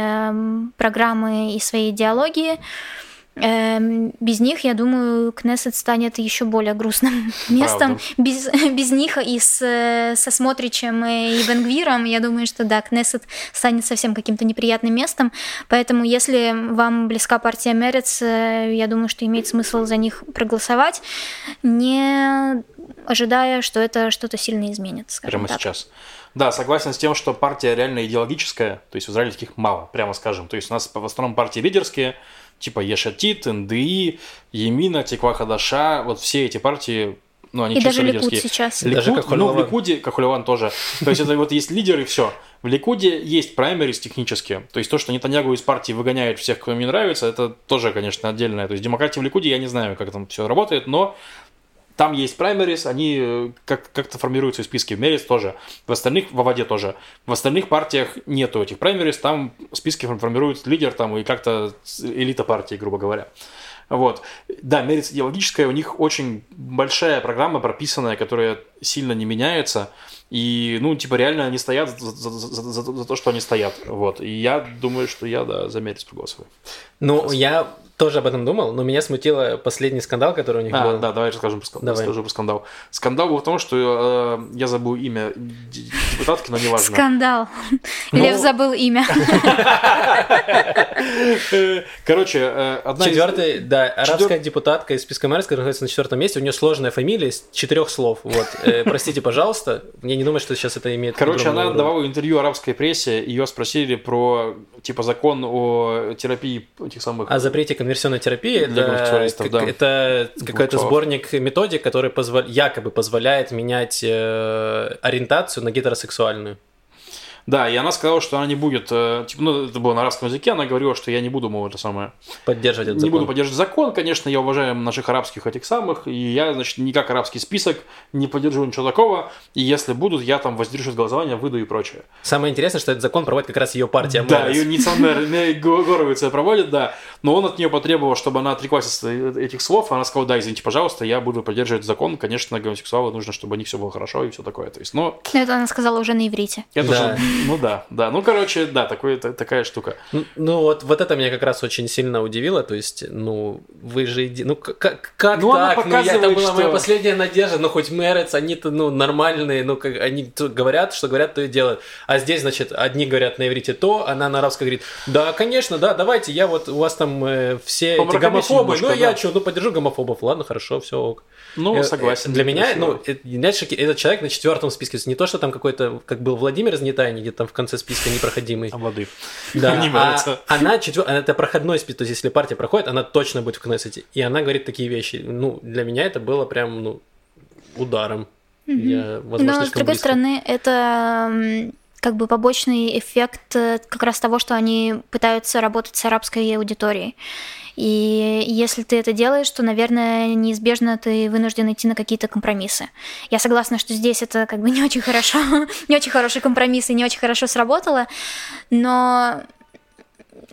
Speaker 2: программы и своей идеологии. Эм, без них, я думаю, Кнессет станет еще более грустным местом. Без, без них и с, со Смотричем и Бенгвиром, я думаю, что да, Кнессет станет совсем каким-то неприятным местом. Поэтому, если вам близка партия Мерец, э, я думаю, что имеет смысл за них проголосовать, не ожидая, что это что-то сильно изменит.
Speaker 3: Прямо
Speaker 2: так.
Speaker 3: сейчас. Да, согласен с тем, что партия реально идеологическая, то есть в Израиле таких мало, прямо скажем. То есть у нас в основном партии лидерские, типа Ешатит, НДИ, Емина, Теква Хадаша, вот все эти партии ну, они
Speaker 2: и даже
Speaker 3: лидерские.
Speaker 2: Ликуд сейчас.
Speaker 3: Ликуд,
Speaker 1: даже как
Speaker 3: ну, в Ликуде, как Хулеван тоже. То есть это вот есть лидеры, все. В Ликуде есть праймерис технические. То есть то, что Нетаньягу из партии выгоняет всех, кто им не нравится, это тоже, конечно, отдельное. То есть демократия в Ликуде, я не знаю, как там все работает, но там есть праймерис, они э, как- как-то формируются в списке. В Мерис тоже. В остальных, в воде тоже. В остальных партиях нету этих праймерис, там списки формирует лидер там и как-то элита партии, грубо говоря. Вот. Да, Мерец идеологическая, у них очень большая программа прописанная, которая сильно не меняется. И, ну, типа, реально они стоят за, за, за, за, за то, что они стоят. Вот. И я думаю, что я, да, за Мерец проголосую.
Speaker 1: Ну, я тоже об этом думал, но меня смутило последний скандал, который у них
Speaker 3: а,
Speaker 1: был.
Speaker 3: Да, давай расскажем про,
Speaker 1: давай.
Speaker 3: расскажу про скандал. Скандал был в том, что э, я забыл имя депутатки, но неважно.
Speaker 2: Скандал.
Speaker 1: Ну...
Speaker 2: Лев забыл имя.
Speaker 3: Короче, э, одна
Speaker 1: Четвертая, из... да, арабская Четвер... депутатка из списка мэров, которая находится на четвертом месте, у нее сложная фамилия из четырех слов. Вот, э, простите, пожалуйста, мне не думаю, что сейчас это имеет.
Speaker 3: Короче, она роль. давала интервью арабской прессе, ее спросили про типа закон о терапии этих самых.
Speaker 1: О запрете конверсионной терапии. Это, как, да. это какой-то сборник методик, который позвол... якобы позволяет менять э, ориентацию на гетеросексуальную.
Speaker 3: Да, и она сказала, что она не будет, э, типа, ну, это было на арабском языке, она говорила, что я не буду, мол, это самое...
Speaker 1: Поддерживать этот
Speaker 3: Не
Speaker 1: закон.
Speaker 3: буду поддерживать закон, конечно, я уважаю наших арабских этих самых, и я, значит, никак арабский список не поддержу ничего такого, и если будут, я там воздержусь от голосования, выйду и прочее.
Speaker 1: Самое интересное, что этот закон проводит как раз ее партия.
Speaker 3: Да, ее Ницанер Горовица проводит, да, но он от нее потребовал, чтобы она отреклась от этих слов, она сказала, да, извините, пожалуйста, я буду поддерживать закон, конечно, гомосексуалы нужно, чтобы у них все было хорошо и все такое, то есть, но...
Speaker 2: Это она сказала уже на иврите.
Speaker 3: Это да. Же, ну да, да, ну, короче, да, такой, такая штука.
Speaker 1: Ну, вот, вот это меня как раз очень сильно удивило. То есть, ну, вы же... Ну, как, как ну, так? Ну, я, это была что... моя последняя надежда. Ну, хоть Мэрец, они-то, ну, нормальные. Ну, как, они говорят, что говорят, то и делают. А здесь, значит, одни говорят на иврите то, она на арабском говорит, да, конечно, да, давайте, я вот, у вас там э, все эти гомофобы. Ну, да. я что, ну, поддержу гомофобов. Ладно, хорошо, все ок.
Speaker 3: Ну, э, согласен.
Speaker 1: Для меня, ну, этот человек на четвертом списке. Не то, что там какой-то, как был Владимир из Нетайни, где там в конце списка непроходимый.
Speaker 3: А воды.
Speaker 1: Да. Не а она четвертая, это проходной список. То есть, если партия проходит, она точно будет в Кнессете. И она говорит такие вещи. Ну, для меня это было прям, ну, ударом.
Speaker 2: Я, возможно, Но, с другой близко. стороны, это как бы побочный эффект э, как раз того, что они пытаются работать с арабской аудиторией. И если ты это делаешь, то, наверное, неизбежно ты вынужден идти на какие-то компромиссы. Я согласна, что здесь это как бы не очень хорошо, не очень хороший компромисс и не очень хорошо сработало, но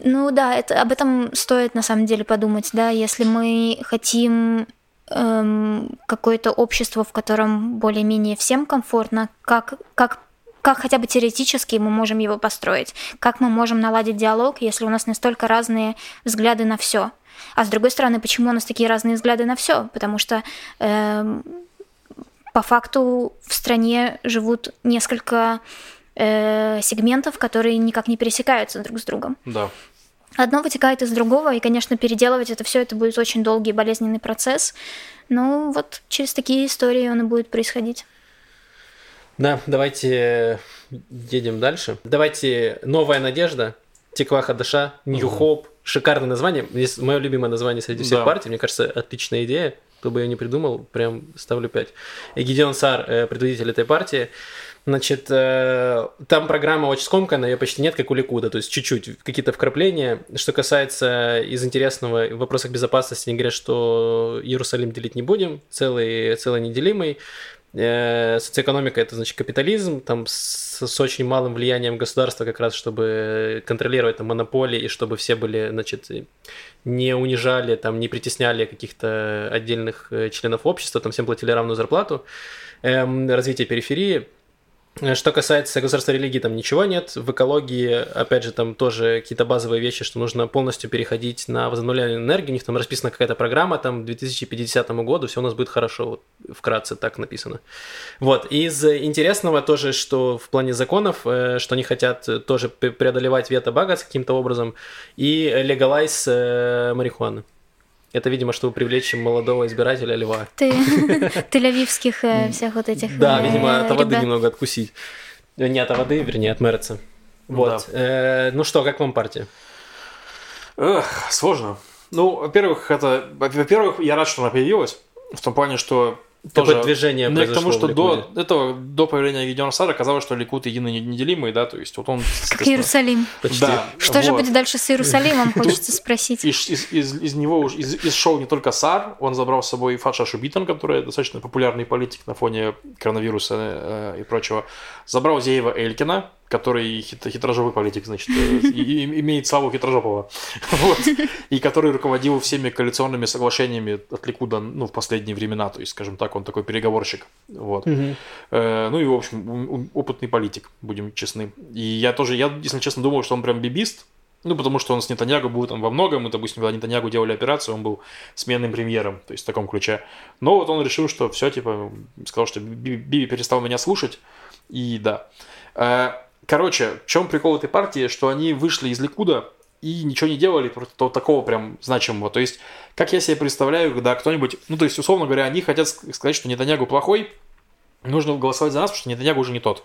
Speaker 2: ну да, это, об этом стоит на самом деле подумать, да, если мы хотим эм, какое-то общество, в котором более-менее всем комфортно, как, как как хотя бы теоретически мы можем его построить, как мы можем наладить диалог, если у нас настолько разные взгляды на все. А с другой стороны, почему у нас такие разные взгляды на все? Потому что э, по факту в стране живут несколько э, сегментов, которые никак не пересекаются друг с другом.
Speaker 3: Да.
Speaker 2: Одно вытекает из другого, и, конечно, переделывать это все это будет очень долгий и болезненный процесс. Ну, вот через такие истории он и будет происходить.
Speaker 1: Да, давайте едем дальше. Давайте «Новая надежда», «Теква Хадаша», «Нью Хоп». Шикарное название. Мое любимое название среди всех
Speaker 3: Да.
Speaker 1: партий. Мне кажется, отличная идея. Кто бы ее не придумал, прям ставлю 5. И Гидеон Сар, э, предводитель этой партии. Значит, э, там программа очень скомканная, ее почти нет, как у Ликуда, то есть чуть-чуть, какие-то вкрапления. Что касается из интересного в вопросах безопасности, они говорят, что Иерусалим делить не будем, целый, целый неделимый. Э, Социоэкономика это значит капитализм, там с, с очень малым влиянием государства как раз, чтобы контролировать там монополии и чтобы все были, значит, не унижали, там, не притесняли каких-то отдельных э, членов общества, там всем платили равную зарплату. Эм, развитие периферии. Э, Что касается государства религии, там ничего нет. В экологии, опять же, там тоже какие-то базовые вещи, что нужно полностью переходить на возобновляемую энергию. У них там расписана какая-то программа, там, к 2050 году все у нас будет хорошо. Вот, вкратце так написано. Вот. Из интересного тоже, что в плане законов, э, что они хотят тоже преодолевать вето-багас каким-то образом и легалайз э, марихуаны. Это, видимо, чтобы привлечь молодого избирателя льва.
Speaker 2: Ты тель-авивских э, всех вот этих
Speaker 1: Да,
Speaker 2: э,
Speaker 1: видимо, от воды немного откусить. Э, Не от воды, вернее, от Мерца. Вот. Э, Ну что, как вам партия?
Speaker 3: Эх, сложно. Ну, во-первых, это... Во-первых, я рад, что она появилась. В том плане, что тоже-
Speaker 1: движение
Speaker 3: Ну, к тому, что до этого, до появления Гедеона Сара казалось, что Ликут единый не- неделимый, да, то есть вот он...
Speaker 2: Как Иерусалим.
Speaker 1: Почти.
Speaker 3: Да,
Speaker 2: Что же
Speaker 3: вот.
Speaker 2: будет дальше с Иерусалимом, хочется спросить.
Speaker 3: Из, из, из, из него уж из, из шоу не только Сар, он забрал с собой и Фаша Шубитан, который достаточно популярный политик на фоне коронавируса э, и прочего. Забрал Зеева Элькина, который хит- хитрожопый политик, значит, э, и- имеет славу хитрожопого. Вот. И который руководил всеми коалиционными соглашениями от Ликуда ну, в последние времена. То есть, скажем так, он такой переговорщик. Вот.
Speaker 1: Мгм.
Speaker 3: Э, Ну и, в общем, опытный политик, будем честны. И я тоже, я, если честно, думал, что он прям бибист, ну, потому что он с Нетаньягу был там во многом, и, допустим, когда Нетаньягу делали операцию, он был сменным премьером, то есть в таком ключе. Но вот он решил, что все, типа, сказал, что Би- Биби перестал меня слушать, и да. Короче, в чем прикол этой партии, что они вышли из Ликуда и ничего не делали просто то- такого прям значимого. То есть, как я себе представляю, когда кто-нибудь, ну, то есть, условно говоря, они хотят ск- сказать, что Нетаньягу плохой, нужно голосовать за нас, потому что Нетаньягу уже не тот.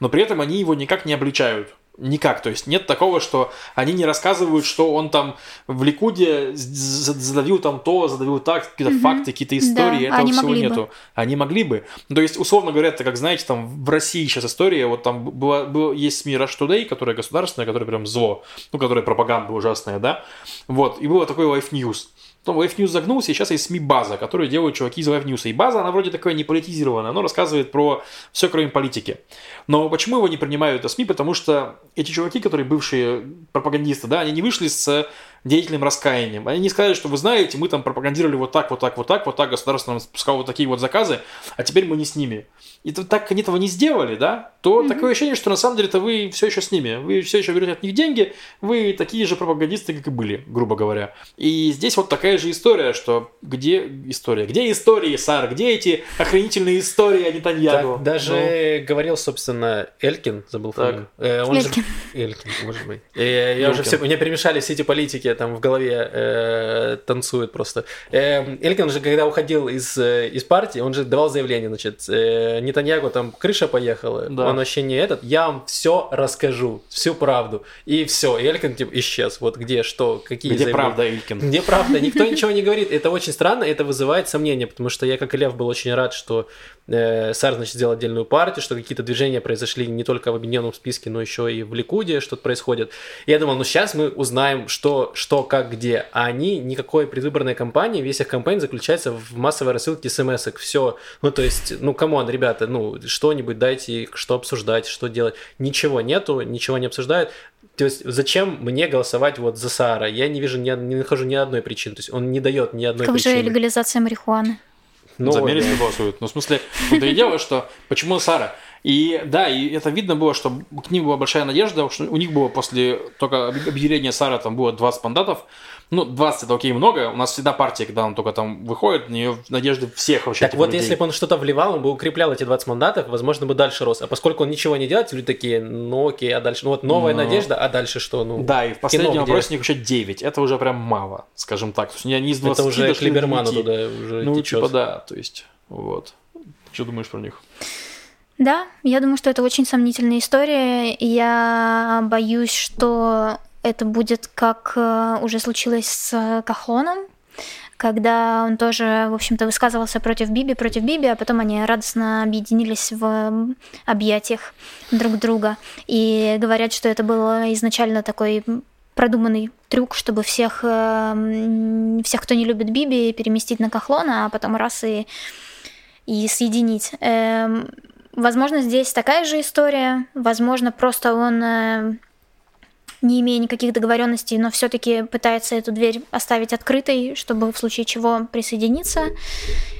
Speaker 3: Но при этом они его никак не обличают. Никак. То есть нет такого, что они не рассказывают, что он там в Ликуде задавил там то, задавил так, какие-то
Speaker 2: Мгм.
Speaker 3: факты, какие-то истории.
Speaker 2: Да,
Speaker 3: Этого
Speaker 2: они
Speaker 3: всего
Speaker 2: могли бы.
Speaker 3: нету. Они могли бы. Ну, То есть, условно говоря, это как, знаете, там в России сейчас история, вот там была, было, есть СМИ Rush Today, которая государственная, которая прям зло, ну, которая пропаганда ужасная, да, вот, и было такое Life News. Потом Life News загнулся, и сейчас есть СМИ База, которую делают чуваки из Life. И База, она вроде такая не политизированная, она рассказывает про все, кроме политики. Но почему его не принимают это СМИ? Потому что эти чуваки, которые бывшие пропагандисты, да, они не вышли с деятельным раскаянием. Они не сказали, что вы знаете, мы там пропагандировали вот так, вот так, вот так, вот так, государство нам спускало вот такие вот заказы, а теперь мы не с ними. И то- так они этого не сделали, да, то такое ощущение, что на самом деле-то вы все еще с ними. Вы все еще берете от них деньги, вы такие же пропагандисты, как и были, грубо говоря. И здесь вот такая же история, что где история? Где истории, Сар? Где эти охренительные истории о Нетаньягу?
Speaker 1: Так, даже говорил, собственно, Элькин, забыл
Speaker 3: Так.
Speaker 1: фамилию. Э, он же-
Speaker 2: Элькин.
Speaker 1: Элькин, может быть. Э, я уже
Speaker 3: Элькин.
Speaker 1: все, у меня перемешали все эти политики, там в голове э, танцуют просто. Э, Элькин же, когда уходил из, э, из партии, он же давал заявление, значит, э, Нетаньягу там крыша поехала,
Speaker 3: Да.
Speaker 1: он вообще не этот, я вам все расскажу, всю правду. И все, и Элькин типа исчез. Вот где, что, какие
Speaker 3: Где
Speaker 1: заявления.
Speaker 3: правда, Илькин?
Speaker 1: Где правда? Никто ничего не говорит. Это очень странно, это вызывает сомнения, потому что я, как и Лев, был очень рад, что э, Саар, значит, сделал отдельную партию, что какие-то движения произошли не только в объединенном списке, но еще и в Ликуде что-то происходит. И я думал, ну сейчас мы узнаем, что, что, как, где. А они, никакой предвыборной кампании, весь их кампания заключается в массовой рассылке смс-ок. Все. Ну, то есть, ну, come on, ребята, ну, что-нибудь дайте, что обсуждать, что делать. Ничего нету, ничего не обсуждают. То есть, зачем мне голосовать вот за Саара? Я не вижу, ни, не нахожу ни одной причины. То есть, он не дает ни одной
Speaker 2: Как же
Speaker 1: причины.
Speaker 2: легализация марихуаны?
Speaker 1: Ну,
Speaker 3: за
Speaker 1: да.
Speaker 3: не голосуют. Ну, в смысле, вот и дело, что почему Сара? И да, и это видно было, что к ним была большая надежда, что у них было после только объявления Сара там было 20 мандатов. Ну, 20 это окей много. У нас всегда партия, когда он только там выходит, на нее надежды всех вообще.
Speaker 1: Так
Speaker 3: типа,
Speaker 1: вот,
Speaker 3: людей.
Speaker 1: если бы он что-то вливал, он бы укреплял эти 20 мандатов, возможно, бы дальше рос. А поскольку он ничего не делает, люди такие, ну окей, а дальше? Ну вот новая
Speaker 3: Ну.
Speaker 1: надежда, а дальше что? Ну,
Speaker 3: Да, и в последнем вопросе у них еще 9. Это уже прям мало, скажем так. То есть они из 20
Speaker 1: это уже к Либерману
Speaker 3: 9.
Speaker 1: туда уже
Speaker 3: Ну,
Speaker 1: течет.
Speaker 3: типа да, то есть, вот. Что думаешь про них?
Speaker 2: Да, я думаю, что это очень сомнительная история. Я боюсь, что это будет как э, уже случилось с Кахлоном, когда он тоже, в общем-то, высказывался против Биби, против Биби, а потом они радостно объединились в объятиях друг друга. И говорят, что это было изначально такой продуманный трюк, чтобы всех, э, всех, кто не любит Биби, переместить на Кахлона, а потом раз и, и соединить. Эм, возможно, здесь такая же история. Возможно, просто он э, не имея никаких договоренностей, но все-таки пытается эту дверь оставить открытой, чтобы в случае чего присоединиться,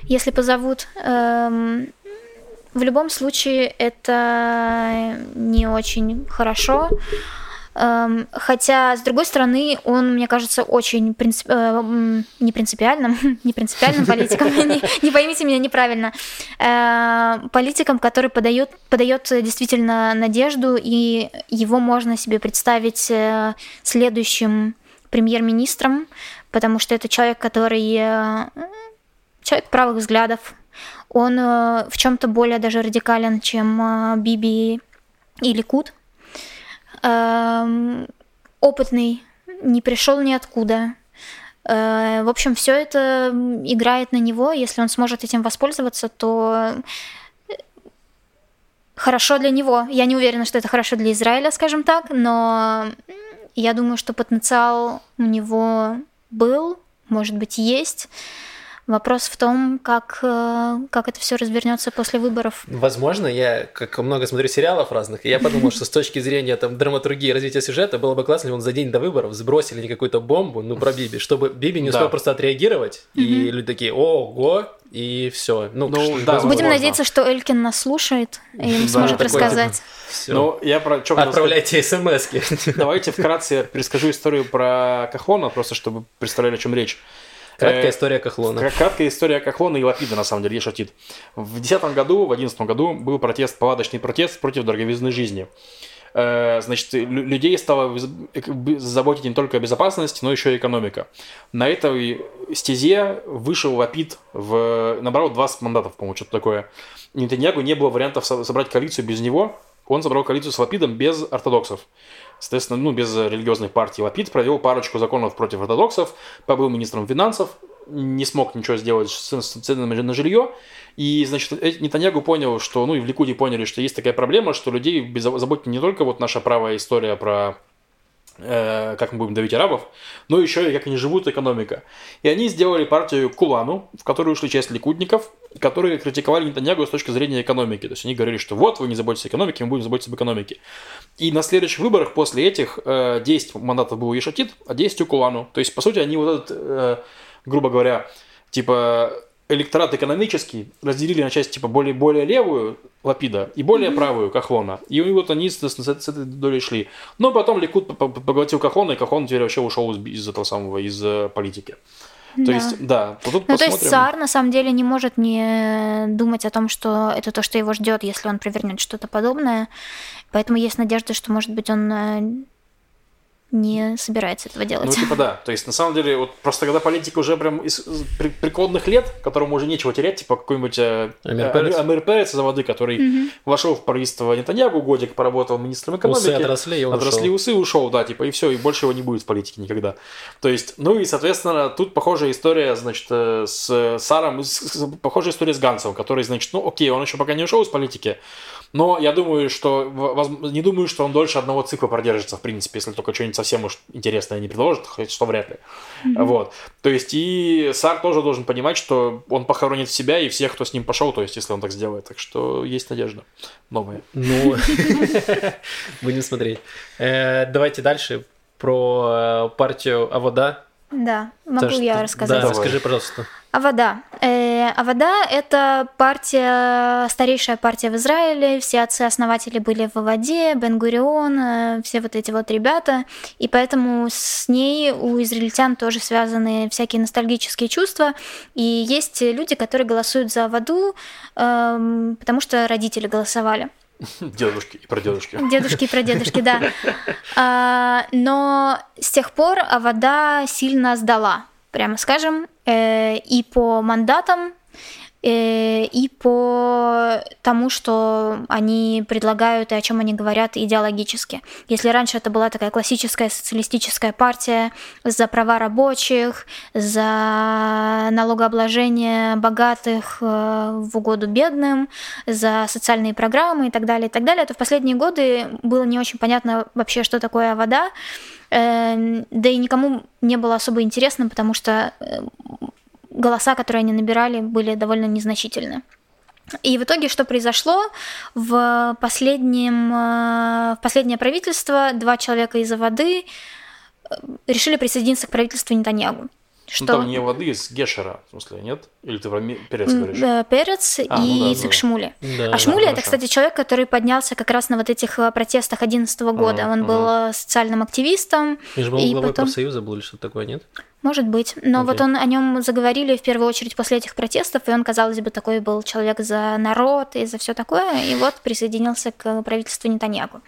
Speaker 2: если позовут. Эм, в любом случае это не очень хорошо. Эм, хотя, с другой стороны, он, мне кажется, очень принцип... э, не принципиальным, не принципиальным политиком, не, поймите меня неправильно, э, политиком, который подает, подает действительно надежду, и его можно себе представить э, следующим премьер-министром, потому что это человек, который человек правых взглядов, он в чем-то более даже радикален, чем Биби или Кут опытный, не пришел ниоткуда. Э, в общем, все это играет на него. Если он сможет этим воспользоваться, то э, хорошо для него. Я не уверена, что это хорошо для Израиля, скажем так, но я думаю, что потенциал у него был, может быть, есть. Вопрос в том, как, э, как это все развернется после выборов.
Speaker 1: Возможно, я как много смотрю сериалов разных, и я подумал, что с точки зрения там драматургии развития сюжета было бы классно, если он за день до выборов сбросили не какую-то бомбу, ну про Биби, чтобы Биби не успел да. просто отреагировать, и люди такие, ого, и все. Ну,
Speaker 2: ну да, Будем возможно. надеяться, что Элькин нас слушает и да, сможет рассказать.
Speaker 1: Все. Ну, я про что Отправляйте смс -ки.
Speaker 3: Давайте вкратце перескажу историю про Кахлона, просто чтобы представляли, о чем речь.
Speaker 1: Краткая э, история Кахлона.
Speaker 3: Краткая история Кахлона и Лапида, на самом деле, я шутит. В 2010 году, в 2011 году был протест, палаточный протест против дороговизны жизни. Э, значит, людей стало заботить не только безопасность, но еще и экономика. На этой стезе вышел Лапид, в... набрал 20 мандатов, по-моему, что-то такое. Нетаньягу не было вариантов собрать коалицию без него. Он собрал коалицию с Лапидом без ортодоксов. Соответственно, ну, без религиозных партий Лапид провел парочку законов против ортодоксов, побыл министром финансов, не смог ничего сделать с ценами на жилье. И, значит, Нетаньягу понял, что, ну, и в Ликуде поняли, что есть такая проблема, что людей заботит не только вот наша правая история про Э, как мы будем давить арабов, но еще и как они живут, экономика. И они сделали партию Кулану, в которую ушли часть ликудников, которые критиковали Нетаньягу с точки зрения экономики. То есть они говорили, что вот, вы не заботитесь о экономике, мы будем заботиться об экономике. И на следующих выборах после этих 10 э, мандатов было Ешатит, а 10 у Кулану. То есть, по сути, они вот этот, э, грубо говоря, типа электорат экономический разделили на часть типа более, более левую Лапида и более mm-hmm. правую Кахлона. И вот они с, с, с этой долей шли. Но потом Ликут поглотил Кахлона, и Кахон теперь вообще ушел из, из этого самого, из э, политики. То да. есть, да,
Speaker 2: то тут ну, посмотрим. то есть Цар на самом деле не может не думать о том, что это то, что его ждет, если он провернет что-то подобное. Поэтому есть надежда, что, может быть, он э, не собирается этого делать.
Speaker 3: Ну, типа да. То есть, на самом деле, вот просто когда политика уже прям из при, прикладных лет, которому уже нечего терять, типа какой-нибудь э, Амир, Перец. Амир Перец за воды, который угу. вошел в правительство Нетаньягу, годик поработал министром экономики. Усы
Speaker 1: отросли, и он
Speaker 3: Отросли
Speaker 1: ушел.
Speaker 3: усы, ушел, да, типа, и все, и больше его не будет в политике никогда. То есть, ну и, соответственно, тут похожая история, значит, э, с Саром, с, с, похожая история с Гансом, который, значит, ну окей, он еще пока не ушел из политики, но я думаю, что не думаю, что он дольше одного цикла продержится, в принципе, если только что-нибудь совсем уж интересное не предложит, хоть что вряд ли. Mm-hmm. Вот. То есть и Сар тоже должен понимать, что он похоронит себя и всех, кто с ним пошел, то есть если он так сделает. Так что есть надежда новая.
Speaker 1: Ну, будем смотреть. Э, давайте дальше про э, партию Авода.
Speaker 2: Да, могу я рассказать.
Speaker 1: Да, расскажи, пожалуйста.
Speaker 2: Авода. Э, Авода – это партия, старейшая партия в Израиле. Все отцы-основатели были в Аводе, Бен-Гурион, э, все вот эти вот ребята. И поэтому с ней у израильтян тоже связаны всякие ностальгические чувства. И есть люди, которые голосуют за Аводу, э, потому что родители голосовали.
Speaker 3: Дедушки и прадедушки.
Speaker 2: Дедушки и прадедушки, да. А, но с тех пор Авода сильно сдала прямо скажем, и по мандатам э, и по тому, что они предлагают и о чем они говорят идеологически. Если раньше это была такая классическая социалистическая партия за права рабочих, за налогообложение богатых э, в угоду бедным, за социальные программы и так далее, и так далее, то в последние годы было не очень понятно вообще, что такое вода, э, да и никому не было особо интересно, потому что голоса, которые они набирали, были довольно незначительны. И в итоге что произошло? В, последнем, э, в последнее правительство два человека из-за воды э, решили присоединиться к правительству Нетаньягу.
Speaker 3: Что... Ну, там не воды из Гешера, в смысле, нет? Или ты про Перец говоришь?
Speaker 2: Да, Перец а, и ну, да, Ицек да. Шмули. Да, а Шмули да, это, кстати, человек, который поднялся как раз на вот этих э, протестах 2011 года. А, Он а. был социальным активистом.
Speaker 1: И же был и главой потом... профсоюза был или что-то такое, нет?
Speaker 2: Может быть. Но okay. вот он о нем заговорили в первую очередь после этих протестов, и он, казалось бы, такой был человек за народ и за все такое, и вот присоединился к правительству Нетаньягу.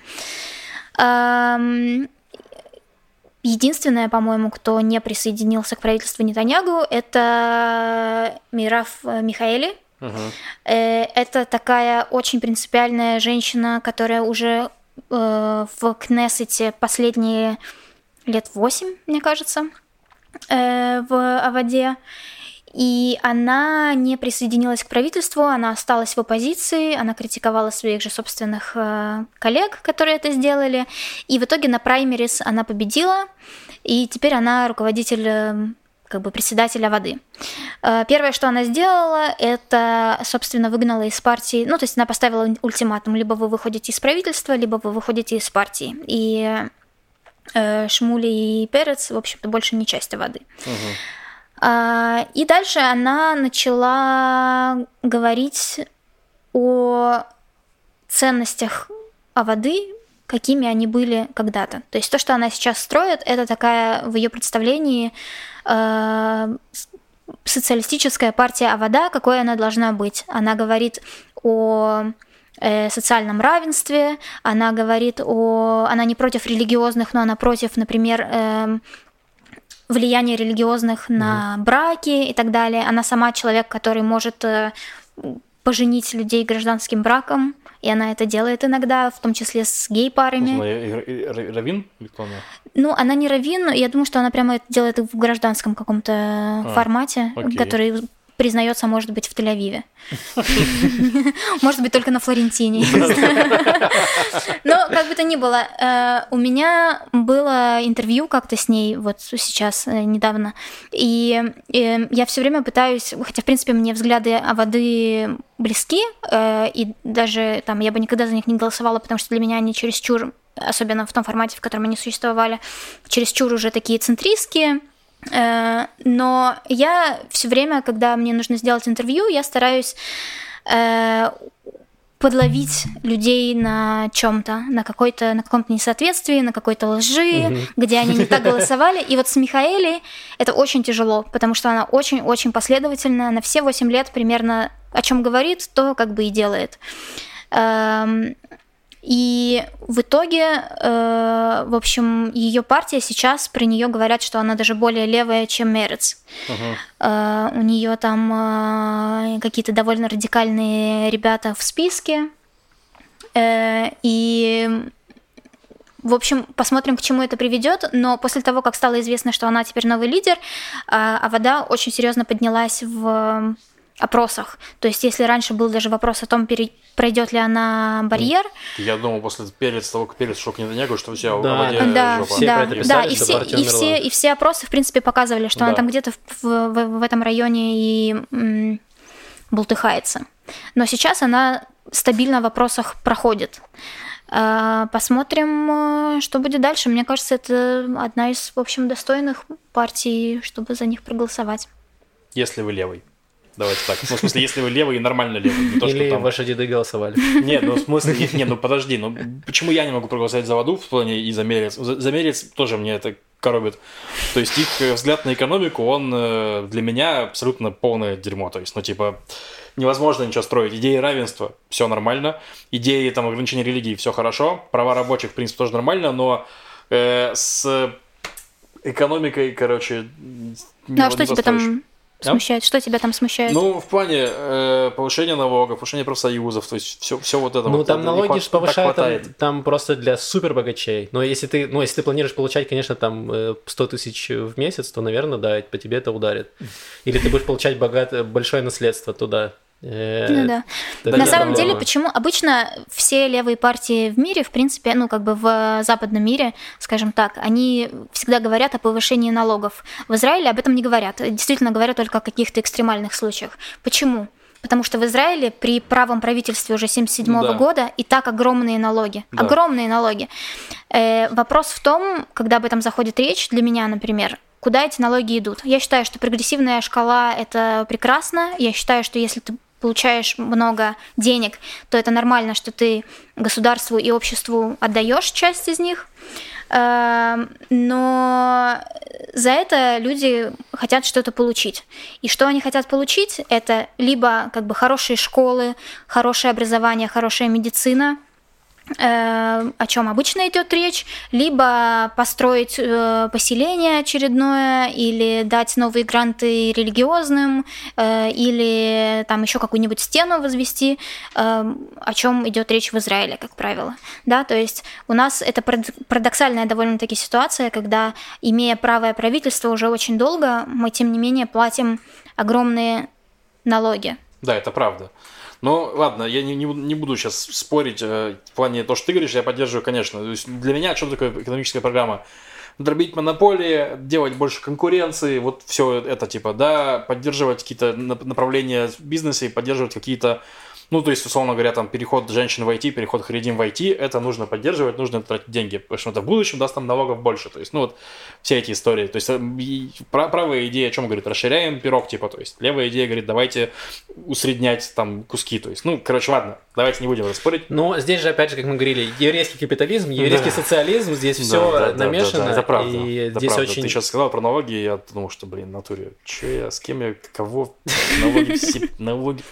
Speaker 2: Единственное, по-моему, кто не присоединился к правительству Нетаньягу, это Мираф Михаэли. Uh-huh. Это такая очень принципиальная женщина, которая уже э, в Кнессете последние лет восемь, мне кажется, э, в Аваде. И она не присоединилась к правительству, она осталась в оппозиции, она критиковала своих же собственных э, коллег, которые это сделали. И в итоге на праймерис она победила, и теперь она руководитель э, как бы председателя воды. Э, первое, что она сделала, это, собственно, выгнала из партии, ну, то есть она поставила ультиматум, либо вы выходите из правительства, либо вы выходите из партии. И э, Шмули и Перец, в общем-то, больше не часть воды. Угу. А, и дальше она начала говорить о ценностях о воды, какими они были когда-то. То есть то, что она сейчас строит, это такая в ее представлении э, социалистическая партия а вода, какой она должна быть. Она говорит о э, социальном равенстве, она говорит о... Она не против религиозных, но она против, например, э, влияние религиозных на браки и так далее. Она сама человек, который может э, поженить людей гражданским браком, и она это делает иногда, в том числе с гей-парами.
Speaker 3: Равин?
Speaker 2: Ну, она не равин, но я думаю, что она прямо это делает в гражданском каком-то а, формате, окей. который признается, может быть, в Тель-Авиве. Может быть, только на Флорентине. Но, как бы то ни было, э, у меня было интервью как-то с ней вот сейчас, э, недавно, и я все время пытаюсь, хотя, в принципе, мне взгляды воды близки, э, и даже там я бы никогда за них не голосовала, потому что для меня они чересчур особенно в том формате, в котором они существовали, чересчур уже такие центристские, Э, но я все время, когда мне нужно сделать интервью, я стараюсь э, подловить людей на чем-то, на какой-то, на каком-то несоответствии, на какой-то лжи, угу. где они не так голосовали. И вот с Михаэлей это очень тяжело, потому что она очень-очень последовательная, на все 8 лет примерно о чем говорит, то как бы и делает. И в итоге, э, в общем, ее партия сейчас при нее говорят, что она даже более левая, чем Мерец. Uh-huh. Э, у нее там э, какие-то довольно радикальные ребята в списке. Э, и в общем, посмотрим, к чему это приведет. Но после того, как стало известно, что она теперь новый лидер, э, а вода очень серьезно поднялась в опросах. То есть, если раньше был даже вопрос о том, пере... пройдет ли она барьер.
Speaker 3: Я думал, после перец того, как перец шок не Нетаньягу, что все
Speaker 2: да, воде да, жопа. Все да, писали, да, и все, и все, и все опросы, в принципе, показывали, что да. она там где-то в, в, в этом районе и м, бултыхается. Но сейчас она стабильно в вопросах проходит. А, посмотрим, э, что будет дальше. Мне кажется, это одна из, в общем, достойных партий, чтобы за них проголосовать.
Speaker 3: Если вы левый. Давайте так. Ну, в смысле, если вы левый, нормально левый.
Speaker 1: Не то, Или что там... ваши деды голосовали.
Speaker 3: Нет, ну в смысле, нет, нет, ну подожди, ну почему я не могу проголосовать за воду в плане и за мерец? За мерец тоже мне это коробит. То есть их взгляд на экономику, он э, для меня абсолютно полное дерьмо. То есть, ну типа, невозможно ничего строить. Идеи равенства, все нормально. Идеи там ограничения религии, все хорошо. Права рабочих, в принципе, тоже нормально, но э, с экономикой, короче,
Speaker 2: Ну а что тебе там
Speaker 3: А?
Speaker 2: смущает? Что тебя там смущает?
Speaker 3: Ну, в плане э, повышения налогов, повышения профсоюзов, то есть все, все вот это
Speaker 1: Ну,
Speaker 3: вот.
Speaker 1: там
Speaker 3: это
Speaker 1: налоги же повышают там,
Speaker 3: хватает.
Speaker 1: там просто для супер богачей. Но если ты, ну, если ты планируешь получать, конечно, там э, 100 тысяч в месяц, то, наверное, да, по тебе это ударит. Или ты будешь получать богат... большое наследство туда. Э,
Speaker 2: Ну да. На самом деле, почему обычно все левые партии в мире, в принципе, ну как бы в западном мире, скажем так, они всегда говорят о повышении налогов. В Израиле об этом не говорят. Действительно говорят только о каких-то экстремальных случаях. Почему? Потому что в Израиле при правом правительстве уже 77
Speaker 3: Да.
Speaker 2: года и так огромные налоги.
Speaker 3: Да.
Speaker 2: Огромные налоги. Э, вопрос в том, когда об этом заходит речь, для меня, например, куда эти налоги идут. Я считаю, что прогрессивная шкала это прекрасно. Я считаю, что если ты получаешь много денег, то это нормально, что ты государству и обществу отдаешь часть из них. Эм, Но за это люди хотят что-то получить. И что они хотят получить, это либо как бы хорошие школы, хорошее образование, хорошая медицина, о чем обычно идет речь, либо построить э, поселение очередное, или дать новые гранты религиозным, э, или там еще какую-нибудь стену возвести, э, о чем идет речь в Израиле, как правило. Да, то есть у нас это парад- парадоксальная довольно-таки ситуация, когда, имея правое правительство уже очень долго, мы тем не менее платим огромные налоги.
Speaker 3: Да, это правда. Ну, ладно, я не, не, не буду сейчас спорить э, в плане того, что ты говоришь, я поддерживаю, конечно. То есть для меня что такое экономическая программа? Дробить монополии, делать больше конкуренции, вот все это типа, да, поддерживать какие-то нап- направления в бизнесе, поддерживать какие-то, ну, то есть, условно говоря, там, переход женщин в IT, переход харидим в IT, это нужно поддерживать, нужно тратить деньги, потому что это в будущем даст нам налогов больше, то есть, ну, вот, все эти истории, то есть, э, правая идея о чем говорит, расширяем пирог, типа, то есть, левая идея говорит, давайте усреднять там куски, то есть, ну, короче, ладно, давайте не будем распорить.
Speaker 1: Но здесь же, опять же, как мы говорили, еврейский капитализм, еврейский
Speaker 3: Да.
Speaker 1: социализм, здесь
Speaker 3: Да,
Speaker 1: все
Speaker 3: да, да, да,
Speaker 1: намешано.
Speaker 3: да, это правда.
Speaker 1: И
Speaker 3: это
Speaker 1: здесь
Speaker 3: правда.
Speaker 1: очень...
Speaker 3: Ты сейчас сказал про налоги, и я думал, что, блин, в натуре, че я, с кем я, кого, налоги все, налоги,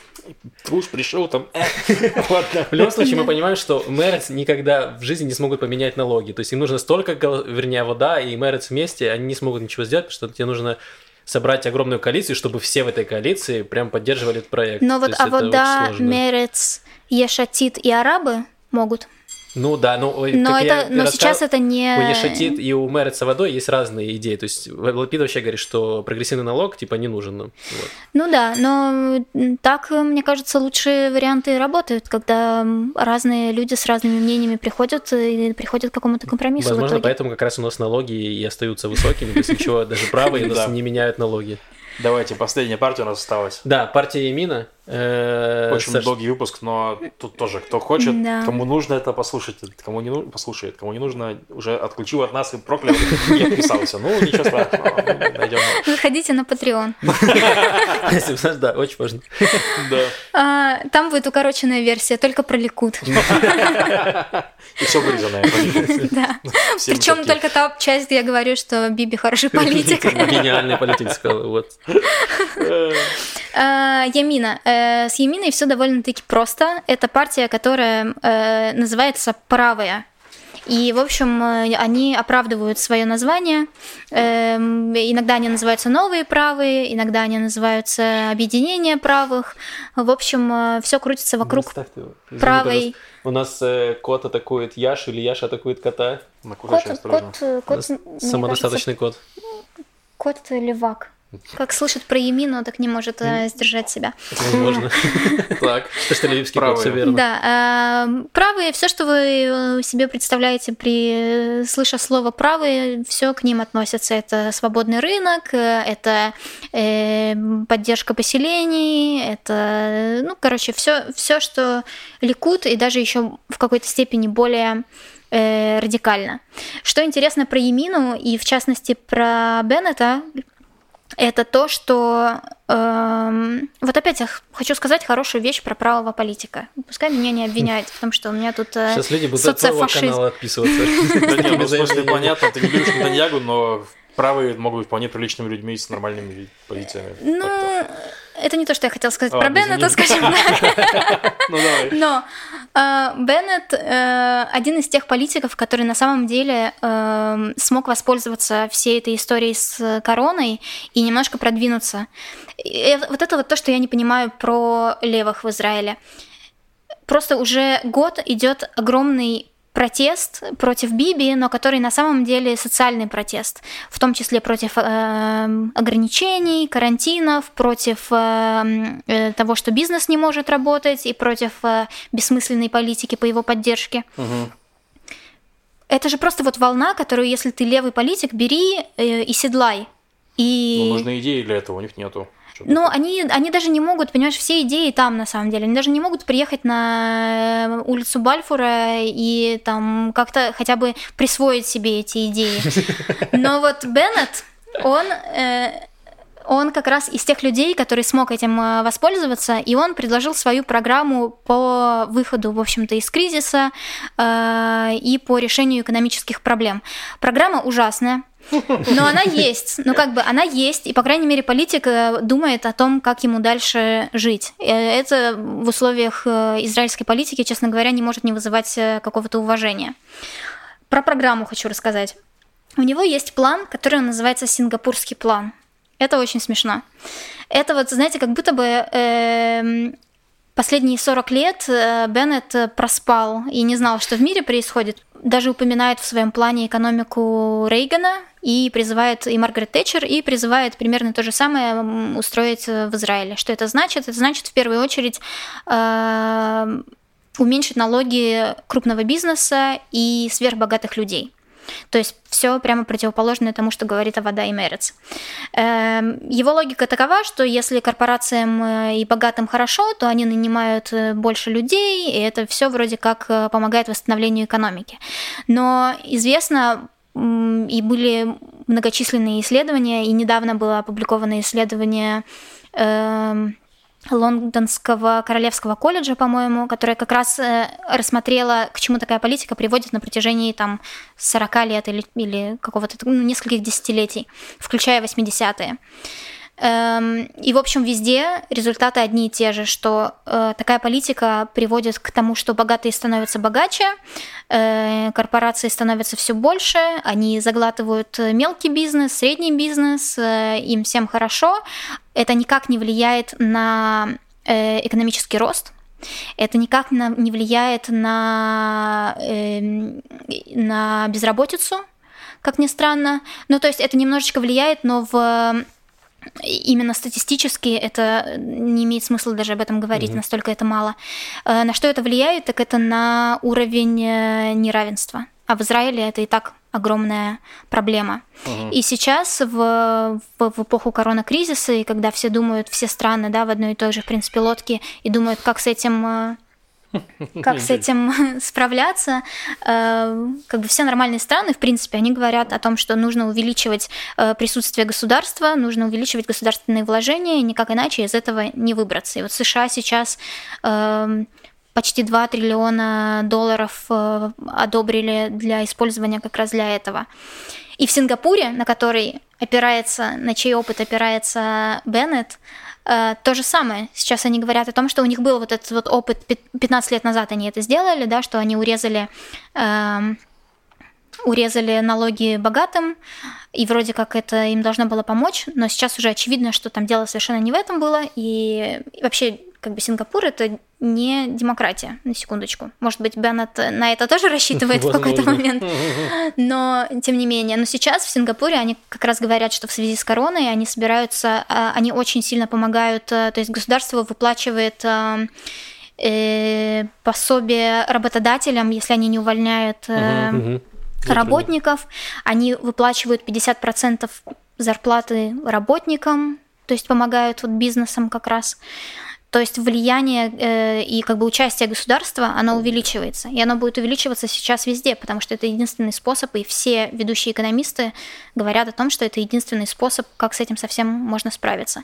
Speaker 3: уж пришел там, э, ладно.
Speaker 1: В любом случае, мы понимаем, что мэрец никогда в жизни не смогут поменять налоги. То есть им нужно столько, вернее, вода и мэрец вместе, они не смогут ничего сделать, потому что тебе нужно собрать огромную коалицию, чтобы все в этой коалиции прям поддерживали этот проект.
Speaker 2: Но вот Авода,
Speaker 1: сложно.
Speaker 2: Мерец, Ешатит и арабы могут.
Speaker 1: Ну да, ну
Speaker 2: Но, это, но
Speaker 1: раска-
Speaker 2: сейчас это не...
Speaker 1: У Ешатит и у Мереца водой есть разные идеи. То есть Лапид вообще говорит, что прогрессивный налог типа не нужен. Вот.
Speaker 2: Ну да, но так, мне кажется, лучшие варианты работают, когда разные люди с разными мнениями приходят и приходят к какому-то компромиссу
Speaker 1: Возможно, поэтому как раз у нас налоги и остаются высокими, то есть ничего, даже правые нас не меняют налоги.
Speaker 3: Давайте, последняя партия у нас осталась.
Speaker 1: Да, партия Емина. Э,
Speaker 3: Очень
Speaker 1: Саш,
Speaker 3: долгий выпуск, но тут тоже, кто хочет,
Speaker 2: Да.
Speaker 3: кому нужно это послушать, кому не нужно, послушает, кому не нужно, уже отключил от нас и проклял, и отписался. Ну, ничего страшного, найдем.
Speaker 2: Заходите на Patreon.
Speaker 1: Да, очень важно.
Speaker 3: Да.
Speaker 2: А, Там будет укороченная версия, только про Ликут.
Speaker 3: И все вырезанное.
Speaker 2: Да. Причем только та часть, где я говорю, что Биби хороший политик.
Speaker 1: Гениальный политик сказал, вот.
Speaker 3: Э,
Speaker 2: А, Ямина. Э, С Яминой все довольно-таки просто. Это партия, которая э, называется «Правая». И, в общем, э, они оправдывают свое название. Эм, Иногда они называются новые правые, иногда они называются объединение правых. В общем, все крутится вокруг
Speaker 1: его. Извини,
Speaker 2: правой.
Speaker 1: У нас э, кот атакует Яшу, или Яша атакует кота.
Speaker 2: Кот, кот, э, кот,
Speaker 1: нас
Speaker 2: мне кажется,
Speaker 1: Самодостаточный кот.
Speaker 2: кот левак. Как слышит про Емину, так не может э, сдержать себя.
Speaker 1: Возможно.
Speaker 3: Так,
Speaker 1: Что кот,
Speaker 3: Правые.
Speaker 1: все верно.
Speaker 2: Да, э, правые, все, что вы э, себе представляете при э, слыша слово правые, все к ним относится. Это свободный рынок, это поддержка поселений, это, ну, короче, все, все, что ликут, и даже еще в какой-то степени более радикально. Что интересно про Емину и в частности про Беннета, это то, что эм, вот опять я хочу сказать хорошую вещь про правого политика. Пускай меня не обвиняют в том, что у меня тут э,
Speaker 1: Сейчас люди будут от
Speaker 2: социофашизм.
Speaker 1: канала отписываться.
Speaker 3: Да нет, ну, в смысле, понятно, ты не любишь Нетаньягу, но правые могут быть вполне приличными людьми с нормальными позициями.
Speaker 2: Ну, это не то, что я хотела сказать про Беннета,
Speaker 3: извини.
Speaker 2: скажем так.
Speaker 3: Ну давай.
Speaker 2: Но Беннет э, один из тех политиков, который на самом деле э, смог воспользоваться всей этой историей с короной и немножко продвинуться. И вот это вот то, что я не понимаю про левых в Израиле. Просто уже год идет огромный протест против Биби, но который на самом деле социальный протест, в том числе против э, ограничений, карантинов, против э, э, того, что бизнес не может работать, и против э, бессмысленной политики по его поддержке.
Speaker 3: Мгм.
Speaker 2: Это же просто вот волна, которую, если ты левый политик, бери э, и седлай. И...
Speaker 3: Ну, нужны идеи для этого, у них нету. Что-то
Speaker 2: Но
Speaker 3: такое.
Speaker 2: они, они даже не могут, понимаешь, все идеи там на самом деле. Они даже не могут приехать на улицу Бальфура и там как-то хотя бы присвоить себе эти идеи. Но вот Беннет, он, э, он как раз из тех людей, который смог этим э, воспользоваться, и он предложил свою программу по выходу, в общем-то, из кризиса э, и по решению экономических проблем. Программа ужасная, но она есть. Ну, как бы она есть, и, по крайней мере, политик э, думает о том, как ему дальше жить. Э, Это в условиях э, израильской политики, честно говоря, не может не вызывать э, какого-то уважения. Про программу хочу рассказать. У него есть план, который называется «Сингапурский план». Это очень смешно. Это вот, знаете, как будто бы эм, последние 40 лет э, Беннет э, проспал и не знал, что в мире происходит. Даже упоминает в своем плане экономику Рейгана и призывает и Маргарет Тэтчер, и призывает примерно то же самое устроить э, в Израиле. Что это значит? Это значит в первую очередь э, уменьшить налоги крупного бизнеса и сверхбогатых людей. То есть все прямо противоположное тому, что говорит Авада и Мерец. Эм, Его логика такова, что если корпорациям э, и богатым хорошо, то они нанимают больше людей, и это все вроде как помогает восстановлению экономики. Но известно, и были многочисленные исследования, и недавно было опубликовано исследование эм, Лондонского королевского колледжа, по-моему, которая как раз э, рассмотрела, к чему такая политика приводит на протяжении там 40 лет или, или какого-то ну, нескольких десятилетий, включая 80-е. Эм, И, в общем, везде результаты одни и те же, что э, такая политика приводит к тому, что богатые становятся богаче, э, корпорации становятся все больше, они заглатывают э, мелкий бизнес, средний бизнес, им всем хорошо. Это никак не влияет на экономический рост, это никак не влияет на, на безработицу, как ни странно. Ну, то есть это немножечко влияет, но в именно статистически это не имеет смысла даже об этом говорить, настолько это мало. Э, На что это влияет, так это на уровень э, неравенства. А в Израиле это и так огромная проблема. И сейчас в, в, в эпоху коронакризиса, и когда все думают, все страны, да, в одной и той же, в принципе, лодке, и думают, как с этим э, как с этим справляться. Э, Как бы все нормальные страны, в принципе, они говорят о том, что нужно увеличивать э, присутствие государства, нужно увеличивать государственные вложения, никак иначе из этого не выбраться. И вот США сейчас эм, почти 2 триллиона долларов э, одобрили для использования как раз для этого. И в Сингапуре, на который опирается, на чей опыт опирается Беннет, э, то же самое. Сейчас они говорят о том, что у них был вот этот вот опыт, пят- 15 лет назад они это сделали, да, что они урезали эм, урезали налоги богатым, и вроде как это им должно было помочь, но сейчас уже очевидно, что там дело совершенно не в этом было, и вообще как бы Сингапур это не демократия, на секундочку. Может быть, Беннет на это тоже рассчитывает в какой-то момент, но тем не менее. Но сейчас в Сингапуре они как раз говорят, что в связи с короной они собираются, а, они очень сильно помогают, а, то есть государство выплачивает а, э, пособие работодателям, если они не увольняют э, работников, они выплачивают 50% зарплаты работникам, то есть помогают вот бизнесам как раз. То есть влияние э, и как бы участие государства, оно увеличивается. И оно будет увеличиваться сейчас везде, потому что это единственный способ, и все ведущие экономисты говорят о том, что это единственный способ, как с этим совсем можно справиться.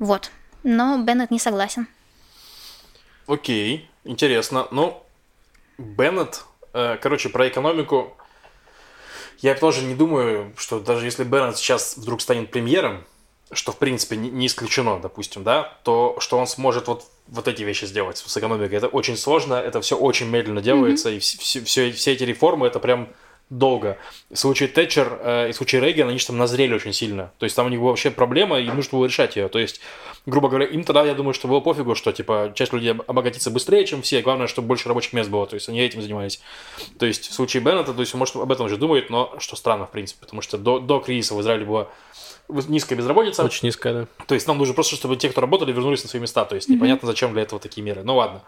Speaker 2: Вот. Но Беннет не согласен.
Speaker 3: Окей, интересно. Ну, Беннет, э, короче, про экономику. Я тоже не думаю, что даже если Беннет сейчас вдруг станет премьером, что в принципе не, исключено, допустим, да, то что он сможет вот вот эти вещи сделать с экономикой. Это очень сложно, это все очень медленно делается, mm-hmm. и все, все, все эти реформы это прям долго. В случае Тэтчер э, и в случае Рейган, они же там назрели очень сильно. То есть там у них была вообще проблема, и нужно было решать ее. То есть, грубо говоря, им тогда, я думаю, что было пофигу, что, типа, часть людей обогатится быстрее, чем все. Главное, чтобы больше рабочих мест было. То есть, они этим занимались. То есть, в случае Беннета, то есть, может, об этом же думает, но что странно, в принципе, потому что до, до кризиса в Израиле была низкая безработица.
Speaker 1: Очень низкая, да.
Speaker 3: То есть, нам нужно просто, чтобы те, кто работали, вернулись на свои места. То есть, непонятно, зачем для этого такие меры. Ну, ладно.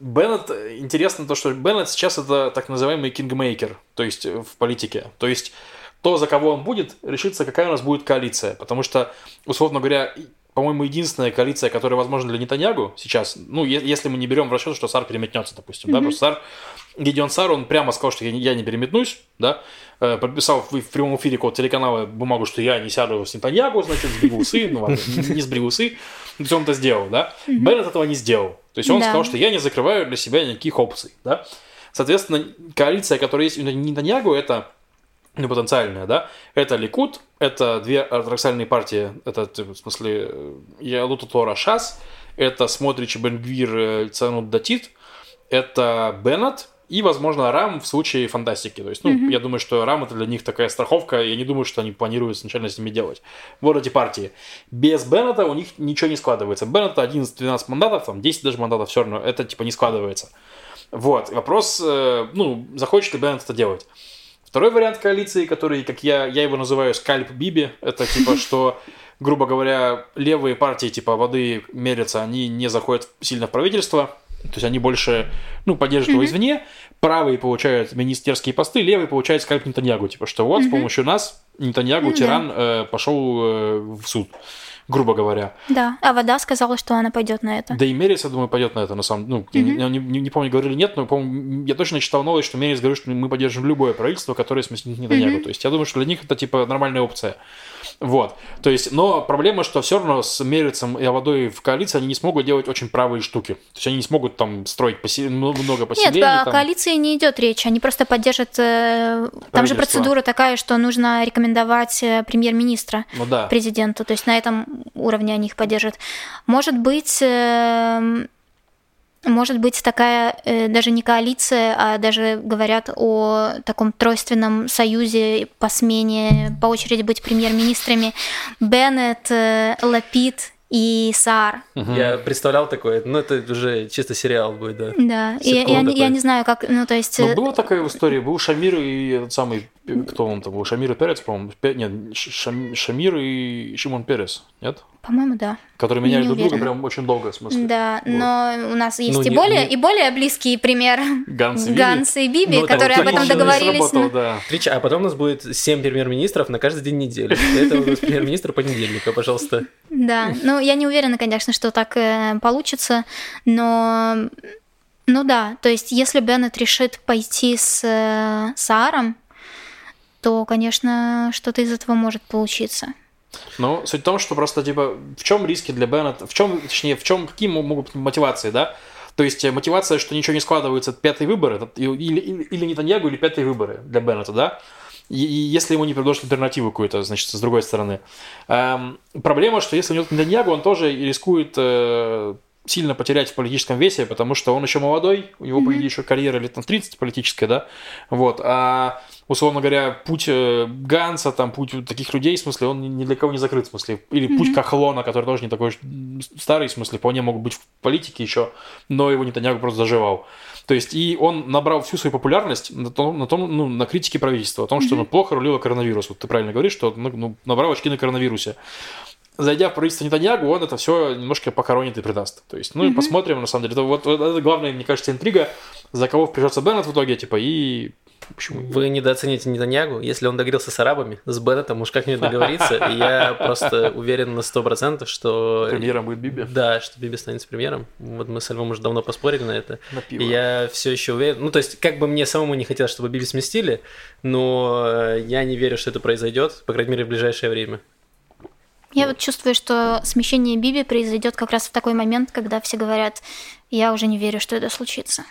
Speaker 3: Беннет, интересно то, что Беннет сейчас это так называемый кингмейкер, то есть в политике. То есть то, за кого он будет, решится, какая у нас будет коалиция. Потому что, условно говоря, по-моему, единственная коалиция, которая возможна для Нетаньягу сейчас, ну, если мы не берем в расчет, что Сар переметнется, допустим, mm-hmm. да, просто Сар, Гедеон Сар, он прямо сказал, что я не переметнусь, да, э, подписал в, прямом эфире какого телеканала бумагу, что я не сяду с Нетаньягу, значит, сбригу усы, ну ладно, не сбригу усы, то есть он это сделал, да. Беннет этого не сделал. То есть он да. сказал, что я не закрываю для себя никаких опций, да. Соответственно, коалиция, которая есть у Нетаньягу, это ну, потенциальная, да, это Ликут, это две ортодоксальные партии, это, в смысле, Ялута Тора Шас, это Смотрич Бенгвир э, Цанут Датит, это Беннет, и, возможно, Рам в случае фантастики. То есть, ну, mm-hmm. я думаю, что Рам это для них такая страховка. Я не думаю, что они планируют сначала с ними делать. Вот эти партии. Без Беннета у них ничего не складывается. Беннета 11-12 мандатов, там 10 даже мандатов, все равно это типа не складывается. Вот. Вопрос, э, ну, захочет ли Беннет это делать. Второй вариант коалиции, который, как я, я его называю, скальп Биби, это типа, что, грубо говоря, левые партии типа воды мерятся, они не заходят сильно в правительство, то есть они больше, ну, поддерживают его извне, правые получают министерские посты, левые получают скальп Нетаньягу, типа, что вот с помощью нас Нетаньягу, тиран, э, пошел э, в суд грубо говоря.
Speaker 2: Да, а вода сказала, что она пойдет на это.
Speaker 3: Да и Мерис, я думаю, пойдет на это, на самом ну, mm-hmm. я не, не, не помню, говорили нет, но помню, я точно читал новость, что Мерис говорит, что мы поддержим любое правительство, которое сместит Нетаньягу. Mm-hmm. То есть я думаю, что для них это типа нормальная опция. Вот. То есть, но проблема, что все равно с Мерицем и Аводой в коалиции они не смогут делать очень правые штуки. То есть они не смогут там строить посел... много поселений.
Speaker 2: Нет,
Speaker 3: о
Speaker 2: коалиции не идет речь. Они просто поддержат... Э, там же процедура такая, что нужно рекомендовать э, премьер-министра
Speaker 3: ну, да.
Speaker 2: президенту. То есть на этом уровне они их поддержат. Может быть, э, может быть такая э, даже не коалиция, а даже говорят о таком тройственном союзе по смене, по очереди быть премьер-министрами Беннет, э, Лапид и Саар.
Speaker 1: Угу. Я представлял такое, ну это уже чисто сериал будет, да.
Speaker 2: Да, и, я, я не знаю, как, ну то есть...
Speaker 3: Но ну, была такая в истории, был Шамир и этот самый, кто он там был, Шамир и Перец, по-моему, нет, Шамир и Шимон Перес, нет?
Speaker 2: По-моему, да.
Speaker 3: Которые меняли друг друга прям очень долго, в смысле.
Speaker 2: Да, вот. но у нас есть ну, и, не, более, не... и более близкий пример.
Speaker 3: Ганс и Биби.
Speaker 2: Ганс и Биби, ну, которые об этом договорились.
Speaker 3: Сработал, да.
Speaker 1: А потом у нас будет 7 премьер-министров на каждый день недели. Это у нас премьер-министр понедельника, пожалуйста.
Speaker 2: Да, ну я не уверена, конечно, что так э, получится, но... Ну да, то есть если Беннет решит пойти с э, Сааром, то, конечно, что-то из этого может получиться.
Speaker 3: Ну, суть в том, что просто, типа, в чем риски для Беннета, в чем, точнее, в чем, какие могут быть мотивации, да? То есть э, мотивация, что ничего не складывается, это пятый выбор, это, или, или, или Нетаньягу, или пятые выборы для Беннета, да? И, и если ему не предложат альтернативу какую-то, значит, с другой стороны. Эм, проблема, что если у него Нетаньягу, он тоже рискует э, сильно потерять в политическом весе, потому что он еще молодой, у него, по идее, еще карьера лет на 30 политическая, да? Вот, а условно говоря, путь э, Ганса, там, путь таких людей, в смысле, он ни для кого не закрыт, в смысле, или mm-hmm. путь Кахлона, который тоже не такой старый, в смысле, вполне могут быть в политике еще, но его Нетаньягу просто заживал. То есть, и он набрал всю свою популярность на том, на, том, ну, на критике правительства, о том, что mm-hmm. ну, плохо рулило коронавирус. Вот ты правильно говоришь, что ну, ну, набрал очки на коронавирусе зайдя в правительство Нетаньягу, он это все немножко похоронит и предаст. То есть, ну mm-hmm. и посмотрим, на самом деле. Это вот, вот это главная, мне кажется, интрига, за кого впряжется Беннет в итоге, типа, и
Speaker 1: Почему? Вы недооцените Нетаньягу. Если он договорился с арабами, с Беннетом уж как-нибудь договориться. И я просто уверен на 100%, что...
Speaker 3: Премьером будет Биби?
Speaker 1: Да, что Биби станет премьером. Вот мы с Львом уже давно поспорили на это. На пиво. И я все еще уверен... Ну, то есть, как бы мне самому не хотелось, чтобы Биби сместили, но я не верю, что это произойдет, по крайней мере, в ближайшее время.
Speaker 2: Я вот чувствую, что смещение Биби произойдет как раз в такой момент, когда все говорят, я уже не верю, что это случится.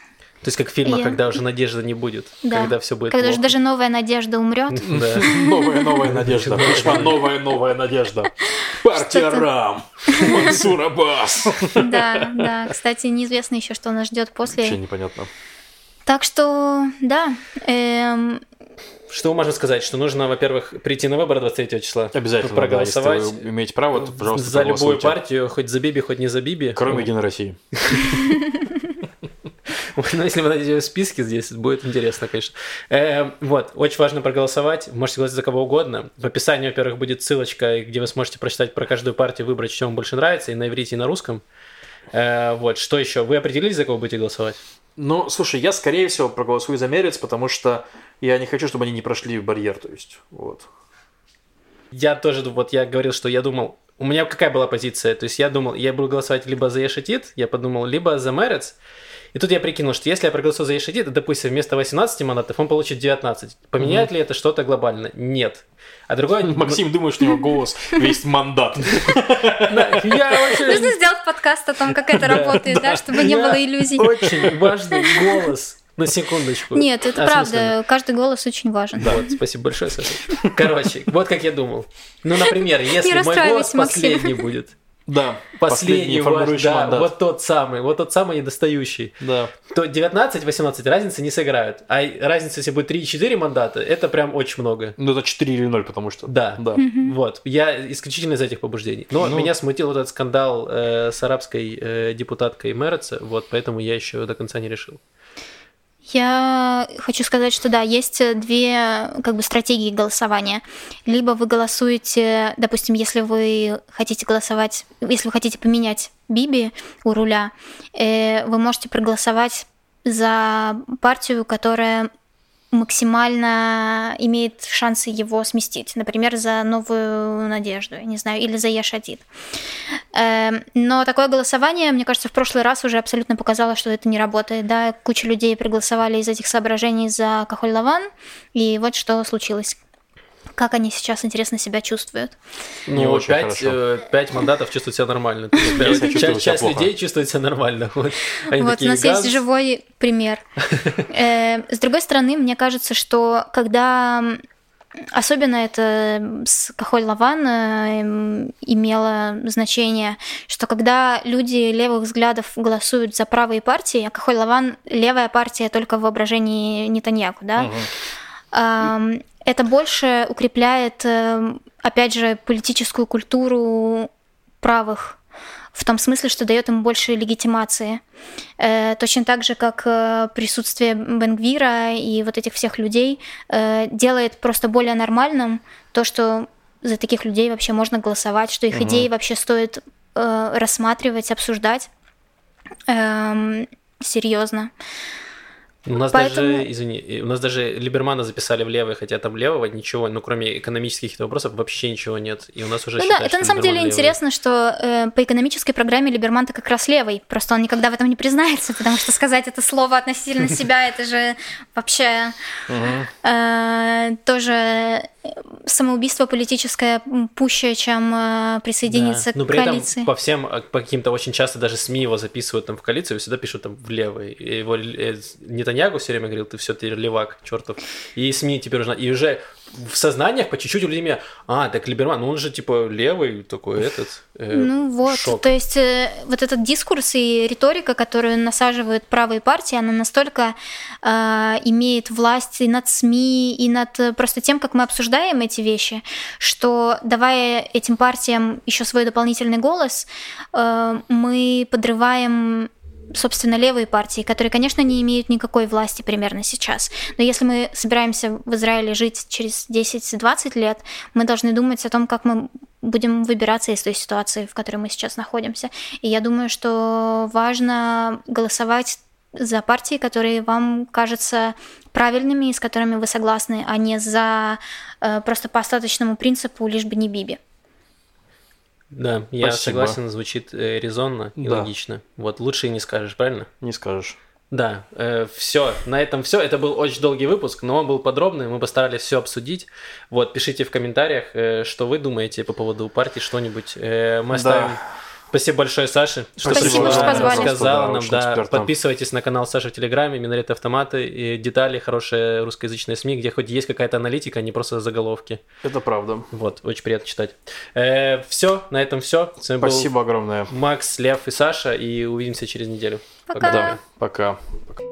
Speaker 1: То есть как в фильмах,
Speaker 2: Я-
Speaker 1: когда уже надежды не будет,
Speaker 2: Да.
Speaker 1: когда все будет
Speaker 2: Когда же
Speaker 1: плохо.
Speaker 2: даже новая надежда умрет.
Speaker 1: Да.
Speaker 3: Новая, новая надежда. Пришла новая, новая надежда. Партия Рам. Мансур Аббас.
Speaker 2: Да, да. Кстати, неизвестно еще, что нас ждет
Speaker 3: Вообще
Speaker 2: после.
Speaker 3: непонятно.
Speaker 2: Так что, да. эм,
Speaker 1: Что мы можем сказать? Что нужно, во-первых, прийти на выборы 23 числа.
Speaker 3: Обязательно,
Speaker 1: проголосовать.
Speaker 3: да, если вы имеете право, то, пожалуйста,
Speaker 1: за любую партию, хоть за Биби, хоть не за Биби.
Speaker 3: Кроме
Speaker 1: Ну,
Speaker 3: Единой России.
Speaker 1: Ну, если вы найдете списки здесь, будет интересно, конечно. Э, вот, очень важно проголосовать. Можете голосовать за кого угодно. В описании, во-первых, будет ссылочка, где вы сможете прочитать про каждую партию, выбрать, что вам больше нравится, и на иврите, и на русском. Э, вот, что еще? Вы определились, за кого будете голосовать?
Speaker 3: Ну, слушай, я, скорее всего, проголосую за Мерец, потому что я не хочу, чтобы они не прошли барьер, то есть, вот.
Speaker 1: Я тоже, вот я говорил, что я думал, у меня какая была позиция? То есть я думал, я буду голосовать либо за Ешатит, я подумал, либо за Мерец. И тут я прикинул, что если я проголосую за Ешатит, допустим, вместо 18 мандатов он получит 19. Поменяет ли это что-то глобально? Нет. А другой...
Speaker 3: Максим думает, что у него голос весь мандат.
Speaker 2: Нужно сделать подкаст о том, как это работает, да, чтобы не было иллюзий.
Speaker 1: Очень важный голос. На секундочку.
Speaker 2: Нет, это
Speaker 1: Осмысленно.
Speaker 2: правда. Каждый голос очень важен.
Speaker 1: Да, вот, спасибо большое, Саша. Короче, вот как я думал. Ну, например, если мой голос последний будет,
Speaker 3: Да,
Speaker 1: последний ваш,
Speaker 3: формирующий
Speaker 1: да,
Speaker 3: мандат.
Speaker 1: вот тот самый, вот тот самый недостающий,
Speaker 3: Да.
Speaker 1: то 19-18 разницы не сыграют. А разница, если будет 3-4 мандата, это прям очень много.
Speaker 3: Ну, это 4 или 0, потому что...
Speaker 1: Да.
Speaker 3: Да.
Speaker 1: Вот, я исключительно из этих побуждений. Но
Speaker 3: Ну.
Speaker 1: меня смутил вот этот скандал э, с арабской э, депутаткой Мерца, вот, поэтому я еще до конца не решил.
Speaker 2: Я хочу сказать, что да, есть две как бы стратегии голосования. Либо вы голосуете, допустим, если вы хотите голосовать, если вы хотите поменять Биби у руля, э, вы можете проголосовать за партию, которая максимально имеет шансы его сместить. Например, за новую надежду, я не знаю, или за Ешатит. Эм, Но такое голосование, мне кажется, в прошлый раз уже абсолютно показало, что это не работает. Да, куча людей проголосовали из этих соображений за Кахоль Лаван, и вот что случилось. Как они сейчас, интересно, себя чувствуют?
Speaker 3: Не
Speaker 1: Ну,
Speaker 3: очень
Speaker 1: пять,
Speaker 3: хорошо.
Speaker 1: э, пять мандатов чувствуют себя нормально. Часть людей чувствует себя нормально. Вот. Они
Speaker 2: вот
Speaker 1: такие,
Speaker 2: у нас
Speaker 1: «Газ».
Speaker 2: есть живой пример. Э, С другой стороны, мне кажется, что когда Особенно это с Кахоль Лаван э, имело значение, что когда люди левых взглядов голосуют за правые партии, а Кахоль Лаван левая партия только в воображении Нетаньяку, да. Это больше укрепляет, эм, опять же, политическую культуру правых в том смысле, что дает им больше легитимации. Э, Точно так же, как э, присутствие Бенгвира и вот этих всех людей э, делает просто более нормальным то, что за таких людей вообще можно голосовать, что их
Speaker 3: Мгм.
Speaker 2: идеи вообще стоит рассматривать, обсуждать эм, серьезно.
Speaker 1: У нас
Speaker 2: Поэтому-
Speaker 1: даже, извини, и у нас даже Либермана записали в левый, хотя там левого ничего, ну кроме экономических вопросов вообще ничего нет. И у нас уже
Speaker 2: Ну да, это на самом деле
Speaker 1: левый.
Speaker 2: интересно, что э, по экономической программе Либерман-то как раз левый. Просто он никогда в этом не признается, потому что сказать это слово относительно себя, это же вообще э, тоже э, самоубийство политическое пуще, чем э, присоединиться
Speaker 1: Да. Но
Speaker 2: к
Speaker 1: при
Speaker 2: коалиции.
Speaker 1: этом по всем, э, по каким-то очень часто даже СМИ его записывают там в коалицию, всегда пишут там в левый. И его э, Нетаньягу все время говорил, ты все, ты левак, чертов. И СМИ теперь уже, и уже в сознаниях по чуть-чуть у людей, а, так Либерман, ну он же типа левый такой этот. э,
Speaker 2: Ну вот,
Speaker 1: шок.
Speaker 2: то есть э, вот этот дискурс и риторика, которую насаживают правые партии, она настолько э, имеет власть и над СМИ, и над э, просто тем, как мы обсуждаем эти вещи, что давая этим партиям еще свой дополнительный голос, э, мы подрываем собственно, левые партии, которые, конечно, не имеют никакой власти примерно сейчас. Но если мы собираемся в Израиле жить через 10-20 лет, мы должны думать о том, как мы будем выбираться из той ситуации, в которой мы сейчас находимся. И я думаю, что важно голосовать за партии, которые вам кажутся правильными и с которыми вы согласны, а не за э, просто по остаточному принципу лишь бы не Биби.
Speaker 1: Да, я
Speaker 3: Спасибо.
Speaker 1: согласен, звучит э, резонно и
Speaker 3: Да.
Speaker 1: логично. Вот лучше и не скажешь, правильно?
Speaker 3: Не скажешь.
Speaker 1: Да, все, на этом все. Это был очень долгий выпуск, но он был подробный, мы постарались все обсудить. Вот, пишите в комментариях, э, что вы думаете по поводу партии, что-нибудь. Э, мы оставим, Спасибо большое, Саше, что
Speaker 3: Спасибо,
Speaker 1: пришла,
Speaker 2: что позвали.
Speaker 1: рассказала
Speaker 3: Да,
Speaker 1: нам. Да. Подписывайтесь на канал Саши в Телеграме, Минорит Автоматы, и детали, хорошие русскоязычные СМИ, где хоть есть какая-то аналитика, а не просто заголовки.
Speaker 3: Это правда.
Speaker 1: Вот, очень приятно читать. все, на этом все. С вами
Speaker 3: Спасибо огромное.
Speaker 1: был Макс, Лев и Саша, и увидимся через неделю.
Speaker 2: Пока.
Speaker 3: Да, пока. Пока.